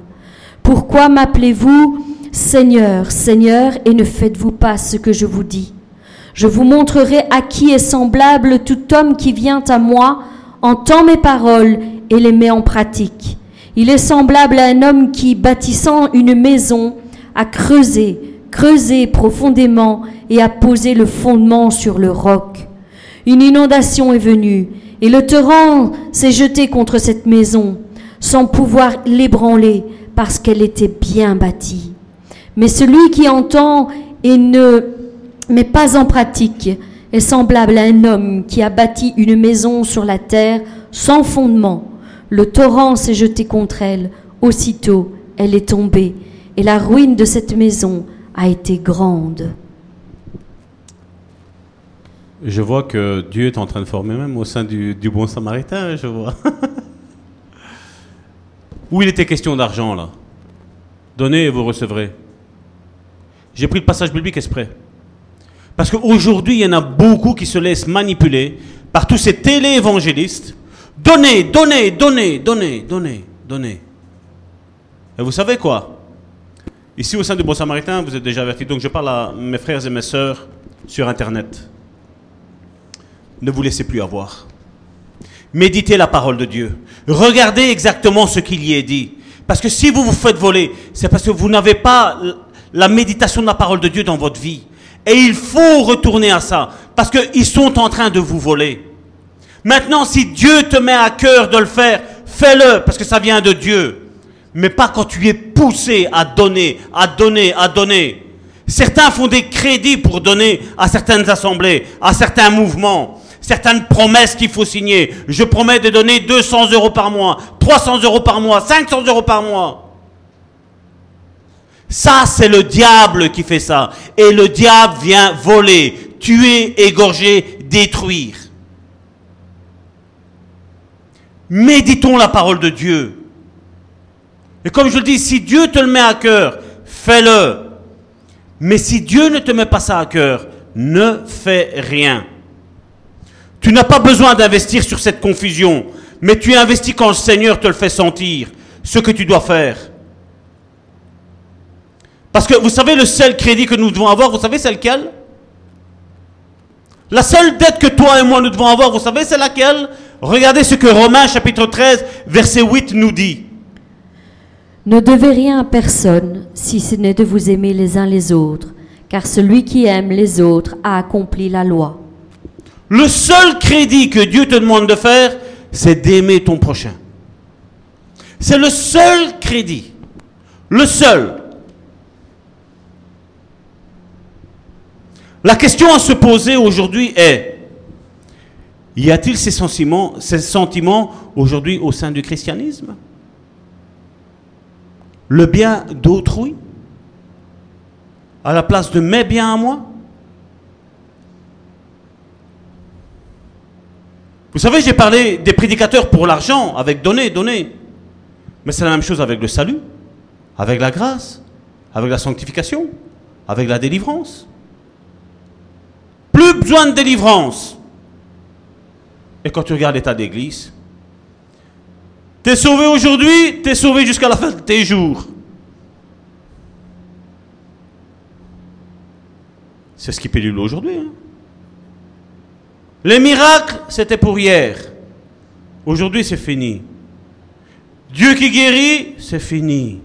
Pourquoi m'appelez-vous Seigneur, Seigneur, et ne faites-vous pas ce que je vous dis? Je vous montrerai à qui est semblable tout homme qui vient à moi, entend mes paroles et les met en pratique. Il est semblable à un homme qui, bâtissant une maison, a creusé, creusé profondément et a posé le fondement sur le roc. Une inondation est venue, et le torrent s'est jeté contre cette maison, sans pouvoir l'ébranler, parce qu'elle était bien bâtie. Mais celui qui entend et ne met pas en pratique est semblable à un homme qui a bâti une maison sur la terre sans fondement. Le torrent s'est jeté contre elle, aussitôt elle est tombée, et la ruine de cette maison a été grande. Je vois que Dieu est en train de former même au sein du, bon samaritain, je vois. Où il était question d'argent là? Donnez et vous recevrez. J'ai pris le passage biblique exprès. Parce qu'aujourd'hui, il y en a beaucoup qui se laissent manipuler par tous ces télé-évangélistes. Donnez, donnez, donnez, donnez, donnez, donnez. Et vous savez quoi? Ici au sein du Bon Samaritain, vous êtes déjà avertis, donc je parle à mes frères et mes sœurs sur Internet. Ne vous laissez plus avoir. Méditez la parole de Dieu. Regardez exactement ce qu'il y est dit. Parce que si vous vous faites voler, c'est parce que vous n'avez pas la méditation de la parole de Dieu dans votre vie. Et il faut retourner à ça. Parce qu'ils sont en train de vous voler. Maintenant, si Dieu te met à cœur de le faire, fais-le, parce que ça vient de Dieu mais pas quand tu es poussé à donner, à donner, à donner. Certains font des crédits pour donner à certaines assemblées, à certains mouvements, certaines promesses qu'il faut signer. Je promets de donner 200 euros par mois, 300 euros par mois, 500 euros par mois. Ça, c'est le diable qui fait ça. Et le diable vient voler, tuer, égorger, détruire. Méditons la parole de Dieu. Et comme je le dis, si Dieu te le met à cœur, fais-le. Mais si Dieu ne te met pas ça à cœur, ne fais rien. Tu n'as pas besoin d'investir sur cette confusion, mais tu investis quand le Seigneur te le fait sentir, ce que tu dois faire. Parce que vous savez, le seul crédit que nous devons avoir, vous savez, c'est lequel? La seule dette que toi et moi nous devons avoir, vous savez, c'est laquelle? Regardez ce que Romains chapitre 13, verset 8 nous dit. Ne devez rien à personne, si ce n'est de vous aimer les uns les autres, car celui qui aime les autres a accompli la loi. Le seul crédit que Dieu te demande de faire, c'est d'aimer ton prochain. C'est le seul crédit. Le seul. La question à se poser aujourd'hui est, y a-t-il ces sentiments, ces sentiments aujourd'hui au sein du christianisme? Le bien d'autrui à la place de mes biens à moi Vous savez, j'ai parlé des prédicateurs pour l'argent, avec donner, donner. Mais c'est la même chose avec le salut, avec la grâce, avec la sanctification, avec la délivrance. Plus besoin de délivrance. Et quand tu regardes l'état d'église, T'es sauvé aujourd'hui, t'es sauvé jusqu'à la fin de tes jours. C'est ce qui pédule aujourd'hui. Hein. Les miracles, c'était pour hier. Aujourd'hui, c'est fini. Dieu qui guérit, c'est fini.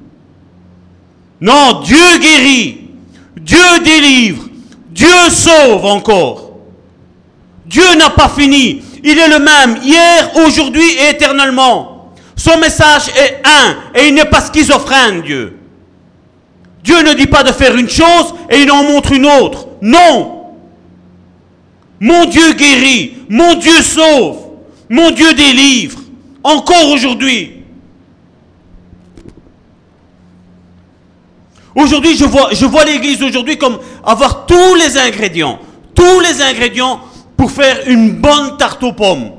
Non, Dieu guérit. Dieu délivre. Dieu sauve encore. Dieu n'a pas fini. Il est le même hier, aujourd'hui et éternellement. Son message est un et il n'est pas schizophrène, Dieu. Dieu ne dit pas de faire une chose et il en montre une autre. Non. Mon Dieu guérit, mon Dieu sauve, mon Dieu délivre, encore aujourd'hui. Aujourd'hui, je vois, l'Église aujourd'hui comme avoir tous les ingrédients, tous les ingrédients pour faire une bonne tarte aux pommes.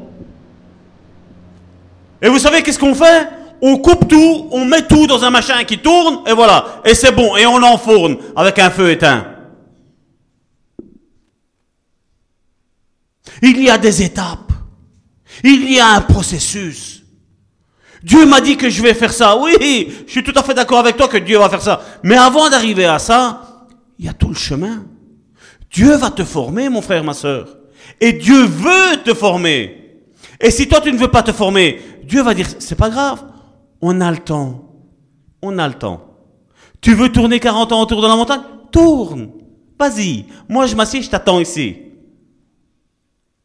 Et vous savez qu'est-ce qu'on fait? On coupe tout, on met tout dans un machin qui tourne, et voilà. Et c'est bon, et on l'enfourne avec un feu éteint. Il y a des étapes. Il y a un processus. Dieu m'a dit que je vais faire ça. Oui, je suis tout à fait d'accord avec toi que Dieu va faire ça. Mais avant d'arriver à ça, il y a tout le chemin. Dieu va te former, mon frère, ma soeur. Et Dieu veut te former. Et si toi tu ne veux pas te former, Dieu va dire, c'est pas grave, on a le temps. On a le temps. Tu veux tourner 40 ans autour de la montagne? Tourne. Vas-y. Moi je m'assieds, je t'attends ici.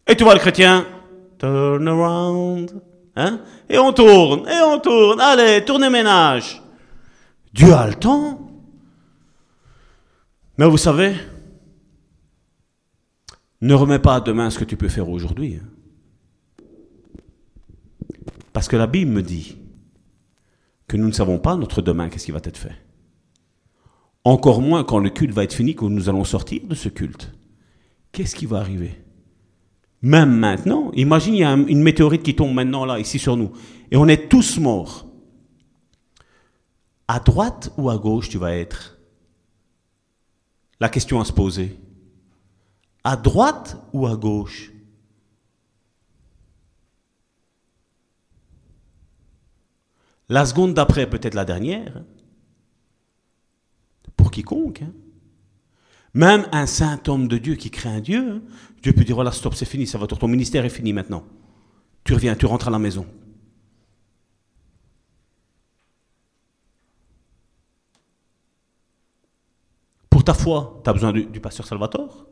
Et tu vois le chrétien? Turn around. Hein? Et on tourne, et on tourne. Allez, tournez ménage. Dieu a le temps. Mais vous savez, ne remets pas demain ce que tu peux faire aujourd'hui. Parce que la Bible me dit que nous ne savons pas notre demain, qu'est-ce qui va être fait. Encore moins quand le culte va être fini, quand nous allons sortir de ce culte. Qu'est-ce qui va arriver? Même maintenant, imagine, il y a une météorite qui tombe maintenant là, ici sur nous, et on est tous morts. À droite ou à gauche tu vas être? La question à se poser. À droite ou à gauche? La seconde d'après, peut-être la dernière. hein. Pour quiconque. hein. Même un saint homme de Dieu qui craint Dieu, hein, Dieu peut dire voilà, stop, c'est fini, ça va, ton ministère est fini maintenant. Tu reviens, tu rentres à la maison. Pour ta foi, tu as besoin du, du pasteur Salvatore.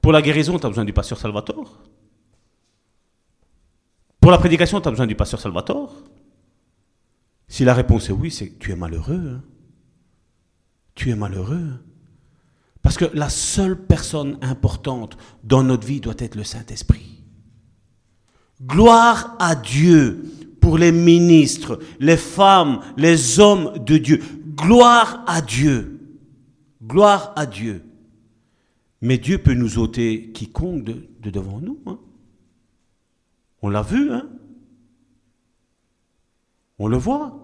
Pour la guérison, tu as besoin du pasteur Salvatore. Pour la prédication, tu as besoin du pasteur Salvatore. Si la réponse est oui, c'est que tu es malheureux. hein. Tu es malheureux. Parce que la seule personne importante dans notre vie doit être le Saint-Esprit. Gloire à Dieu pour les ministres, les femmes, les hommes de Dieu. Gloire à Dieu. Gloire à Dieu. Mais Dieu peut nous ôter quiconque de, de devant nous. hein. On l'a vu, hein On le voit.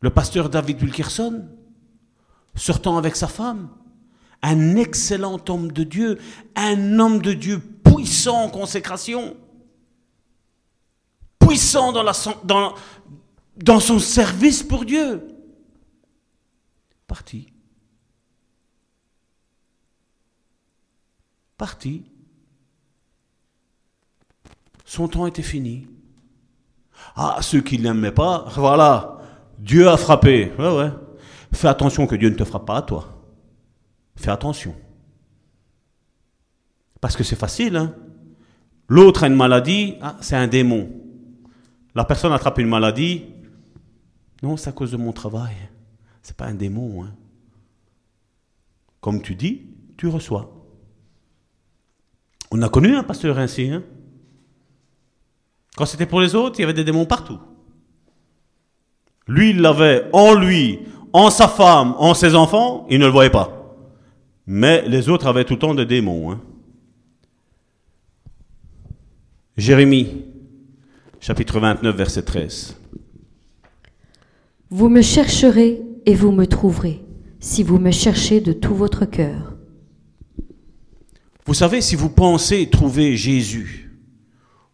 Le pasteur David Wilkerson, sortant avec sa femme, un excellent homme de Dieu, un homme de Dieu puissant en consécration, puissant dans, la, dans, dans son service pour Dieu. Parti. Parti. Son temps était fini. Ah, ceux qui ne l'aimaient pas, voilà, Dieu a frappé. Ouais, ouais. Fais attention que Dieu ne te frappe pas à toi. Fais attention. Parce que c'est facile, hein. L'autre a une maladie, ah, c'est un démon. La personne attrape une maladie, non, c'est à cause de mon travail. C'est pas un démon, hein. Comme tu dis, tu reçois. On a connu un pasteur ainsi, hein. Quand c'était pour les autres, il y avait des démons partout. Lui, il l'avait en lui, en sa femme, en ses enfants, il ne le voyait pas. Mais les autres avaient tout le temps des démons. hein. Jérémie, chapitre 29, verset 13. Vous me chercherez et vous me trouverez, si vous me cherchez de tout votre cœur. Vous savez, si vous pensez trouver Jésus,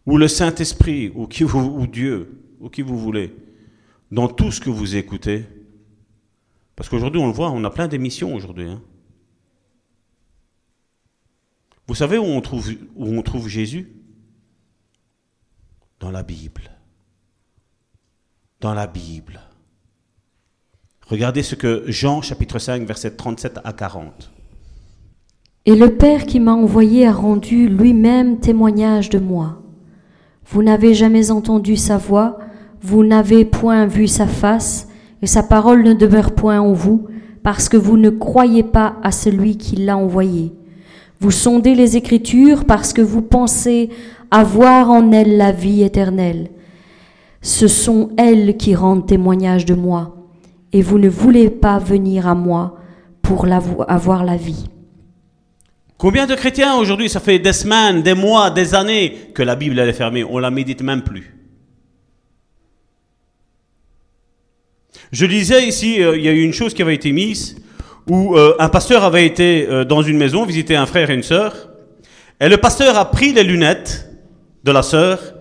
ou le Saint-Esprit, ou, qui vous- ou Dieu, ou qui vous voulez, dans tout ce que vous écoutez, parce qu'aujourd'hui, on le voit, on a plein d'émissions aujourd'hui. hein. Vous savez où on trouve, où on trouve Jésus? Dans la Bible. Dans la Bible. Regardez ce que Jean chapitre 5, verset 37 à 40. Et le Père qui m'a envoyé a rendu lui-même témoignage de moi. Vous n'avez jamais entendu sa voix, vous n'avez point vu sa face, et sa parole ne demeure point en vous, parce que vous ne croyez pas à celui qui l'a envoyé. Vous sondez les Écritures parce que vous pensez avoir en elles la vie éternelle. Ce sont elles qui rendent témoignage de moi, et vous ne voulez pas venir à moi pour avoir la vie. Combien de chrétiens aujourd'hui, ça fait des semaines, des mois, des années que la Bible elle est fermée, on la médite même plus. Je lisais ici, euh, il y a eu une chose qui avait été mise, où euh, un pasteur avait été euh, dans une maison visiter un frère et une sœur, et le pasteur a pris les lunettes de la sœur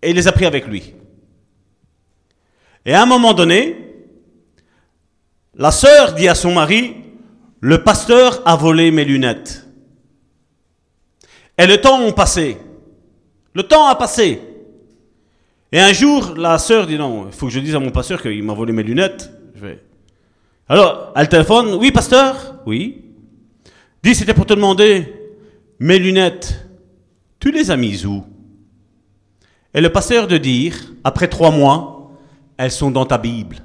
et les a pris avec lui. Et à un moment donné, la sœur dit à son mari, le pasteur a volé mes lunettes. Et le temps a passé. Le temps a passé. Et un jour, la sœur dit non, il faut que je dise à mon pasteur qu'il m'a volé mes lunettes. Je vais. Alors, elle téléphone. Oui, pasteur? Oui. Dis, c'était pour te demander, mes lunettes, tu les as mises où? Et le pasteur de dire, après trois mois, elles sont dans ta Bible.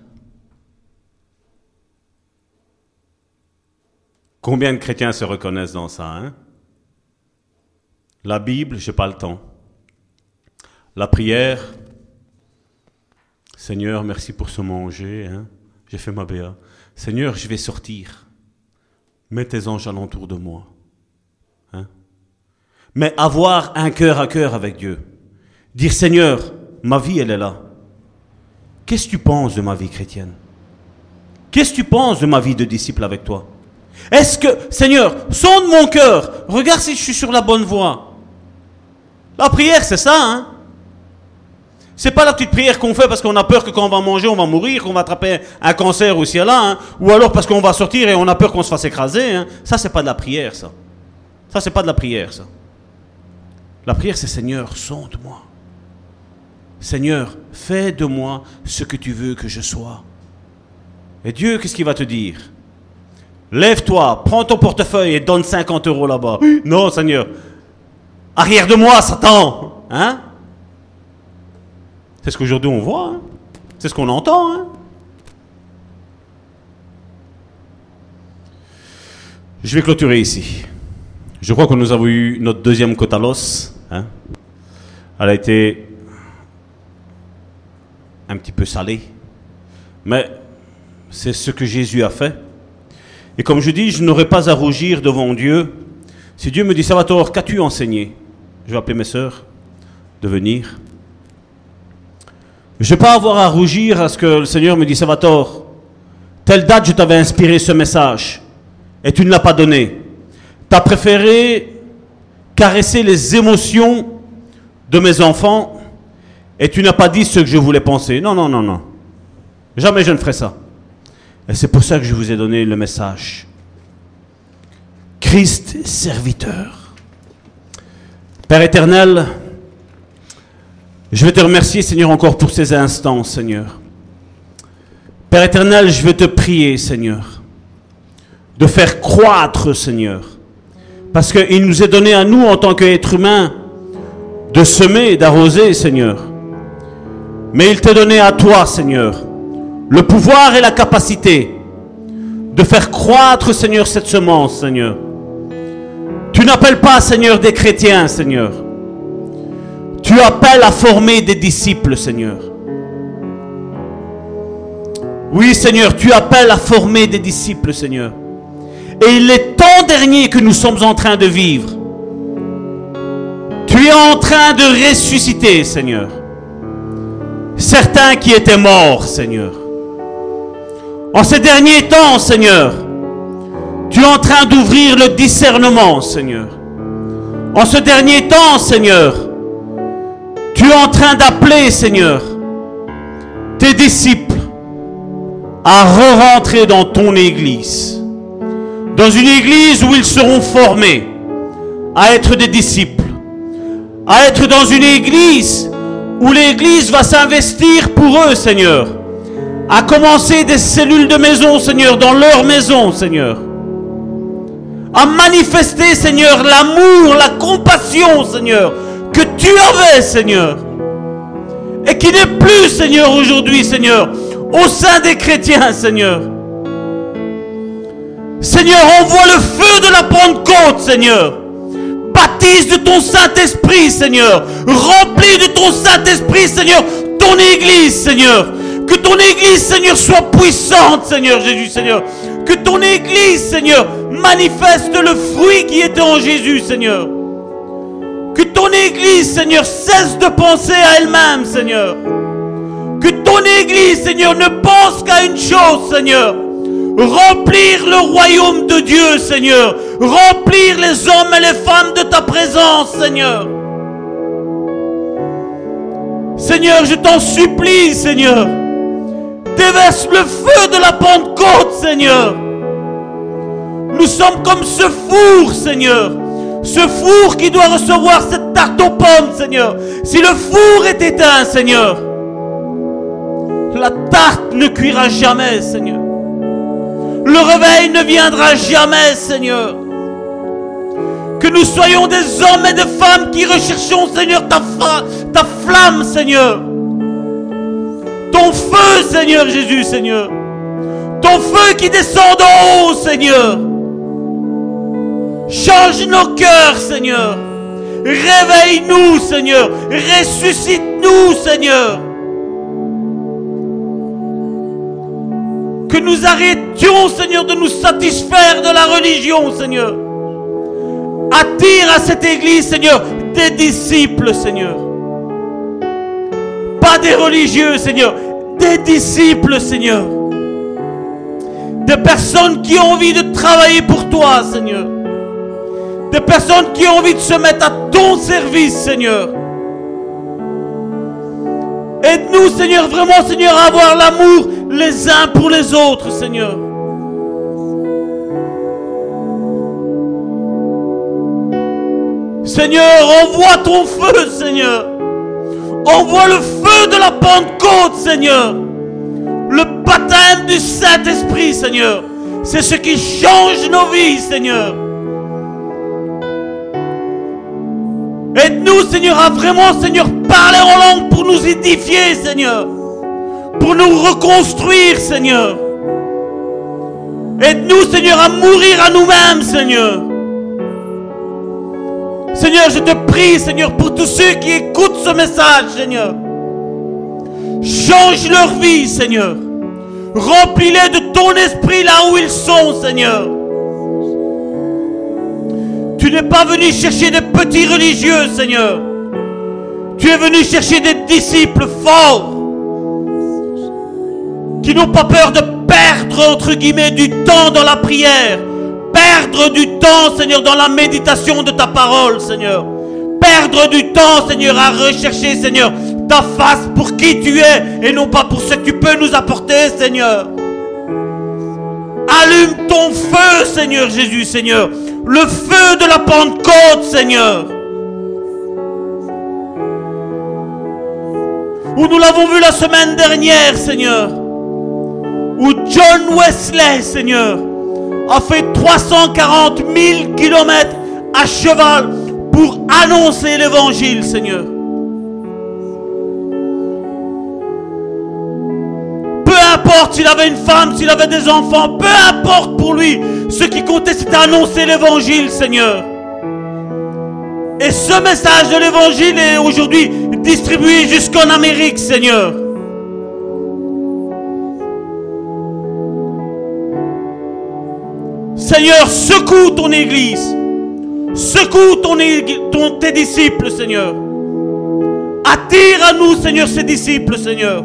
Combien de chrétiens se reconnaissent dans ça hein? La Bible, j'ai pas le temps. La prière, Seigneur, merci pour ce manger. hein. J'ai fait ma béa. Seigneur, je vais sortir. Mets tes anges alentour de moi. Hein Mais avoir un cœur à cœur avec Dieu. Dire Seigneur, ma vie, elle est là. Qu'est-ce que tu penses de ma vie chrétienne? Qu'est-ce que tu penses de ma vie de disciple avec toi? Est-ce que, Seigneur, sonde mon cœur, regarde si je suis sur la bonne voie. La prière, c'est ça, hein c'est pas la petite prière qu'on fait parce qu'on a peur que quand on va manger, on va mourir, qu'on va attraper un cancer aussi là, hein, ou alors parce qu'on va sortir et on a peur qu'on se fasse écraser. Hein. Ça, c'est pas de la prière, ça. Ça, c'est pas de la prière, ça. La prière, c'est Seigneur, sonde-moi. Seigneur, fais de moi ce que tu veux que je sois. Et Dieu, qu'est-ce qu'il va te dire? Lève-toi, prends ton portefeuille et donne 50 euros là-bas. Non, Seigneur. Arrière de moi, Satan. Hein? C'est ce qu'aujourd'hui on voit. Hein. C'est ce qu'on entend. Hein. Je vais clôturer ici. Je crois que nous avons eu notre deuxième côte à l'os. Hein. Elle a été un petit peu salée. Mais c'est ce que Jésus a fait. Et comme je dis, je n'aurai pas à rougir devant Dieu. Si Dieu me dit, Salvatore, qu'as-tu enseigné? Je vais appeler mes sœurs de venir. Je ne vais pas avoir à rougir à ce que le Seigneur me dit, Salvatore, telle date je t'avais inspiré ce message et tu ne l'as pas donné. Tu as préféré caresser les émotions de mes enfants et tu n'as pas dit ce que je voulais penser. Non, non, non, non. Jamais je ne ferai ça. Et c'est pour ça que je vous ai donné le message. Christ serviteur. Père éternel, je veux te remercier, Seigneur, encore pour ces instants, Seigneur. Père éternel, je veux te prier, Seigneur, de faire croître, Seigneur. Parce qu'il nous est donné à nous, en tant qu'êtres humains, de semer d'arroser, Seigneur. Mais il t'est donné à toi, Seigneur, le pouvoir et la capacité de faire croître, Seigneur, cette semence, Seigneur. Tu n'appelles pas, Seigneur, des chrétiens, Seigneur. Tu appelles à former des disciples, Seigneur. Oui, Seigneur, tu appelles à former des disciples, Seigneur. Et il est temps dernier que nous sommes en train de vivre. Tu es en train de ressusciter, Seigneur. Certains qui étaient morts, Seigneur. En ces derniers temps, Seigneur, tu es en train d'ouvrir le discernement, Seigneur. En ce dernier temps, Seigneur, tu es en train d'appeler, Seigneur, tes disciples à re-rentrer dans ton église. Dans une église où ils seront formés à être des disciples. À être dans une église où l'église va s'investir pour eux, Seigneur. À commencer des cellules de maison, Seigneur, dans leur maison, Seigneur. À manifester, Seigneur, l'amour, la compassion, Seigneur, que tu avais, Seigneur, et qui n'est plus, Seigneur, aujourd'hui, Seigneur, au sein des chrétiens, Seigneur. Seigneur, envoie le feu de la Pentecôte, Seigneur. Baptise de ton Saint-Esprit, Seigneur. Remplis de ton Saint-Esprit, Seigneur, ton Église, Seigneur. Que ton Église, Seigneur, soit puissante, Seigneur Jésus, Seigneur. Que ton Église, Seigneur, manifeste le fruit qui était en Jésus, Seigneur. Que ton Église, Seigneur, cesse de penser à elle-même, Seigneur. Que ton Église, Seigneur, ne pense qu'à une chose, Seigneur. Remplir le royaume de Dieu, Seigneur. Remplir les hommes et les femmes de ta présence, Seigneur. Seigneur, je t'en supplie, Seigneur. Déverse le feu de la Pentecôte, Seigneur. Nous sommes comme ce four, Seigneur ce four qui doit recevoir cette tarte aux pommes, Seigneur. Si le four est éteint, Seigneur, la tarte ne cuira jamais, Seigneur. Le réveil ne viendra jamais, Seigneur. Que nous soyons des hommes et des femmes qui recherchons, Seigneur, ta, ta flamme, Seigneur. Ton feu, Seigneur Jésus, Seigneur. Ton feu qui descend d'en haut, Seigneur. Change nos cœurs, Seigneur. Réveille-nous, Seigneur. Ressuscite-nous, Seigneur. Que nous arrêtions, Seigneur, de nous satisfaire de la religion, Seigneur. Attire à cette église, Seigneur, des disciples, Seigneur. Pas des religieux, Seigneur. Des disciples, Seigneur. Des personnes qui ont envie de travailler pour toi, Seigneur. Des personnes qui ont envie de se mettre à ton service, Seigneur. Aide-nous, Seigneur, vraiment, Seigneur, à avoir l'amour les uns pour les autres, Seigneur. Seigneur, envoie ton feu, Seigneur. Envoie le feu de la Pentecôte, Seigneur. Le baptême du Saint-Esprit, Seigneur. C'est ce qui change nos vies, Seigneur. Aide-nous, Seigneur, à vraiment, Seigneur, parler en langue pour nous édifier, Seigneur. Pour nous reconstruire, Seigneur. Aide-nous, Seigneur, à mourir à nous-mêmes, Seigneur. Seigneur, je te prie, Seigneur, pour tous ceux qui écoutent ce message, Seigneur. Change leur vie, Seigneur. Remplis-les de ton esprit là où ils sont, Seigneur. Tu n'es pas venu chercher des petits religieux, Seigneur. Tu es venu chercher des disciples forts qui n'ont pas peur de perdre, entre guillemets, du temps dans la prière. Perdre du temps, Seigneur, dans la méditation de ta parole, Seigneur. Perdre du temps, Seigneur, à rechercher, Seigneur, ta face pour qui tu es et non pas pour ce que tu peux nous apporter, Seigneur. Allume ton feu, Seigneur Jésus, Seigneur. Le feu de la Pentecôte, Seigneur. Où nous l'avons vu la semaine dernière, Seigneur. Où John Wesley, Seigneur, a fait 340 000 kilomètres à cheval pour annoncer l'évangile, Seigneur. Peu importe s'il avait une femme, s'il avait des enfants, peu importe pour lui. Ce qui comptait, c'était annoncer l'évangile, Seigneur. Et ce message de l'évangile est aujourd'hui distribué jusqu'en Amérique, Seigneur. Seigneur, secoue ton Église. Secoue ton, tes disciples, Seigneur. Attire à nous, Seigneur, ces disciples, Seigneur.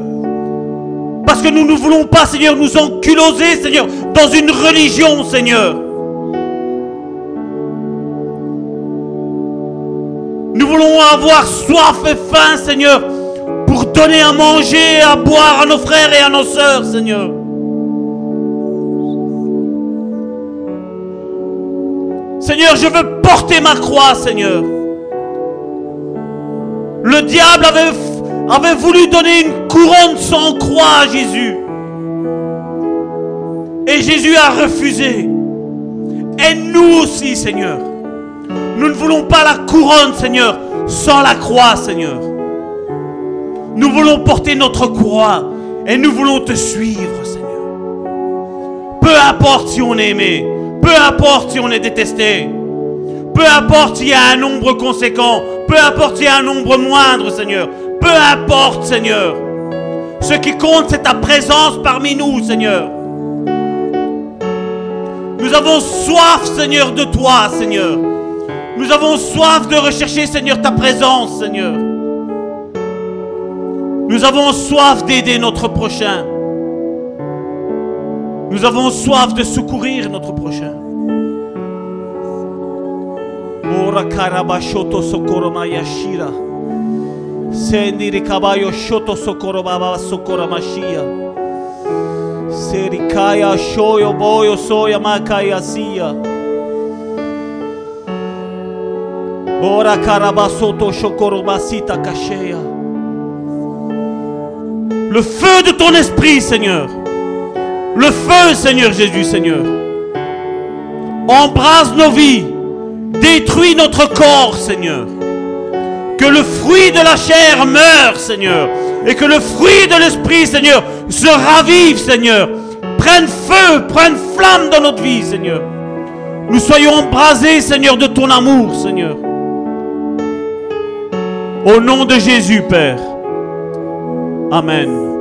Parce que nous ne voulons pas, Seigneur, nous enculoser, Seigneur, dans une religion, Seigneur. Nous voulons avoir soif et faim, Seigneur, pour donner à manger, à boire à nos frères et à nos sœurs, Seigneur. Seigneur, je veux porter ma croix, Seigneur. Le diable avait, voulu donner une couronne sans croix à Jésus. Et Jésus a refusé. Et nous aussi, Seigneur. Nous ne voulons pas la couronne, Seigneur, sans la croix, Seigneur. Nous voulons porter notre croix et nous voulons te suivre, Seigneur. Peu importe si on est aimé, peu importe si on est détesté. Peu importe s'il y a un nombre conséquent. Peu importe s'il y a un nombre moindre, Seigneur. Peu importe, Seigneur. Ce qui compte, c'est ta présence parmi nous, Seigneur. Nous avons soif, Seigneur, de toi, Seigneur. Nous avons soif de rechercher, Seigneur, ta présence, Seigneur. Nous avons soif d'aider notre prochain. Nous avons soif de secourir notre prochain. Ora karabashoto sokoroma yashira. Sendiri kabayo shoto sokoroma sokoroma shia. Serikaya shoyo boyo soya makaya sia. Ora karabasoto shokoroma kasheya. Le feu de ton esprit, Seigneur. Le feu, Seigneur Jésus, Seigneur. Embrase nos vies. Détruis notre corps, Seigneur. Que le fruit de la chair meure, Seigneur. Et que le fruit de l'esprit, Seigneur, se ravive, Seigneur. Prenne feu, prenne flamme dans notre vie, Seigneur. Nous soyons embrasés, Seigneur, de ton amour, Seigneur. Au nom de Jésus, Père. Amen.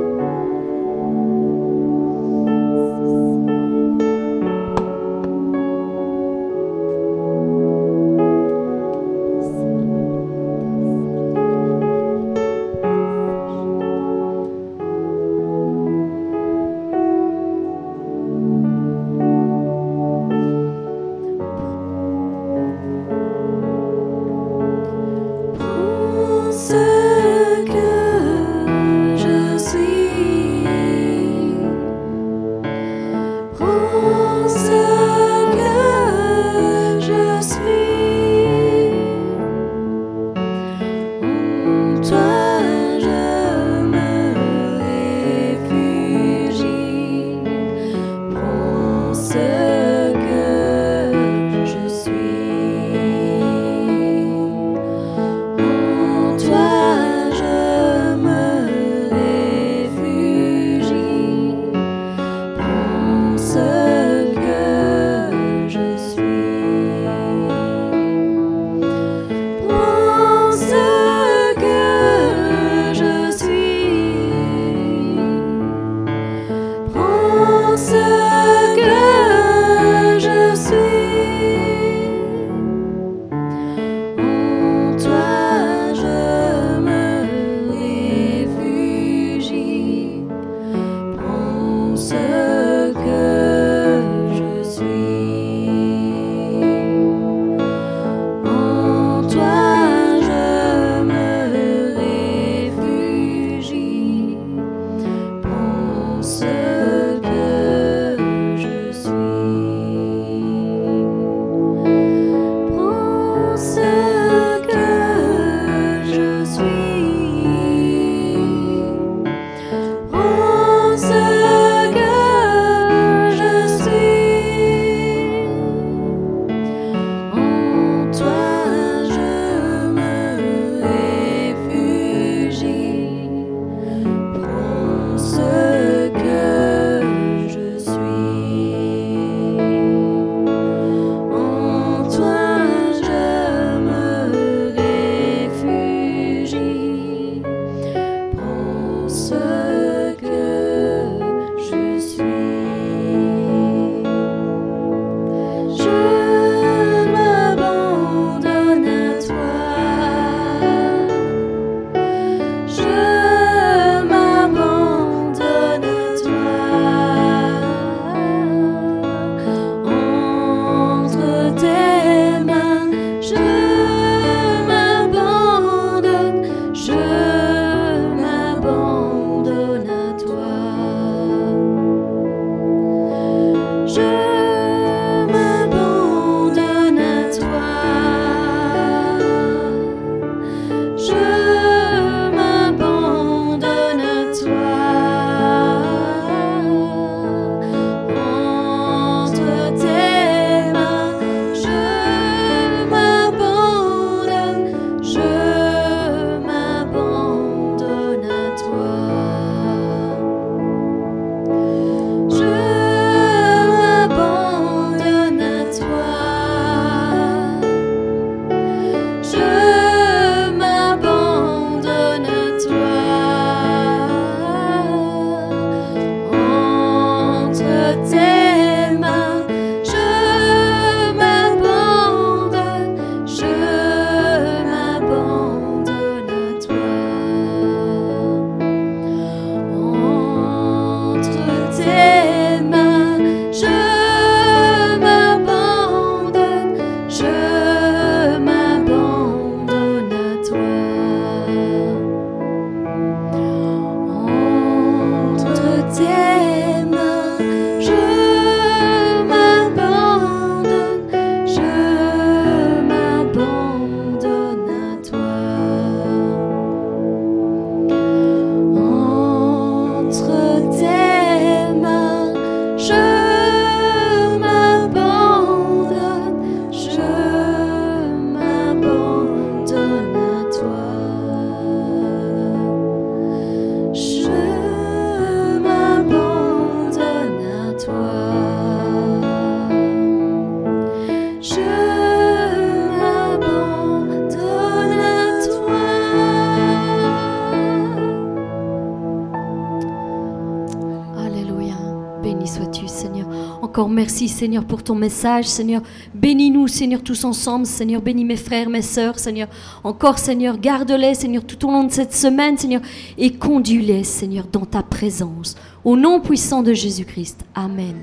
Merci Seigneur pour ton message, Seigneur. Bénis-nous, Seigneur, tous ensemble, Seigneur. Bénis mes frères, mes sœurs, Seigneur. Encore, Seigneur, garde-les, Seigneur, tout au long de cette semaine, Seigneur, et conduis-les, Seigneur, dans ta présence. Au nom puissant de Jésus-Christ. Amen.